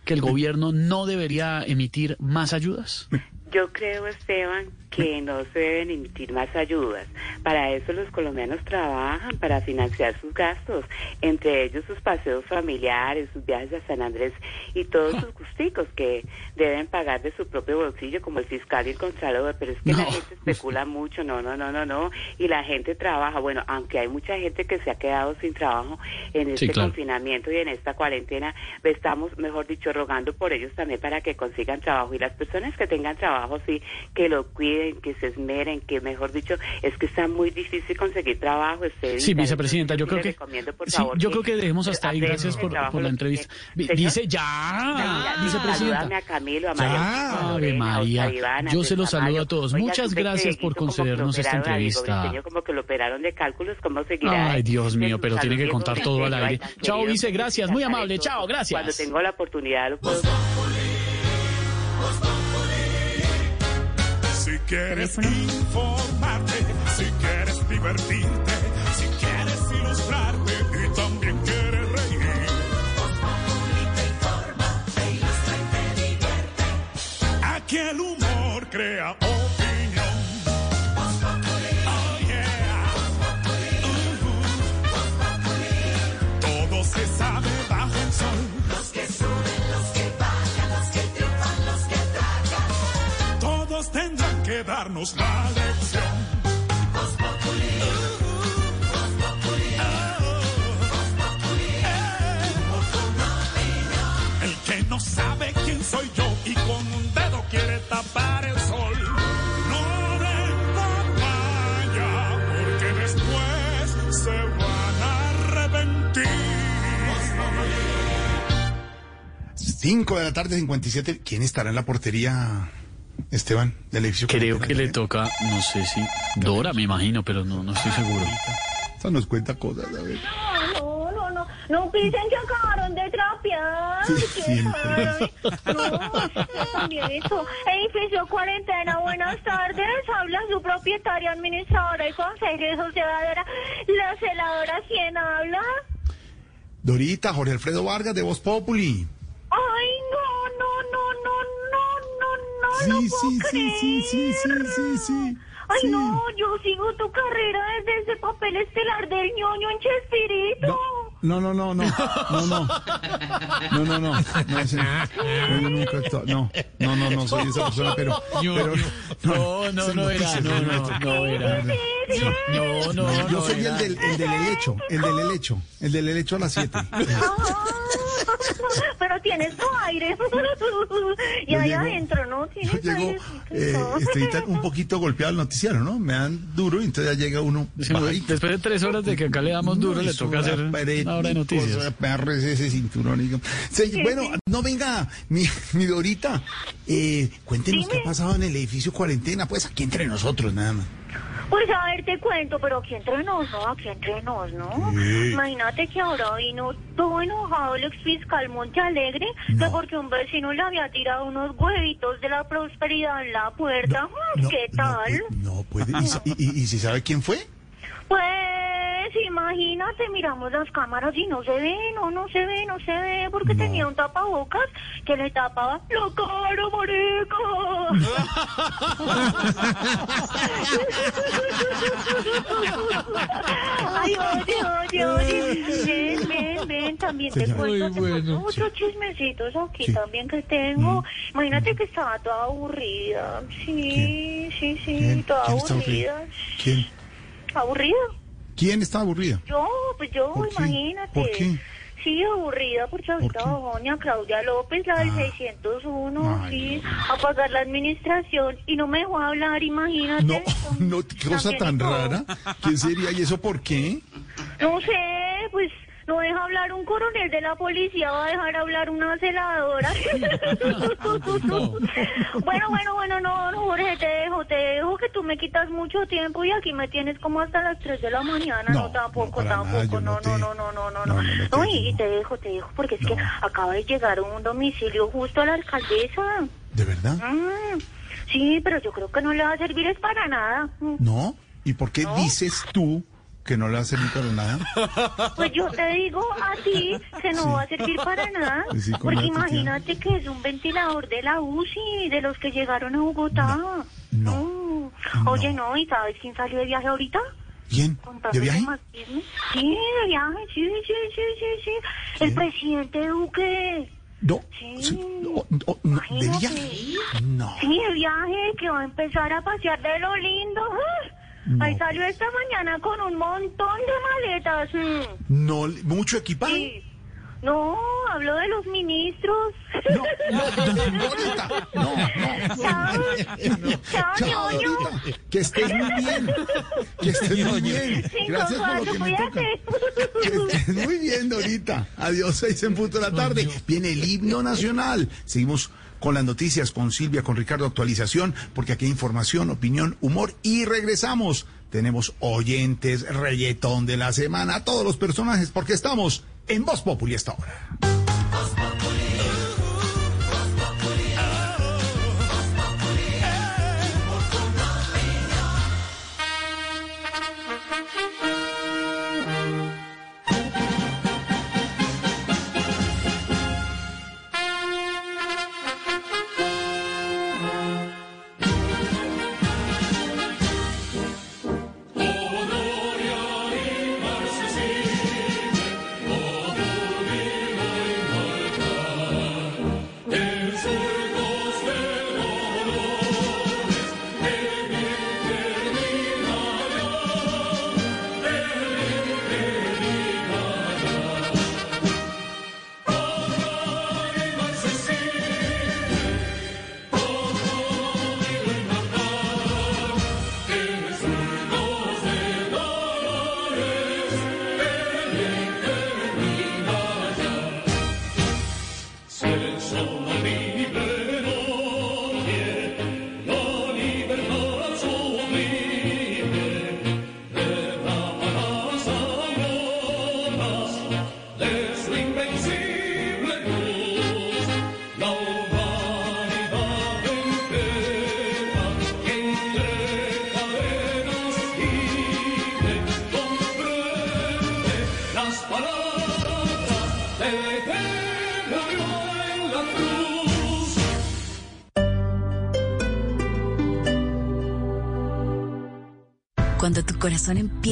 que el gobierno no debería emitir más ayudas? Yo creo, Esteban, que no se deben emitir más ayudas. Para eso los colombianos trabajan, para financiar sus gastos, entre ellos sus paseos familiares, sus viajes a San Andrés y todos sus gusticos que deben pagar de su propio bolsillo, como el fiscal y el contralor. Pero es que la gente especula mucho, no, no, no, no, no. Y la gente trabaja. Bueno, aunque hay mucha gente que se ha quedado sin trabajo en Sí, este claro. confinamiento y en esta cuarentena, estamos, mejor dicho, rogando por ellos también para que consigan trabajo. Y las personas que tengan trabajo, sí, que lo cuiden, que se esmeren, que mejor dicho, es que está muy difícil conseguir trabajo. Este, Sí, vicepresidenta, yo creo que sí, yo que creo que dejemos hasta ahí. Gracias por, la entrevista. Señor. Dice ya, vicepresidenta. A Camilo, a Ya, María. Ave a Yo se los saludo a todos. Oiga, Muchas gracias por concedernos esta entrevista. Como que lo operaron de cálculos, ¿cómo seguirá? Ay, Dios mío, pero tiene que contar todo al aire. Chao, vice, gracias. Muy amable. Chao, gracias. Cuando tengo la oportunidad lo puedo... quieres informarte, si quieres divertirte, si quieres ilustrarte y también quieres reír. te informa, te ilustra y te divierte. Aquí el humor crea Todos tendrán que darnos la lección. El que no sabe quién soy yo y con un dedo quiere tapar el sol. No papaya, porque después se van a arrepentir. 5 de la tarde, 57. ¿Quién estará en la portería, Esteban, del edificio? Creo que le toca, no sé si Dora, me imagino, pero no, no estoy seguro. Esta nos cuenta cosas, a ver. No, no, no, no pisen que acabaron de trapear. Sí, ¿Qué siempre. tal? No, también eso. Edificio Cuarentena, buenas tardes. Habla su propietaria, administradora y consejera sociedadera. La celadora, ¿quién habla? Dorita, Jorge Alfredo Vargas, de Voz Populi. Ay, no, Sí, no sí, puedo sí, sí, sí, sí, sí, sí. Ay, sí. no, yo sigo tu carrera desde ese papel estelar del ñoño en Chespirito. No, no, no, no, no, no, no, no, no, no, ese- no, yo he estado- no, no, no, no soy esa persona, pero, pero, No, no, ese no era, no, no, no era. No, no, Yo no soy el del, el del helecho, el del helecho, el del helecho a las 7. Pero tienes tu aire. y Yo ahí llego- adentro, ¿no? Yo Tienes llego, aire. eh, estoy tan- un poquito golpeado al noticiario, ¿no? Me dan duro y entonces ya llega uno. Sí, Después de tres horas de que acá le damos duro, le toca hacer una hora de noticias. Perres ese cinturón. y- Sí, bueno, no venga, mi, mi Dorita, eh, cuéntenos qué ha pasado en el edificio cuarentena, pues aquí entre nosotros nada más. Pues a ver, te cuento, pero aquí entre nos, ¿no? Aquí entre nos, ¿no? Sí. Imagínate que ahora vino todo enojado el exfiscal Montealegre, que porque un vecino le había tirado unos huevitos de la prosperidad en la puerta. Mm, ¿Qué tal? No puede, ¿y, y, y- y se sabe quién fue? Pues imagínate, miramos las cámaras y no se ve, no, no se ve, no se ve, porque tenía un tapabocas que le tapaba la cara, marica. Ay, oye, oye, oye, ven, ven, ven, también te cuento, bueno. otros chismecitos aquí Sí. también que tengo. Imagínate que estaba toda aburrida, sí, sí, sí, ¿Quién? toda ¿Quién está aburrida. ¿Aburrida? ¿Quién está aburrida? Yo, pues yo, ¿Por imagínate. ¿Por qué? Sí, aburrida porque ahorita doña Claudia López, la del 601, sí, a pagar la administración y no me dejó hablar, imagínate. No, (laughs) no, qué cosa tan rara. ¿Quién sería? ¿Y eso por qué? No sé, pues no deja hablar un coronel de la policía, va a dejar hablar una celadora. (laughs) bueno, bueno, bueno, no, no, Jorge, te dejo, te dejo que tú me quitas mucho tiempo y aquí me tienes como hasta las 3 de la mañana. No, No, tampoco, tampoco, no no, te- no, no, no, no, no, No, no. no, no te No, y, te dejo, te dejo, porque es que acaba de llegar un domicilio justo a la alcaldesa. ¿De verdad? Mm, sí, pero yo creo que no le va a servir es para nada. ¿No? ¿Y por qué No. dices tú que no le va a servir para nada? (laughs) Pues yo te digo a ti que no va a servir para (laughs) nada, Pues sí, ¿cómo porque imagínate que es un ventilador de la UCI, de los que llegaron a Bogotá. No. Oye, no, ¿y sabes quién salió de viaje ahorita? ¿Quién? ¿De viaje? Sí, de viaje, sí, sí, sí, sí, sí. El presidente Duque. No. Sí. no, no, ¿De viaje? No. Sí, de viaje, que va a empezar a pasear de lo lindo. ¡Ah! No. Ahí salió esta mañana con un montón de maletas. mm. No, mucho equipaje. Sí. No, hablo de los ministros. No, no, Dorita, no, no. Chao, chao, Chao, ñoño. Dorita. Que estés muy bien. Que estés muy bien. Cinco, Gracias por lo cuatro, que me toca. cuídate. Que estés muy bien, Dorita. Adiós, seis en punto de la tarde. Viene el himno nacional. Seguimos con las noticias, con Silvia, con Ricardo, actualización, porque aquí hay información, opinión, humor y regresamos. Tenemos oyentes, reggaetón de la semana, todos los personajes, porque estamos en Voz Populi esta hora.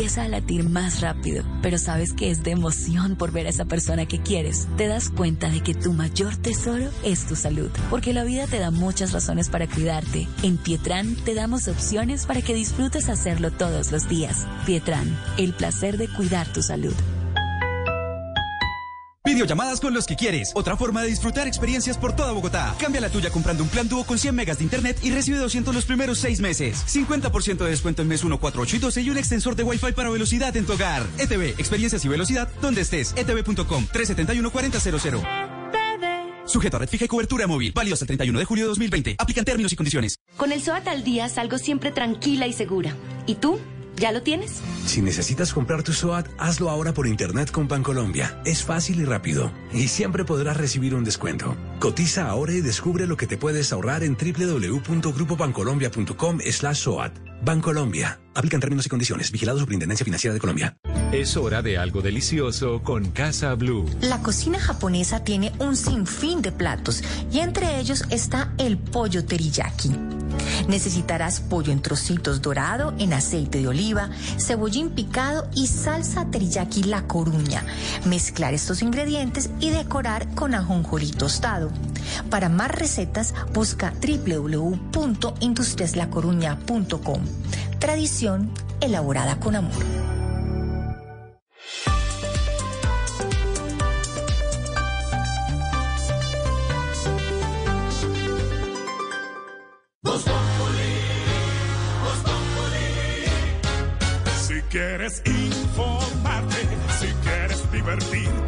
Empieza a latir más rápido, pero sabes que es de emoción por ver a esa persona que quieres, te das cuenta de que tu mayor tesoro es tu salud. Porque la vida te da muchas razones para cuidarte. En Pietran te damos opciones para que disfrutes hacerlo todos los días. Pietran, el placer de cuidar tu salud. Videollamadas con los que quieres. Otra forma de disfrutar experiencias por toda Bogotá. Cambia la tuya comprando un plan dúo con 100 megas de internet y recibe 200 los primeros 6 meses. 50% de descuento en mes 1, 4, 8 y 12 y un extensor de Wi-Fi para velocidad en tu hogar. ETV, experiencias y velocidad donde estés. etv.com 371 4000. Sujeto a red fija y cobertura móvil. Válido el 31 de julio de 2020. Aplican términos y condiciones. Con el SOAT al día salgo siempre tranquila y segura. ¿Y tú? ¿Ya lo tienes? Si necesitas comprar tu SOAT, hazlo ahora por internet con Bancolombia. Es fácil y rápido. Y siempre podrás recibir un descuento. Cotiza ahora y descubre lo que te puedes ahorrar en www.grupobancolombia.com slash SOAT. Bancolombia. Aplican términos y condiciones. Vigilado Superintendencia Financiera de Colombia. Es hora de algo delicioso con Casa Blue. La cocina japonesa tiene un sinfín de platos y entre ellos está el pollo teriyaki. Necesitarás pollo en trocitos dorado en aceite de oliva, cebollín picado y salsa teriyaki La Coruña. Mezclar estos ingredientes y decorar con ajonjolí tostado. Para más recetas, busca www.industriaslacoruña.com. Tradición elaborada con amor. Si quieres informarte, si quieres divertirte,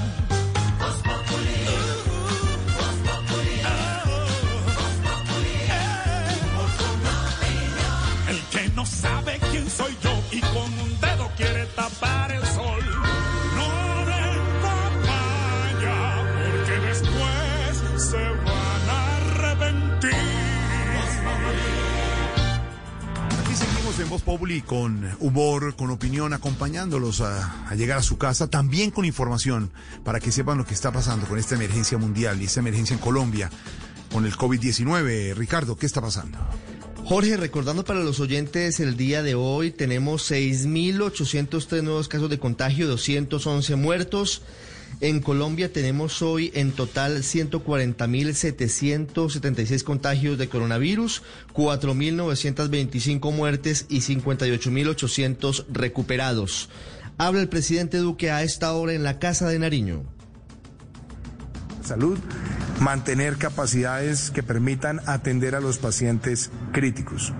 En Voz Populi con humor, con opinión, acompañándolos a, a llegar a su casa, también con información para que sepan lo que está pasando con esta emergencia mundial y esta emergencia en Colombia con el COVID-19. Ricardo, ¿qué está pasando? Jorge, recordando para los oyentes, el día de hoy tenemos 6.803 nuevos casos de contagio, 211 muertos. En Colombia tenemos hoy en total 140.776 contagios de coronavirus, 4.925 muertes y 58.800 recuperados. Habla el presidente Duque a esta hora en la Casa de Nariño. salud, mantener capacidades que permitan atender a los pacientes críticos.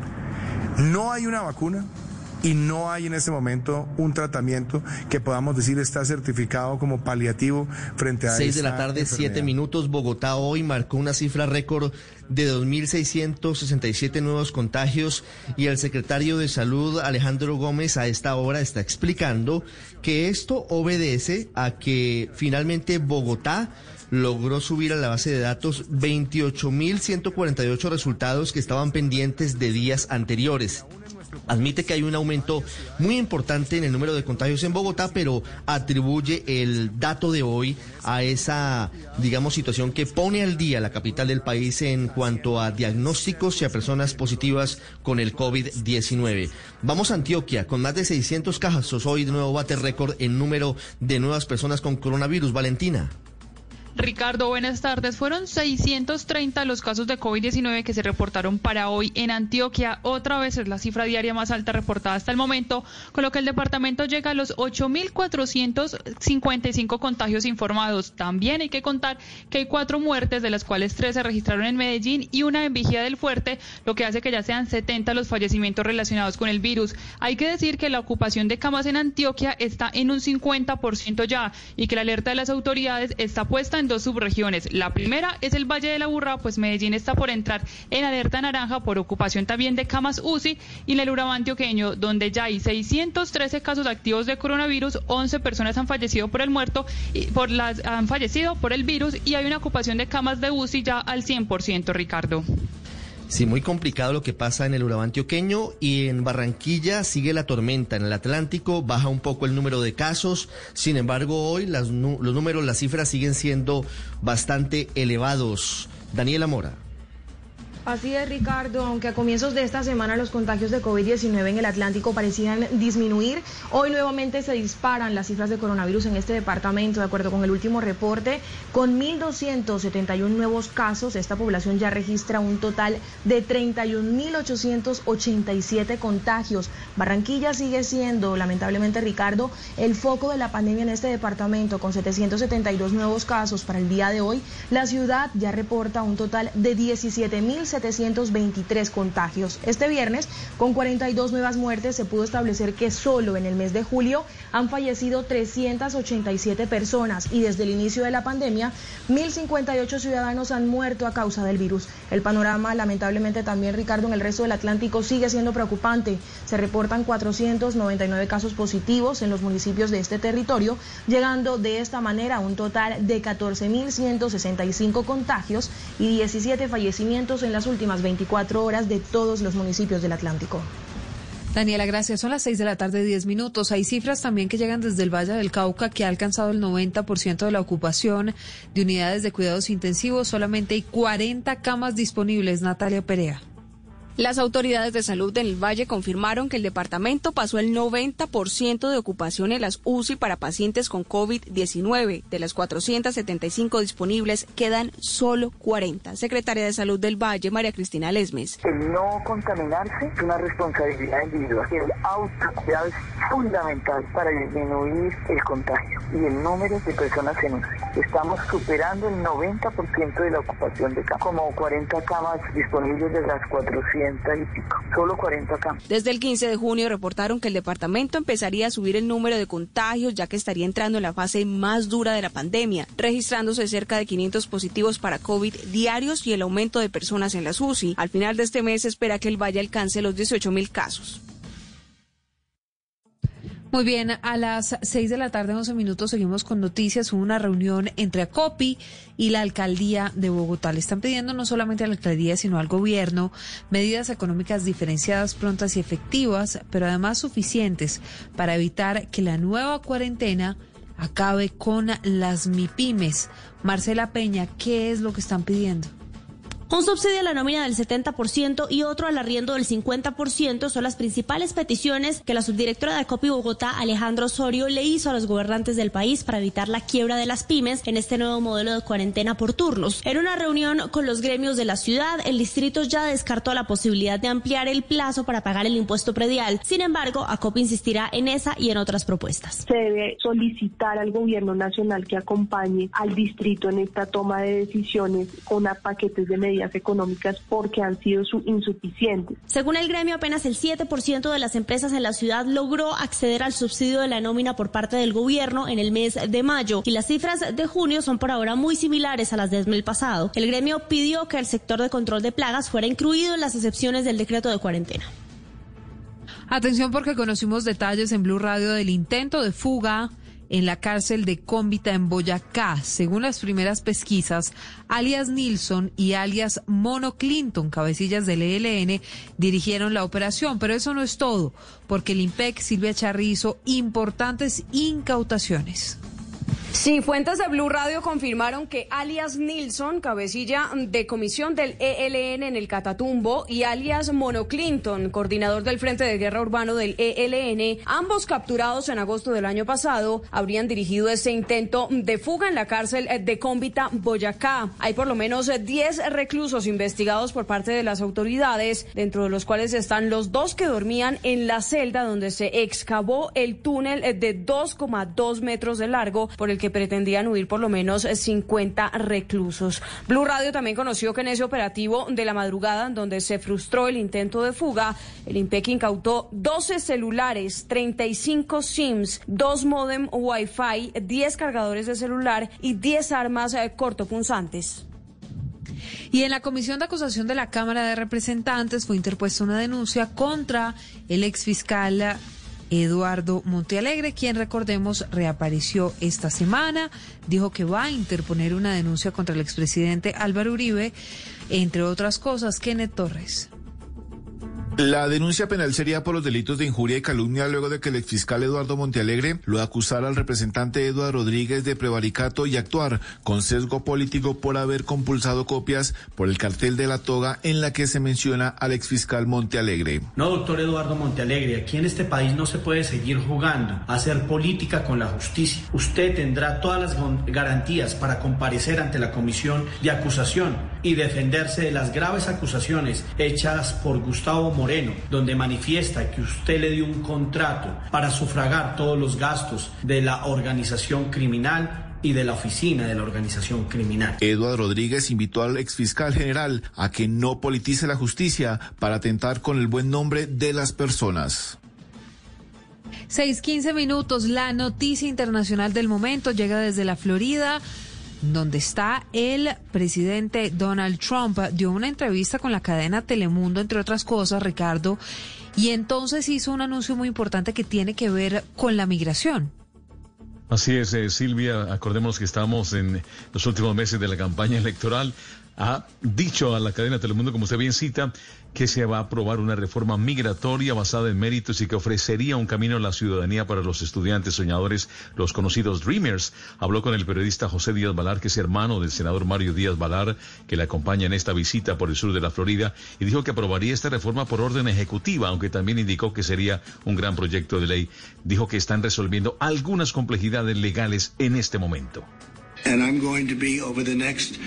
No hay una vacuna y no hay en este momento un tratamiento que podamos decir está certificado como paliativo frente a 6 de la tarde, 7 enfermedad. minutos. Bogotá hoy marcó una cifra récord de 2.667 nuevos contagios y el secretario de Salud, Alejandro Gómez, a esta hora está explicando que esto obedece a que finalmente Bogotá logró subir a la base de datos 28.148 resultados que estaban pendientes de días anteriores. Admite que hay un aumento muy importante en el número de contagios en Bogotá, pero atribuye el dato de hoy a esa, digamos, situación que pone al día la capital del país en cuanto a diagnósticos y a personas positivas con el COVID-19. Vamos a Antioquia, con más de 600 casos. Hoy de nuevo bate récord en número de nuevas personas con coronavirus. Valentina. Ricardo, buenas tardes. Fueron 630 los casos de COVID-19 que se reportaron para hoy en Antioquia. Otra vez es la cifra diaria más alta reportada hasta el momento, con lo que el departamento llega a los 8.455 contagios informados. También hay que contar que hay cuatro muertes, de las cuales tres se registraron en Medellín y una en Vigía del Fuerte, lo que hace que ya sean 70 los fallecimientos relacionados con el virus. Hay que decir que la ocupación de camas en Antioquia está en un 50% ya y que la alerta de las autoridades está puesta en dos subregiones. La primera es el Valle de la Burra, pues Medellín está por entrar en alerta naranja por ocupación también de camas UCI y en el Urabá antioqueño, donde ya hay 613 casos activos de coronavirus, 11 personas han fallecido por el muerto y por las han fallecido por el virus y hay una ocupación de camas de UCI ya al 100%, Ricardo. Sí, muy complicado lo que pasa en el Urabá antioqueño y en Barranquilla sigue la tormenta. En el Atlántico baja un poco el número de casos. Sin embargo, hoy las, los números, las cifras siguen siendo bastante elevados. Daniela Mora. Así es, Ricardo. Aunque a comienzos de esta semana los contagios de COVID-19 en el Atlántico parecían disminuir, hoy nuevamente se disparan las cifras de coronavirus en este departamento. De acuerdo con el último reporte, con 1.271 nuevos casos, esta población ya registra un total de 31.887 contagios. Barranquilla sigue siendo, lamentablemente, Ricardo, el foco de la pandemia en este departamento, con 772 nuevos casos para el día de hoy. La ciudad ya reporta un total de 17.723 contagios. Este viernes, con 42 nuevas muertes, se pudo establecer que solo en el mes de julio han fallecido 387 personas y desde el inicio de la pandemia, 1.058 ciudadanos han muerto a causa del virus. El panorama, lamentablemente, también, Ricardo, en el resto del Atlántico sigue siendo preocupante. Se reportan 499 casos positivos en los municipios de este territorio, llegando de esta manera a un total de 14.165 contagios y 17 fallecimientos en las últimas 24 horas de todos los municipios del Atlántico. Daniela, gracias. Son las 6 de la tarde, 10 minutos. Hay cifras también que llegan desde el Valle del Cauca, que ha alcanzado el 90% de la ocupación de unidades de cuidados intensivos. Solamente hay 40 camas disponibles. Natalia Perea. Las autoridades de salud del Valle confirmaron que el departamento pasó el 90% de ocupación en las UCI para pacientes con COVID-19. De las 475 disponibles, quedan solo 40. Secretaria de Salud del Valle, María Cristina Lesmes. El no contaminarse es una responsabilidad individual. El autocuidado es fundamental para disminuir el contagio y el número de personas en UCI. Estamos superando el 90% de la ocupación de camas, como 40 camas disponibles de las 400 y pico, solo 40 camas. Desde el 15 de junio reportaron que el departamento empezaría a subir el número de contagios ya que estaría entrando en la fase más dura de la pandemia, registrándose cerca de 500 positivos para COVID diarios y el aumento de personas en las UCI. Al final de este mes espera que el Valle alcance los 18 mil casos. Muy bien, a las 6 de la tarde, 11 minutos, seguimos con noticias. Hubo una reunión entre ACOPI y la alcaldía de Bogotá. Le están pidiendo no solamente a la alcaldía, sino al gobierno medidas económicas diferenciadas, prontas y efectivas, pero además suficientes para evitar que la nueva cuarentena acabe con las MIPIMES. Marcela Peña, ¿qué es lo que están pidiendo? Un subsidio a la nómina del 70% y otro al arriendo del 50% son las principales peticiones que la subdirectora de Acopi Bogotá, Alejandro Osorio, le hizo a los gobernantes del país para evitar la quiebra de las pymes en este nuevo modelo de cuarentena por turnos. En una reunión con los gremios de la ciudad, el distrito ya descartó la posibilidad de ampliar el plazo para pagar el impuesto predial. Sin embargo, Acopi insistirá en esa y en otras propuestas. Se debe solicitar al gobierno nacional que acompañe al distrito en esta toma de decisiones con paquetes de medidas económicas porque han sido su- insuficientes. Según el gremio, apenas el 7% de las empresas en la ciudad logró acceder al subsidio de la nómina por parte del gobierno en el mes de mayo y las cifras de junio son por ahora muy similares a las del mes pasado. El gremio pidió que el sector de control de plagas fuera incluido en las excepciones del decreto de cuarentena. Atención porque conocimos detalles en Blue Radio del intento de fuga en la cárcel de Cómbita en Boyacá. Según las primeras pesquisas, alias Nilsson y alias Mono Clinton, cabecillas del ELN, dirigieron la operación. Pero eso no es todo, porque el IMPEC Silvia Charri hizo importantes incautaciones. Sí, fuentes de Blue Radio confirmaron que alias Nilsson, cabecilla de comisión del ELN en el Catatumbo, y alias Mono Clinton, coordinador del Frente de Guerra Urbano del ELN, ambos capturados en agosto del año pasado, habrían dirigido este intento de fuga en la cárcel de Cómbita, Boyacá. Hay por lo menos 10 reclusos investigados por parte de las autoridades, dentro de los cuales están los dos que dormían en la celda donde se excavó el túnel de 2,2 metros de largo por el que pretendían huir por lo menos 50 reclusos. Blue Radio también conoció que en ese operativo de la madrugada, en donde se frustró el intento de fuga, el IMPEC incautó 12 celulares, 35 SIMs, dos modem Wi-Fi, 10 cargadores de celular y 10 armas eh, cortopunzantes. Y en la Comisión de Acusación de la Cámara de Representantes fue interpuesta una denuncia contra el exfiscal Eduardo Montealegre, quien recordemos reapareció esta semana, dijo que va a interponer una denuncia contra el expresidente Álvaro Uribe, entre otras cosas, Kenneth Torres. La denuncia penal sería por los delitos de injuria y calumnia luego de que el exfiscal Eduardo Montealegre lo acusara al representante Eduardo Rodríguez de prevaricato y actuar con sesgo político por haber compulsado copias por el cartel de la toga en la que se menciona al exfiscal Montealegre. No, doctor Eduardo Montealegre, aquí en este país no se puede seguir jugando a hacer política con la justicia. Usted tendrá todas las garantías para comparecer ante la comisión de acusación y defenderse de las graves acusaciones hechas por Gustavo Moreno, donde manifiesta que usted le dio un contrato para sufragar todos los gastos de la organización criminal y de la oficina de la organización criminal. Eduardo Rodríguez invitó al exfiscal general a que no politice la justicia para atentar con el buen nombre de las personas. 6:15 minutos. La noticia internacional del momento llega desde la Florida donde está el presidente Donald Trump, dio una entrevista con la cadena Telemundo, entre otras cosas, Ricardo, y entonces hizo un anuncio muy importante que tiene que ver con la migración. Así es, eh, Silvia, acordemos que estamos en los últimos meses de la campaña electoral. Ha dicho a la cadena Telemundo, como usted bien cita, que se va a aprobar una reforma migratoria basada en méritos y que ofrecería un camino a la ciudadanía para los estudiantes soñadores, los conocidos Dreamers. Habló con el periodista José Díaz Balar, que es hermano del senador Mario Díaz Balar, que le acompaña en esta visita por el sur de la Florida, y dijo que aprobaría esta reforma por orden ejecutiva, aunque también indicó que sería un gran proyecto de ley. Dijo que están resolviendo algunas complejidades legales en este momento. And I'm going to be, over the next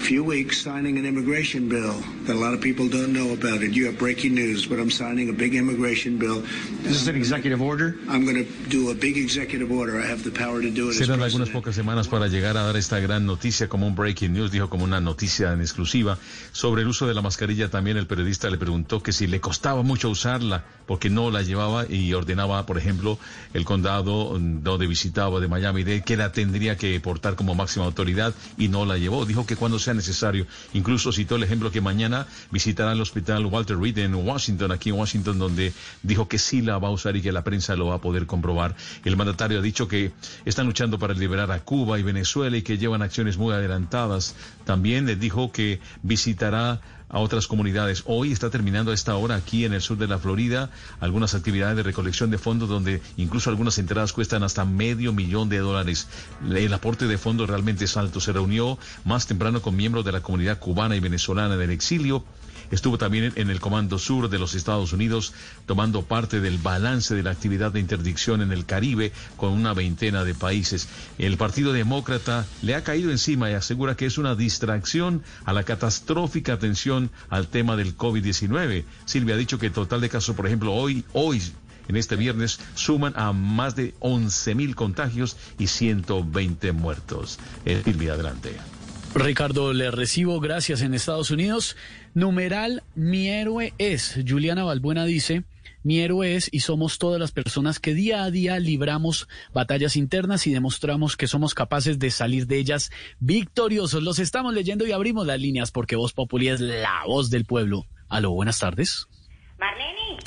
few weeks, signing an immigration bill that a lot of people don't know about it. You have breaking news, but I'm signing a big immigration bill. This is an executive order? I'm going to do a big executive order. I have the power to do it. Serán algunas pocas semanas para llegar a dar esta gran noticia como un breaking news, dijo como una noticia en exclusiva. Sobre el uso de la mascarilla también el periodista le preguntó que si le costaba mucho usarla porque no la llevaba y ordenaba, por ejemplo, el condado donde visitaba de Miami-Dade que la tendría que portar como máxima autoridad y no la llevó. Dijo que cuando sea necesario, incluso citó el ejemplo que mañana visitará el hospital Walter Reed en Washington, aquí en Washington, donde dijo que sí la va a usar y que la prensa lo va a poder comprobar. El mandatario ha dicho que están luchando para liberar a Cuba y Venezuela y que llevan acciones muy adelantadas. También le dijo que visitará a otras comunidades. Hoy está terminando a esta hora aquí en el sur de la Florida algunas actividades de recolección de fondos donde incluso algunas entradas cuestan hasta medio millón de dólares. El aporte de fondos realmente es alto. Se reunió más temprano con miembros de la comunidad cubana y venezolana del exilio Estuvo también en el Comando Sur de los Estados Unidos tomando parte del balance de la actividad de interdicción en el Caribe con una veintena de países. El Partido Demócrata le ha caído encima y asegura que es una distracción a la catastrófica atención al tema del COVID-19. Silvia ha dicho que el total de casos, por ejemplo, hoy, hoy en este viernes suman a más de 11 mil contagios y 120 muertos. Eh, Silvia, adelante. Ricardo, le recibo gracias en Estados Unidos. Numeral, mi héroe es. Juliana Balbuena dice, mi héroe es y somos todas las personas que día a día libramos batallas internas y demostramos que somos capaces de salir de ellas victoriosos. Los estamos leyendo y abrimos las líneas porque Voz Populi es la voz del pueblo. Aló, buenas tardes. Marlene.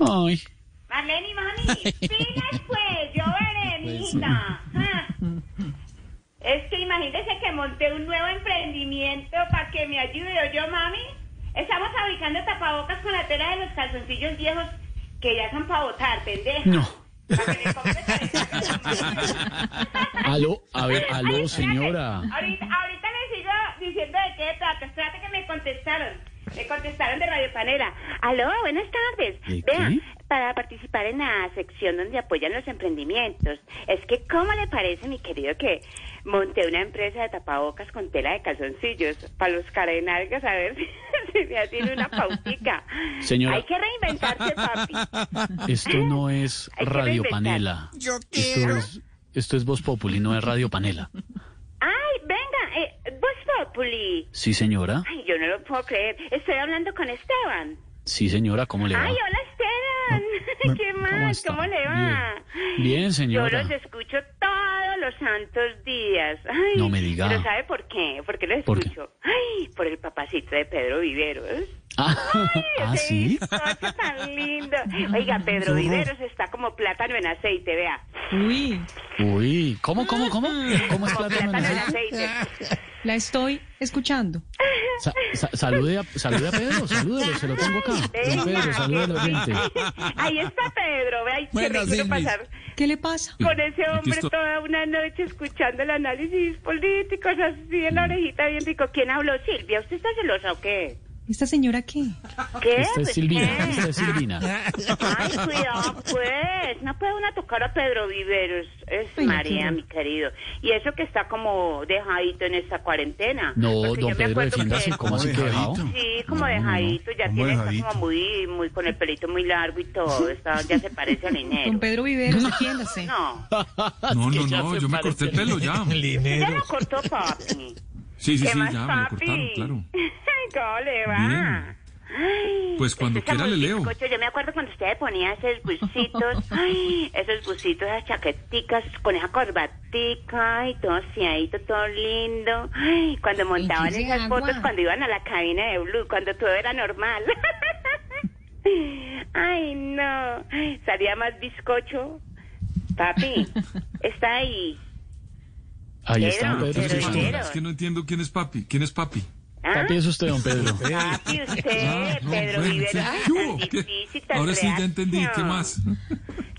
Ay. Marlene, mami. Pilas (laughs) pues, yo veré, mijita. Ah. Es que imagínese que monté un nuevo emprendimiento para que me ayude yo, mami. Estamos fabricando tapabocas con la tela de los calzoncillos viejos que ya son para botar, pendeja. No. aló, a ver, aló, señora. Ahorita, ahorita le sigo diciendo de qué trata. Espérate que me contestaron. Me contestaron de Radio Panera. Aló, buenas tardes. Vea, para participar en la sección donde apoyan los emprendimientos. Es que, ¿cómo le parece, mi querido, que monté una empresa de tapabocas con tela de calzoncillos para los carenalgas? A ver (laughs) si, me tiene una pautica. (laughs) Señora. Hay que reinventarse, papi. (laughs) Esto no es Radio Panela. Yo Esto es esto es Voz Populi, no es Radio Panela. Ay, venga, eh, Voz Populi. Sí, señora. Ay, yo no lo puedo creer. Estoy hablando con Esteban. Sí, señora, ¿cómo le va? Ay, hola Esteban. (laughs) ¿Qué más? está? ¿Cómo, le va? Bien, Yo señora. los escucho todos los santos días. Ay, No me diga. ¿Pero sabe por qué? ¿Por qué los ¿Por qué? escucho? Ay, por el papacito de Pedro Viveros. Ah, ah, ese sí. bizcocho tan lindo. Oiga, Pedro Viveros está como plátano en aceite, vea. Uy. Uy, ¿cómo, cómo, cómo? ¿Cómo es Como plátano en plátano en aceite? aceite. La estoy escuchando. Sa- sa- salude, a, salude a Pedro, salúdelo, se lo tengo acá. Don Pedro, salude al oyente. Ahí está Pedro, vea, ay, qué Bueno, rico Silvi. pasar ¿Qué le pasa? con ese hombre toda una noche escuchando el análisis político, así en la orejita bien rico. ¿Quién habló? Silvia, ¿usted está celosa o qué? ¿Esta señora qué? ¿Qué? Esta es Pues, Silvina, ¿qué? esta es Silvina. Ay, cuidado, pues. No puede uno tocar a Pedro Viveros. Es Ay, María, mi querido. Y eso que está como dejadito en esta cuarentena. No, Porque yo don me Pedro, acuerdo defiéndase, que- ¿cómo así que dejado? Sí, como No, dejadito. Ya ¿Cómo tiene, está dejadito? como muy, muy, con el pelito muy largo y todo. (laughs) Está, ya se parece a Linero. Don Pedro Viveros, defiéndase. No. No, no, no, yo me corté el pelo ya. (laughs) Ya lo cortó, papi. Sí, sí, ¿Qué sí, más, ya me lo papi? cortaron, claro. (laughs) ¿Cómo le va? Bien. Ay, Pues cuando está quiera le leo. bizcocho. Yo me acuerdo cuando usted ponía esos busitos, (laughs) ay, esos busitos, esas chaqueticas con esa corbatica y todo aseadito, todo lindo. Ay, cuando montaban esas agua. fotos, cuando iban a la cabina de Blue, cuando todo era normal. (laughs) Ay, no. Salía más bizcocho. Papi, está ahí. Ahí está, Pedro, Pedro. Es que no entiendo quién es papi. ¿Quién es papi? ¿Ah? Papi es usted, don Pedro. Papi, usted, Ah, no, Pedro Ahora sí ya entendí. ¿Qué más?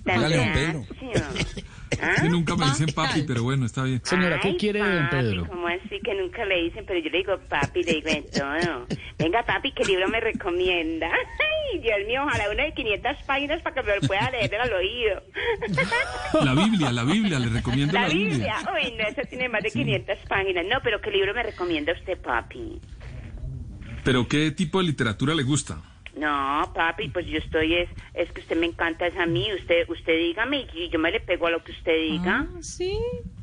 tan Hágale, don Pedro. (laughs) ¿Ah? Que nunca me dicen papi, pero bueno, está bien. Señora, ¿qué Ay, quiere de don papi, Pedro? ¿Cómo así que nunca le dicen? Pero yo le digo papi, le digo en todo. Venga, papi, ¿qué libro me recomienda? Ay, Dios mío, ojalá uno de 500 páginas para que me lo pueda leer al oído. La Biblia, la Biblia, le recomiendo La la Biblia. Biblia. Uy, no, eso tiene más de 500 páginas. No, pero ¿qué libro me recomienda usted, papi? Pero ¿qué tipo de literatura le gusta? No, papi, pues yo estoy, es, es que usted me encanta es a mí. Usted, usted dígame y yo me le pego a lo que usted diga. sí.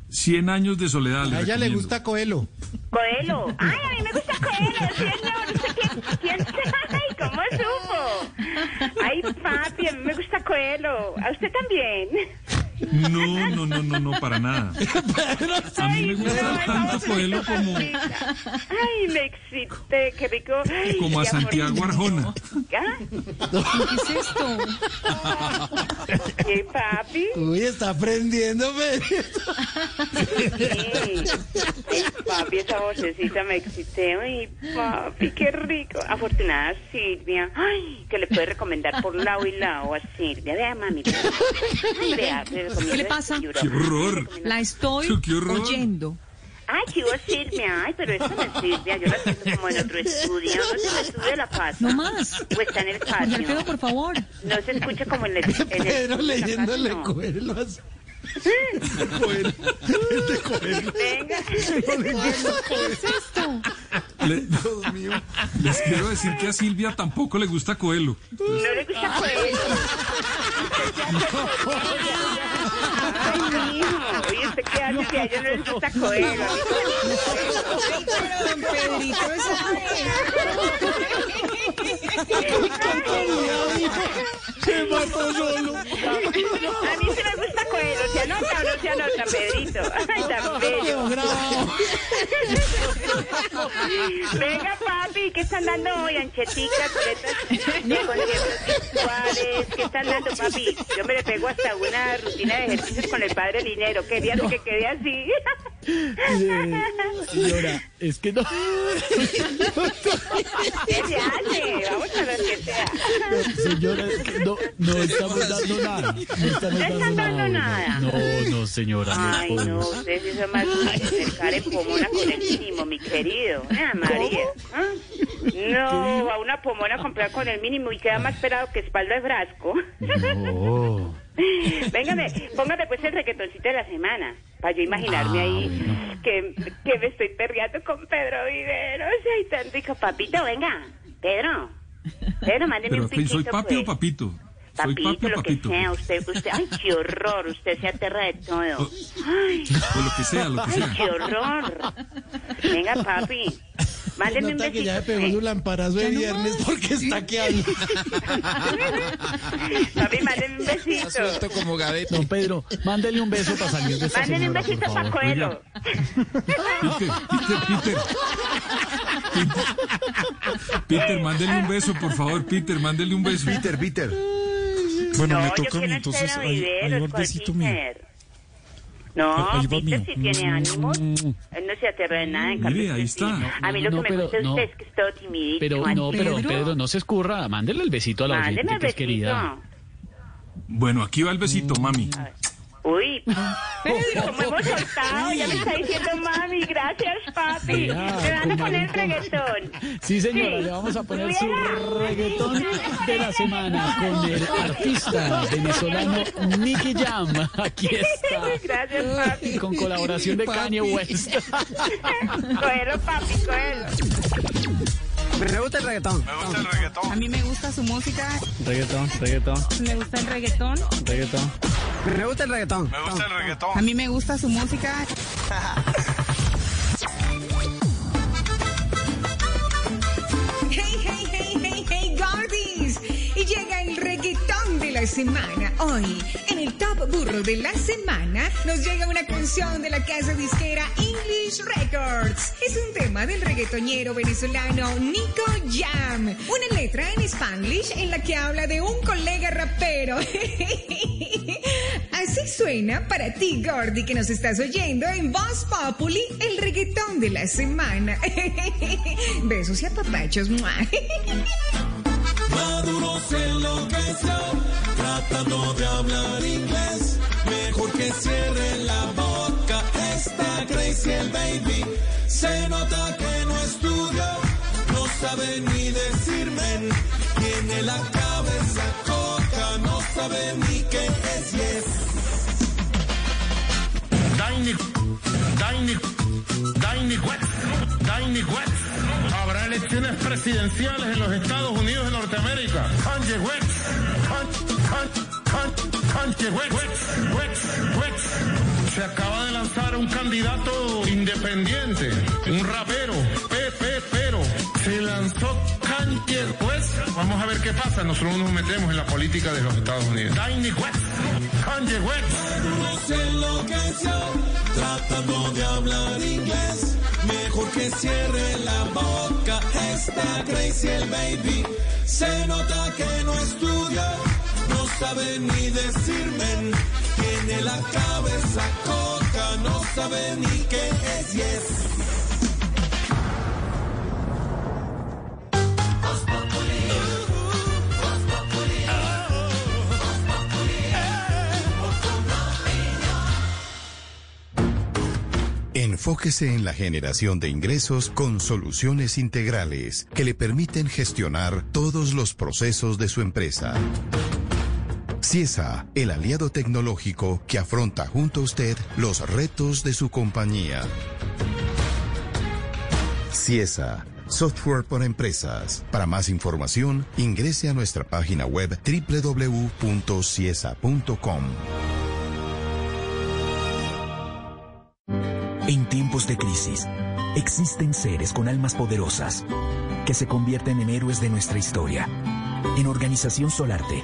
Cien años de soledad. A ella le gusta Coelho. Coelho. Ay, a mí me gusta Coelho, señor. ¿Usted quién, (laughs) quién Ay, ¿cómo supo? Ay, papi, a mí me gusta Coelho. ¿A usted también? No, no, no, no, no, para nada. (laughs) A mí me gusta tanto Coelho como, Ay, me excité, qué rico. Ay, como a. Santiago Arjona. ¿Qué es esto? ¿Qué, papi? Uy, está aprendiendo, Sí. Ay, papi, esa vocecita me excité. Ay, papi, qué rico. Afortunada Silvia. Ay, que le puede recomendar por lado y lado a Silvia. Vea, mami. Ay, vea, ¿Qué le este pasa? ¡Qué horror! La estoy Qué horror. oyendo. Ay, chivo Silvia. Ay, pero esto no es Silvia. Yo la siento como en otro estudio. No el estudio de la pasa. No más. O está en el Alfredo, patio. por favor. No se escucha como en el... En el (laughs) Pedro en la leyéndole no. Coelho así. Venga. ¿Qué es esto? Le- les quiero decir que a Silvia tampoco le gusta Coelho. No le gusta Coelho. Ay, mijo. Oye, ¿usted qué hace que ella no les gusta Pedrito, Se mató solo. A mí sí me gusta Coelho. ¿Se anota o no se anota, Pedrito? Ay, tan bello. Venga, papi, ¿qué están dando hoy? Ancheticas, boletas de conciertos virtuales. ¿Qué están dando, papi? Yo me le pego hasta una rutina de ejercicios con el padre Linero. Quería que quede así. Señora, es que no. ¿Qué se hace? Vamos a ver qué sea. Señora, es que no, no (laughs) estamos dando nada. No estamos ¿No están dando nada? No, no, señora. no Ay, no, podemos. ustedes más acercar en pomona con el mínimo, mi querido. Ah, María. ¿Ah? No, a una pomona a comprar con el mínimo y queda más pelado que espalda de frasco. No. (laughs) Véngame, póngame pues el requetoncito de la semana, para yo imaginarme Ah, ahí que, que me estoy perreando con Pedro Viveros. Ay, tan rico. Papito, venga. Pedro. Mándeme Pero un ¿soy piquito, papi pues. o papito? Soy Papito, papi o lo papito. que sea, usted, usted, ay, qué horror, usted se aterra de todo. Ay, O lo que sea, lo que ay, sea. qué horror. Venga, papi, mándeme un Nota que ya me besito. pegó su lamparazo de viernes porque está que habla. Papi, mándeme un besito. como Don Pedro, mándele un beso para salir de esta Mándeme un besito para. Coelho. Peter, Peter, Peter. Peter, mándele un beso, por favor, Peter, mándele un beso. Peter, Peter. Bueno, no, me toca a mí, entonces el ¿cuál besito mío. No, Peter mío. sí tiene ánimos. Él no se aterra de nada. en Mire, cambio ahí está. A mí lo No, que me pero gusta no. usted es que es todo timidito. Pero no, pero Pedro. Pedro, no se escurra. Mándele el besito a la Mándeme oyente que es querida. Bueno, aquí va el besito, mami. Uy, (laughs) como hemos soltado, ya me está diciendo mami, gracias papi. Ya, me van a poner reggaetón. Sí, señora, Sí. le vamos a poner su reggaetón de la semana con el artista venezolano Nicky Jam. Aquí está. Gracias papi. Con colaboración de Kanye West. (laughs) Cógelo papi, cógelo. Me gusta el reggaetón. Me gusta el reggaetón. A mí me gusta su música. Reggaetón, reggaetón, Me gusta el reggaetón. reggaetón. Me gusta el reggaetón. Me gusta el reggaetón. A mí me gusta su música. (laughs) Hey, hey, hey, hey, hey, Gordis. Y llega el reggaetón la semana. Hoy, en el Top Burro de la semana, nos llega una canción de la casa disquera English Records. Es un tema del reggaetonero venezolano Nico Jam. Una letra en Spanglish en la que habla de un colega rapero. (laughs) Así suena para ti, Gordy, que nos estás oyendo en Voz Populi, el reggaetón de la semana. (laughs) Besos y apapachos. (laughs) Maduro se enloqueció tratando de hablar inglés. Mejor que cierre la boca. Está crazy el baby. Se nota que no estudió. No sabe ni decirme. Tiene la cabeza coca. No sabe ni qué es yes. Daini, Daini, Daini West, Daini West. Habrá elecciones presidenciales en los Estados Unidos de Norteamérica. Kanye West, Kanye. Se acaba de lanzar un candidato independiente, un rapero, Pepe Pero. Se lanzó Kanye West. Vamos a ver qué pasa. Nosotros nos metemos en la política de los Estados Unidos. Daini West, Kanye West. Se enloqueció tratando de hablar inglés. Mejor que cierre la boca. Está crazy el baby. Se nota que no estudió. No sabe ni decirme. Tiene la cabeza coca. No sabe ni qué es yes. Enfóquese en la generación de ingresos con soluciones integrales que le permiten gestionar todos los procesos de su empresa. CIESA, el aliado tecnológico que afronta junto a usted los retos de su compañía. CIESA, software para empresas. Para más información, ingrese a nuestra página web www.ciesa.com. En tiempos de crisis, existen seres con almas poderosas que se convierten en héroes de nuestra historia. En Organización Solarte,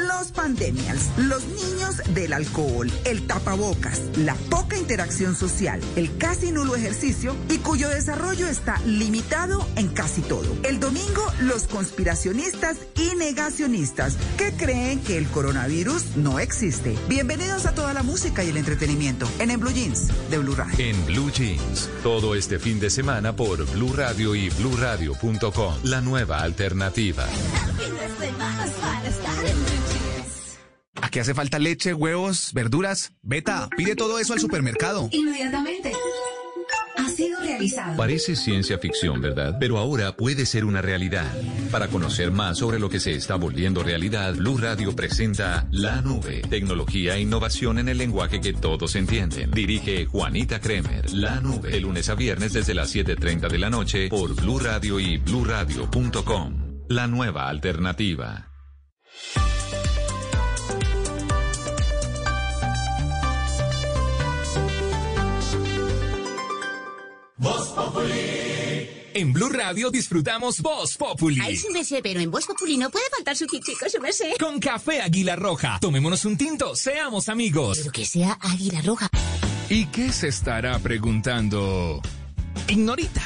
los pandemials, los niños del alcohol, el tapabocas, la poca interacción social, el casi nulo ejercicio y cuyo desarrollo está limitado en casi todo. El domingo, los conspiracionistas y negacionistas que creen que el coronavirus no existe. Bienvenidos a toda la música y el entretenimiento en, en Blue Jeans de Blue Radio. En Blue Jeans, todo este fin de semana por Blue Radio y BlueRadio.com, la nueva alternativa. Fin de semana es para estar en Blue Jeans. ¿A qué hace falta leche, huevos, verduras? Beta, pide todo eso al supermercado. Inmediatamente. Ha sido realizado. Parece ciencia ficción, ¿verdad? Pero ahora puede ser una realidad. Para conocer más sobre lo que se está volviendo realidad, Blue Radio presenta La Nube, tecnología e innovación en el lenguaje que todos entienden. Dirige Juanita Kremer. La Nube, de lunes a viernes desde las 7:30 de la noche por Blue Radio y bluradio.com. La nueva alternativa. Populi. En Blue Radio disfrutamos Voz Populi. Ay, su merced, pero en Voz Populi no puede faltar su chico, su merced. Con café Águila Roja. Tomémonos un tinto, seamos amigos. Pero que sea Águila Roja. ¿Y qué se estará preguntando? Ignorita.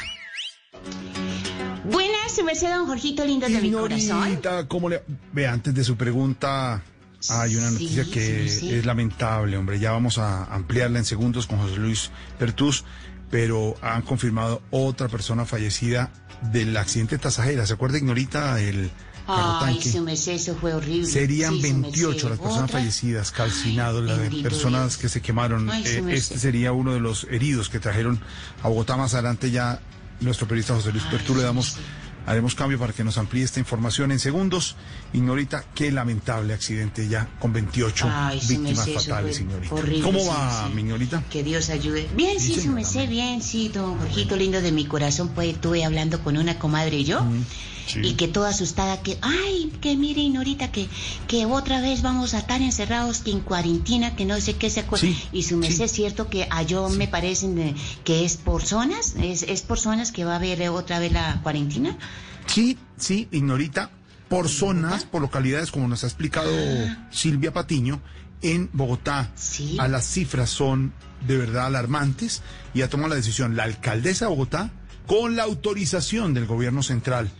Buenas, su merced, don Jorgito lindo de mi corazón. Ignorita, ¿cómo le...? Ve, antes de su pregunta, hay una noticia Sí, que sí, sí. es lamentable, hombre. Ya vamos a ampliarla en segundos con José Luis Pertús, pero han confirmado otra persona fallecida del accidente de Tasajera. ¿Se acuerda, Ignorita, el carro Ay, tanque? eso fue horrible. Serían Sí, su 28 merced. las personas ¿Otra? fallecidas, calcinados, las personas Dios. que se quemaron. Ay, Eh, este sería uno de los heridos que trajeron a Bogotá. Más adelante ya nuestro periodista José Luis Pertú le damos, haremos cambio para que nos amplíe esta información en segundos. Ignorita, qué lamentable accidente ya con 28 Ay, su víctimas fatales, horrible, ¿Cómo sí, va, sí. mi Ignorita? Que Dios ayude. Bien, Sí, sí, su merced, bien, sí, don Jorgito lindo de mi corazón, pues estuve hablando con una comadre y yo. Y que toda asustada que, ay, que mire, Ignorita, que, que otra vez vamos a estar encerrados, que en cuarentena, que no sé qué se acuerda. y su merced es cierto que a yo me parece eh, que es por zonas, es, es por zonas que va a haber eh, otra vez la cuarentena. Sí, sí, Ignorita, por zonas, por localidades, como nos ha explicado Silvia Patiño, en Bogotá. A las cifras son de verdad alarmantes y ha tomado la decisión la alcaldesa de Bogotá con la autorización del gobierno central.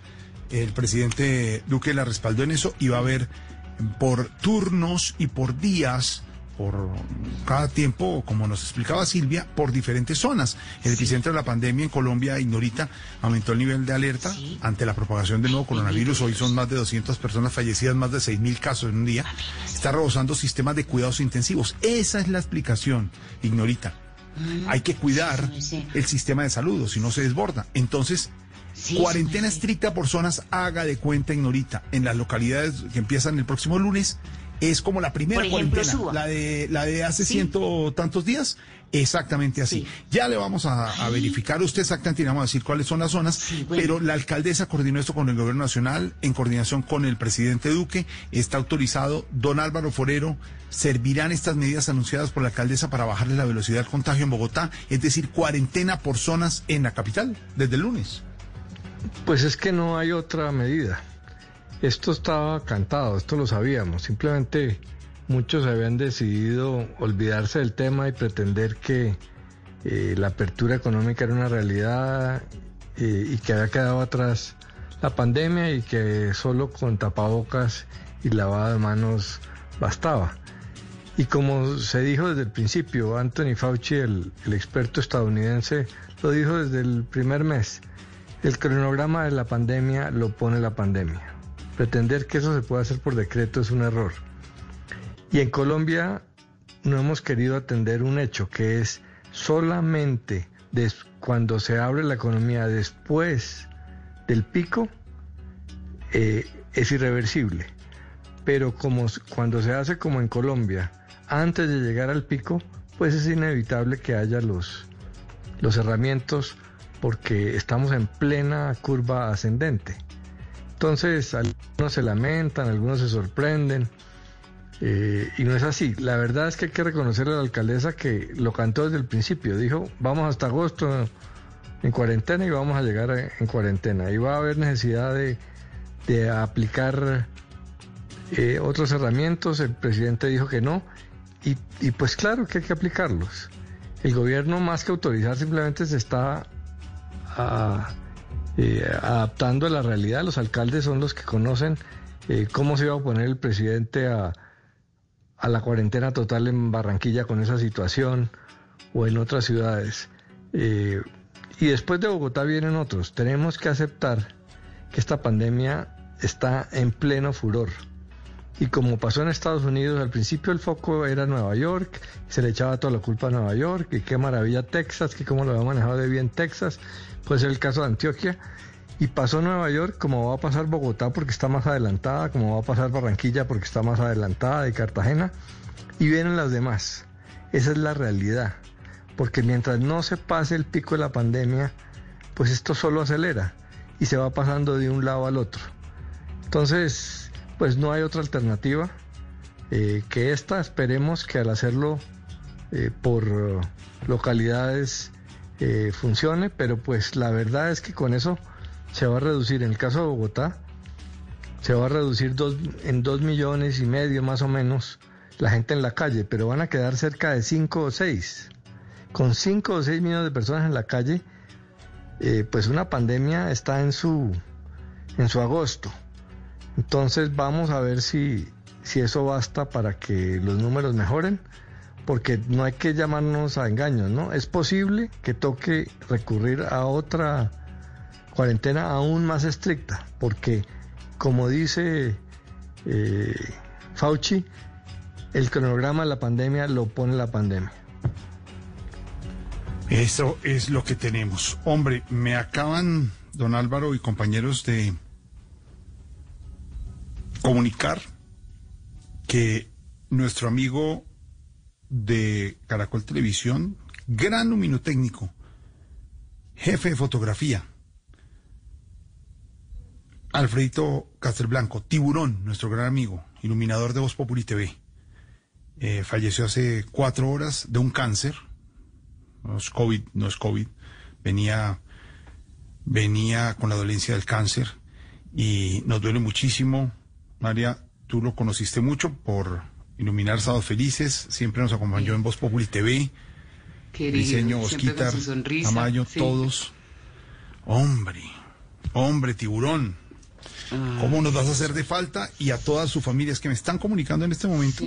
El presidente Duque la respaldó en eso y va a haber por turnos y por días por cada tiempo, como nos explicaba Silvia, por diferentes zonas. El epicentro de la pandemia en Colombia, Ignorita, aumentó el nivel de alerta ante la propagación del nuevo coronavirus. Hoy son más de 200 personas fallecidas, más de 6.000 casos en un día. Está rebosando sistemas de cuidados intensivos. Esa es la explicación, Ignorita. Hay que cuidar el sistema de salud, o si no se desborda. Entonces, cuarentena estricta por zonas, haga de cuenta, Ignorita, en las localidades que empiezan el próximo lunes. Es como la primera Por ejemplo, cuarentena, Suba. la de la de hace Sí. ciento tantos días, exactamente así. Ya le vamos a, a verificar usted exactamente y le vamos a decir cuáles son las zonas, pero la alcaldesa coordinó esto con el gobierno nacional en coordinación con el presidente Duque, está autorizado. Don Álvaro Forero, ¿servirán estas medidas anunciadas por la alcaldesa para bajarle la velocidad del contagio en Bogotá? Es decir, cuarentena por zonas en la capital desde el lunes. Pues es que no hay otra medida. Esto estaba cantado, esto lo sabíamos. Simplemente muchos habían decidido olvidarse del tema y pretender que eh, la apertura económica era una realidad eh, y que había quedado atrás la pandemia y que solo con tapabocas y lavado de manos bastaba. Y como se dijo desde el principio, Anthony Fauci, el, el experto estadounidense, lo dijo desde el primer mes. El cronograma de la pandemia lo pone la pandemia. Pretender que eso se pueda hacer por decreto es un error. Y en Colombia no hemos querido atender un hecho que es solamente cuando se abre la economía después del pico eh, es irreversible. Pero como cuando se hace como en Colombia, antes de llegar al pico, pues es inevitable que haya los, los herramientas porque estamos en plena curva ascendente. Entonces, algunos se lamentan, algunos se sorprenden, eh, y no es así. La verdad es que hay que reconocerle a la alcaldesa que lo cantó desde el principio. Dijo, vamos hasta agosto en cuarentena y vamos a llegar en cuarentena. Y va a haber necesidad de, de aplicar eh, otras herramientas. El presidente dijo que no. Y, y pues claro que hay que aplicarlos. El gobierno más que autorizar simplemente se está a- eh, adaptando a la realidad. Los alcaldes son los que conocen eh, cómo se iba a oponer el presidente a, a la cuarentena total en Barranquilla con esa situación o en otras ciudades. Eh, y después de Bogotá vienen otros. Tenemos que aceptar que esta pandemia está en pleno furor. Y como pasó en Estados Unidos, al principio el foco era Nueva York, se le echaba toda la culpa a Nueva York, y qué maravilla Texas, que cómo lo había manejado de bien Texas, puede ser el caso de Antioquia. Y pasó Nueva York como va a pasar Bogotá porque está más adelantada, como va a pasar Barranquilla porque está más adelantada y Cartagena. Y vienen las demás. Esa es la realidad. Porque mientras no se pase el pico de la pandemia, pues esto solo acelera y se va pasando de un lado al otro. Entonces, pues no hay otra alternativa eh, que esta. Esperemos que al hacerlo eh, por localidades eh, funcione, pero pues la verdad es que con eso se va a reducir, en el caso de Bogotá, se va a reducir dos, en dos millones y medio más o menos la gente en la calle, pero van a quedar cerca de cinco o seis. Con cinco o seis millones de personas en la calle, eh, pues una pandemia está en su, en su agosto. Entonces vamos a ver si, si eso basta para que los números mejoren, porque no hay que llamarnos a engaños, ¿no? Es posible que toque recurrir a otra cuarentena aún más estricta, porque como dice eh, Fauci, el cronograma de la pandemia lo pone la pandemia. Eso es lo que tenemos. Hombre, me acaban, don Álvaro y compañeros, de comunicar que nuestro amigo de Caracol Televisión, gran luminotécnico, jefe de fotografía, Alfredito Castelblanco, Tiburón, nuestro gran amigo, iluminador de Voz Populi TV, eh, falleció hace cuatro horas de un cáncer. No es COVID, no es COVID. Venía, venía con la dolencia del cáncer y nos duele muchísimo. María, tú lo conociste mucho por iluminar Sábados Felices, siempre nos acompañó en Voz Populi TV. Querido, Diseño, Osquitar, Tamayo, sí. todos. Hombre, hombre, tiburón. Ah. ¿Cómo nos vas a hacer de falta? Y a todas sus familias que me están comunicando en este momento.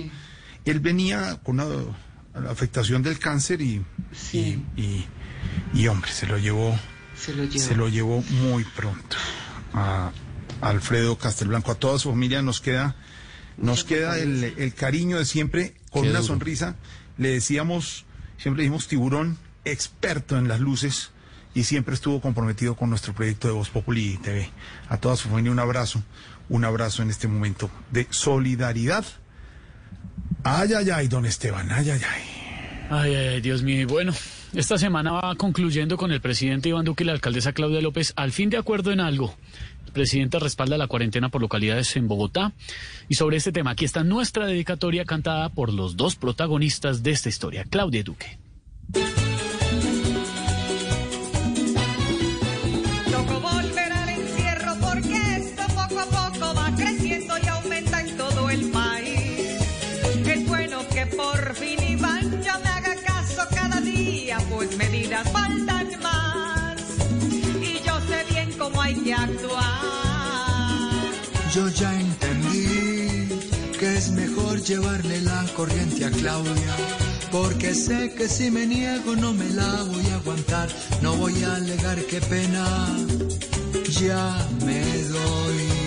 Él venía con una afectación del cáncer y, y, y- y, hombre, se lo llevó, Se lo llevó. se lo llevó muy pronto. A Alfredo Castelblanco, a toda su familia nos queda, nos queda el, el cariño de siempre, con Qué una duro. sonrisa. Le decíamos, siempre dijimos tiburón, experto en las luces y siempre estuvo comprometido con nuestro proyecto de Voz Populi TV. A toda su familia un abrazo, un abrazo en este momento de solidaridad. Ay, ay, ay, don Esteban, ay, ay, ay. Ay, ay, Dios mío. Y bueno, esta semana va concluyendo con el presidente Iván Duque y la alcaldesa Claudia López al fin de acuerdo en algo. El presidente respalda la cuarentena por localidades en Bogotá. Y sobre este tema, aquí está nuestra dedicatoria cantada por los dos protagonistas de esta historia, Claudia Duque. Tocó volver al encierro porque esto poco a poco va creciendo y aumenta en todo el país. Es bueno que por fin Iván ya me haga caso cada día, pues medidas faltan más. Y yo sé bien cómo hay que actuar. Yo ya entendí que es mejor llevarle la corriente a Claudia, porque sé que si me niego no me la voy a aguantar, no voy a alegar qué pena, ya me doy.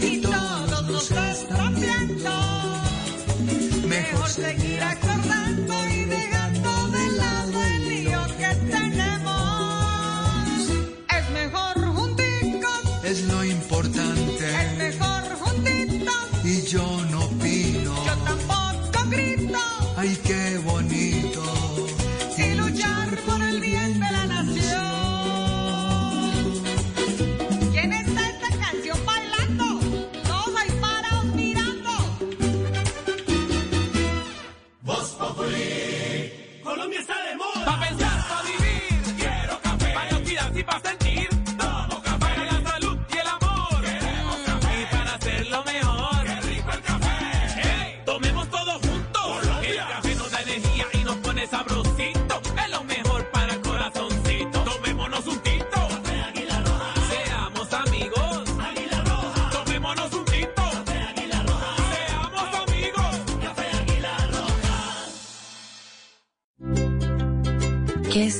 Y todos nos están viendo. Mejor seguir acordando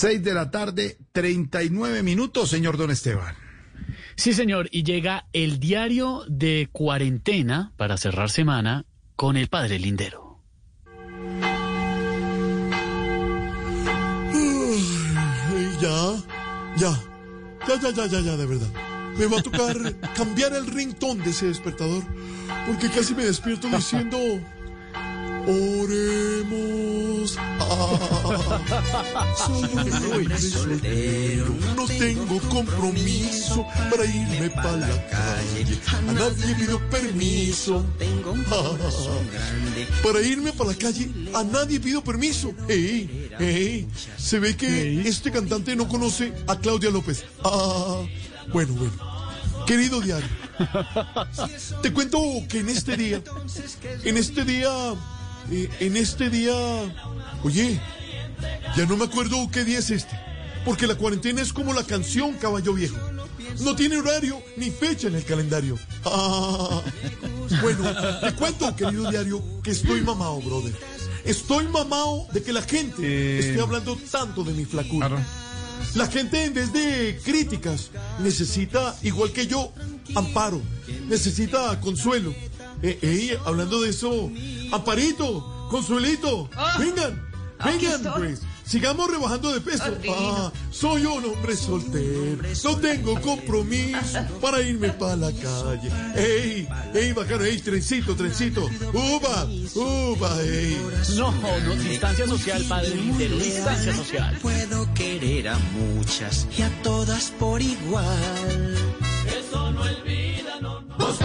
Seis de la tarde, 39 minutos, señor Don Esteban. Sí, señor, y llega el diario de cuarentena para cerrar semana con el padre Lindero. Ya, ya, ya, ya, ya, ya, ya, de verdad. Me va a tocar (laughs) cambiar el ringtone de ese despertador, porque casi me despierto diciendo, oremos. Ah, soy un hombre soltero, no tengo compromiso para irme para la calle. A nadie pido permiso. Ah, para irme para la calle, a nadie pido permiso. Ey, ey, se ve que este cantante no conoce a Claudia López. Ah, bueno, bueno. Querido diario, (laughs) te cuento que en este día, en este día, eh, en este día, oye, ya no me acuerdo qué día es este, porque la cuarentena es como la canción Caballo Viejo. No tiene horario ni fecha en el calendario. Ah, bueno, te cuento, querido diario, que estoy mamado, brother. Estoy mamado de que la gente esté hablando tanto de mi flacura. La gente en vez de críticas necesita, igual que yo, amparo, necesita consuelo. Eh, ey, hablando de eso, Amparito, Consuelito, vengan, vengan pues. Sigamos rebajando de peso. Ah, soy un hombre soltero. No tengo compromiso para irme para la calle. Ey, ey, bacano, ey, trencito, trencito. Uva, uva, ey. No, no, distancia social, padre Lindero, distancia social. Puedo querer a muchas y a todas por igual. Eso no olvida, no. Si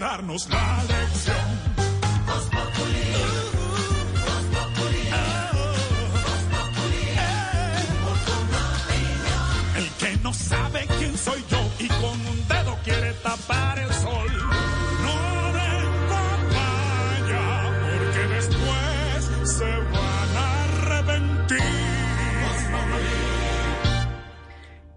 darnos la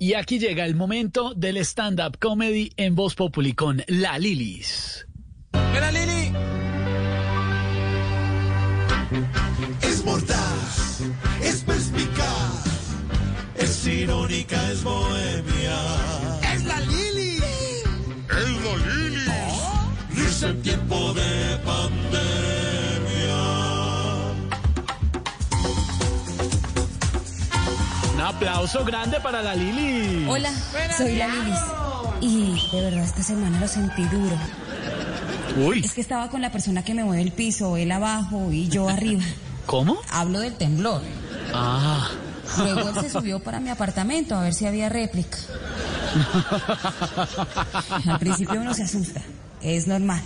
Y aquí llega el momento del stand-up comedy en Voz Populi con La Lilis. ¡Mira, Lili! Es mordaz, es perspicaz, es irónica, es bohemia. ¡Es la Lili! ¡Es la Lili! Risa en tiempo de pandemia. Aplauso grande para La Lili. Hola, soy la Lilis. Y de verdad esta semana lo sentí duro. Uy. Es que estaba con la persona que me mueve el piso, él abajo y yo (laughs) arriba. ¿Cómo? Hablo del temblor. Ah. Luego él se (laughs) subió para mi apartamento a ver si había réplica. (laughs) Al principio uno se asusta, es normal.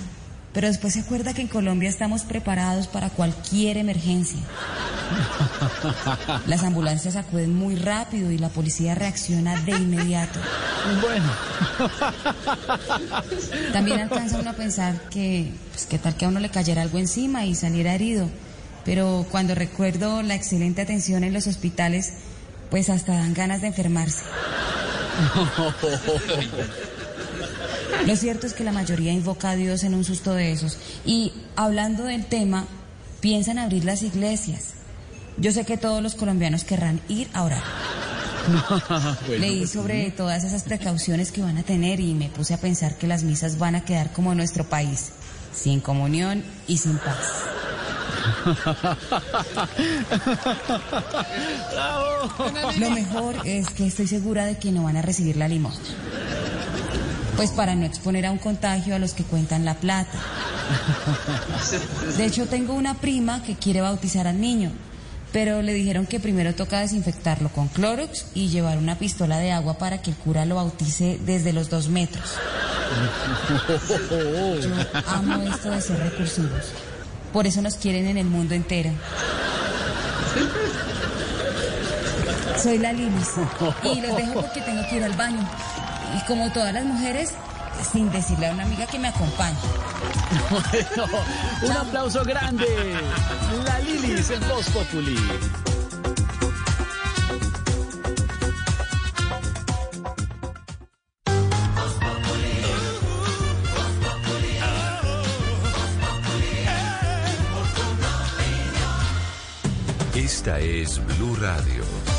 Pero después se acuerda que en Colombia estamos preparados para cualquier emergencia. Las ambulancias acuden muy rápido y la policía reacciona de inmediato. Bueno. También alcanza uno a pensar que, pues, qué tal que a uno le cayera algo encima y saliera herido. Pero cuando recuerdo la excelente atención en los hospitales, pues hasta dan ganas de enfermarse. (laughs) Lo cierto es que la mayoría invoca a Dios en un susto de esos. Y hablando del tema, piensan abrir las iglesias. Yo sé que todos los colombianos querrán ir a orar. (laughs) Bueno, Leí pues, sobre todas esas precauciones que van a tener y me puse a pensar que las misas van a quedar como en nuestro país, sin comunión y sin paz. (laughs) Lo mejor es que estoy segura de que no van a recibir la limosna. Pues para no exponer a un contagio a los que cuentan la plata. De hecho, tengo una prima que quiere bautizar al niño, pero le dijeron que primero toca desinfectarlo con Clorox y llevar una pistola de agua para que el cura lo bautice desde los dos metros. Yo amo esto de ser recursivos. Por eso nos quieren en el mundo entero. Soy la Lilis y los dejo porque tengo que ir al baño. Y como todas las mujeres, sin decirle a una amiga que me acompañe. Bueno, un aplauso grande. La Lilis en Voz Populi. Esta es Blue Radio.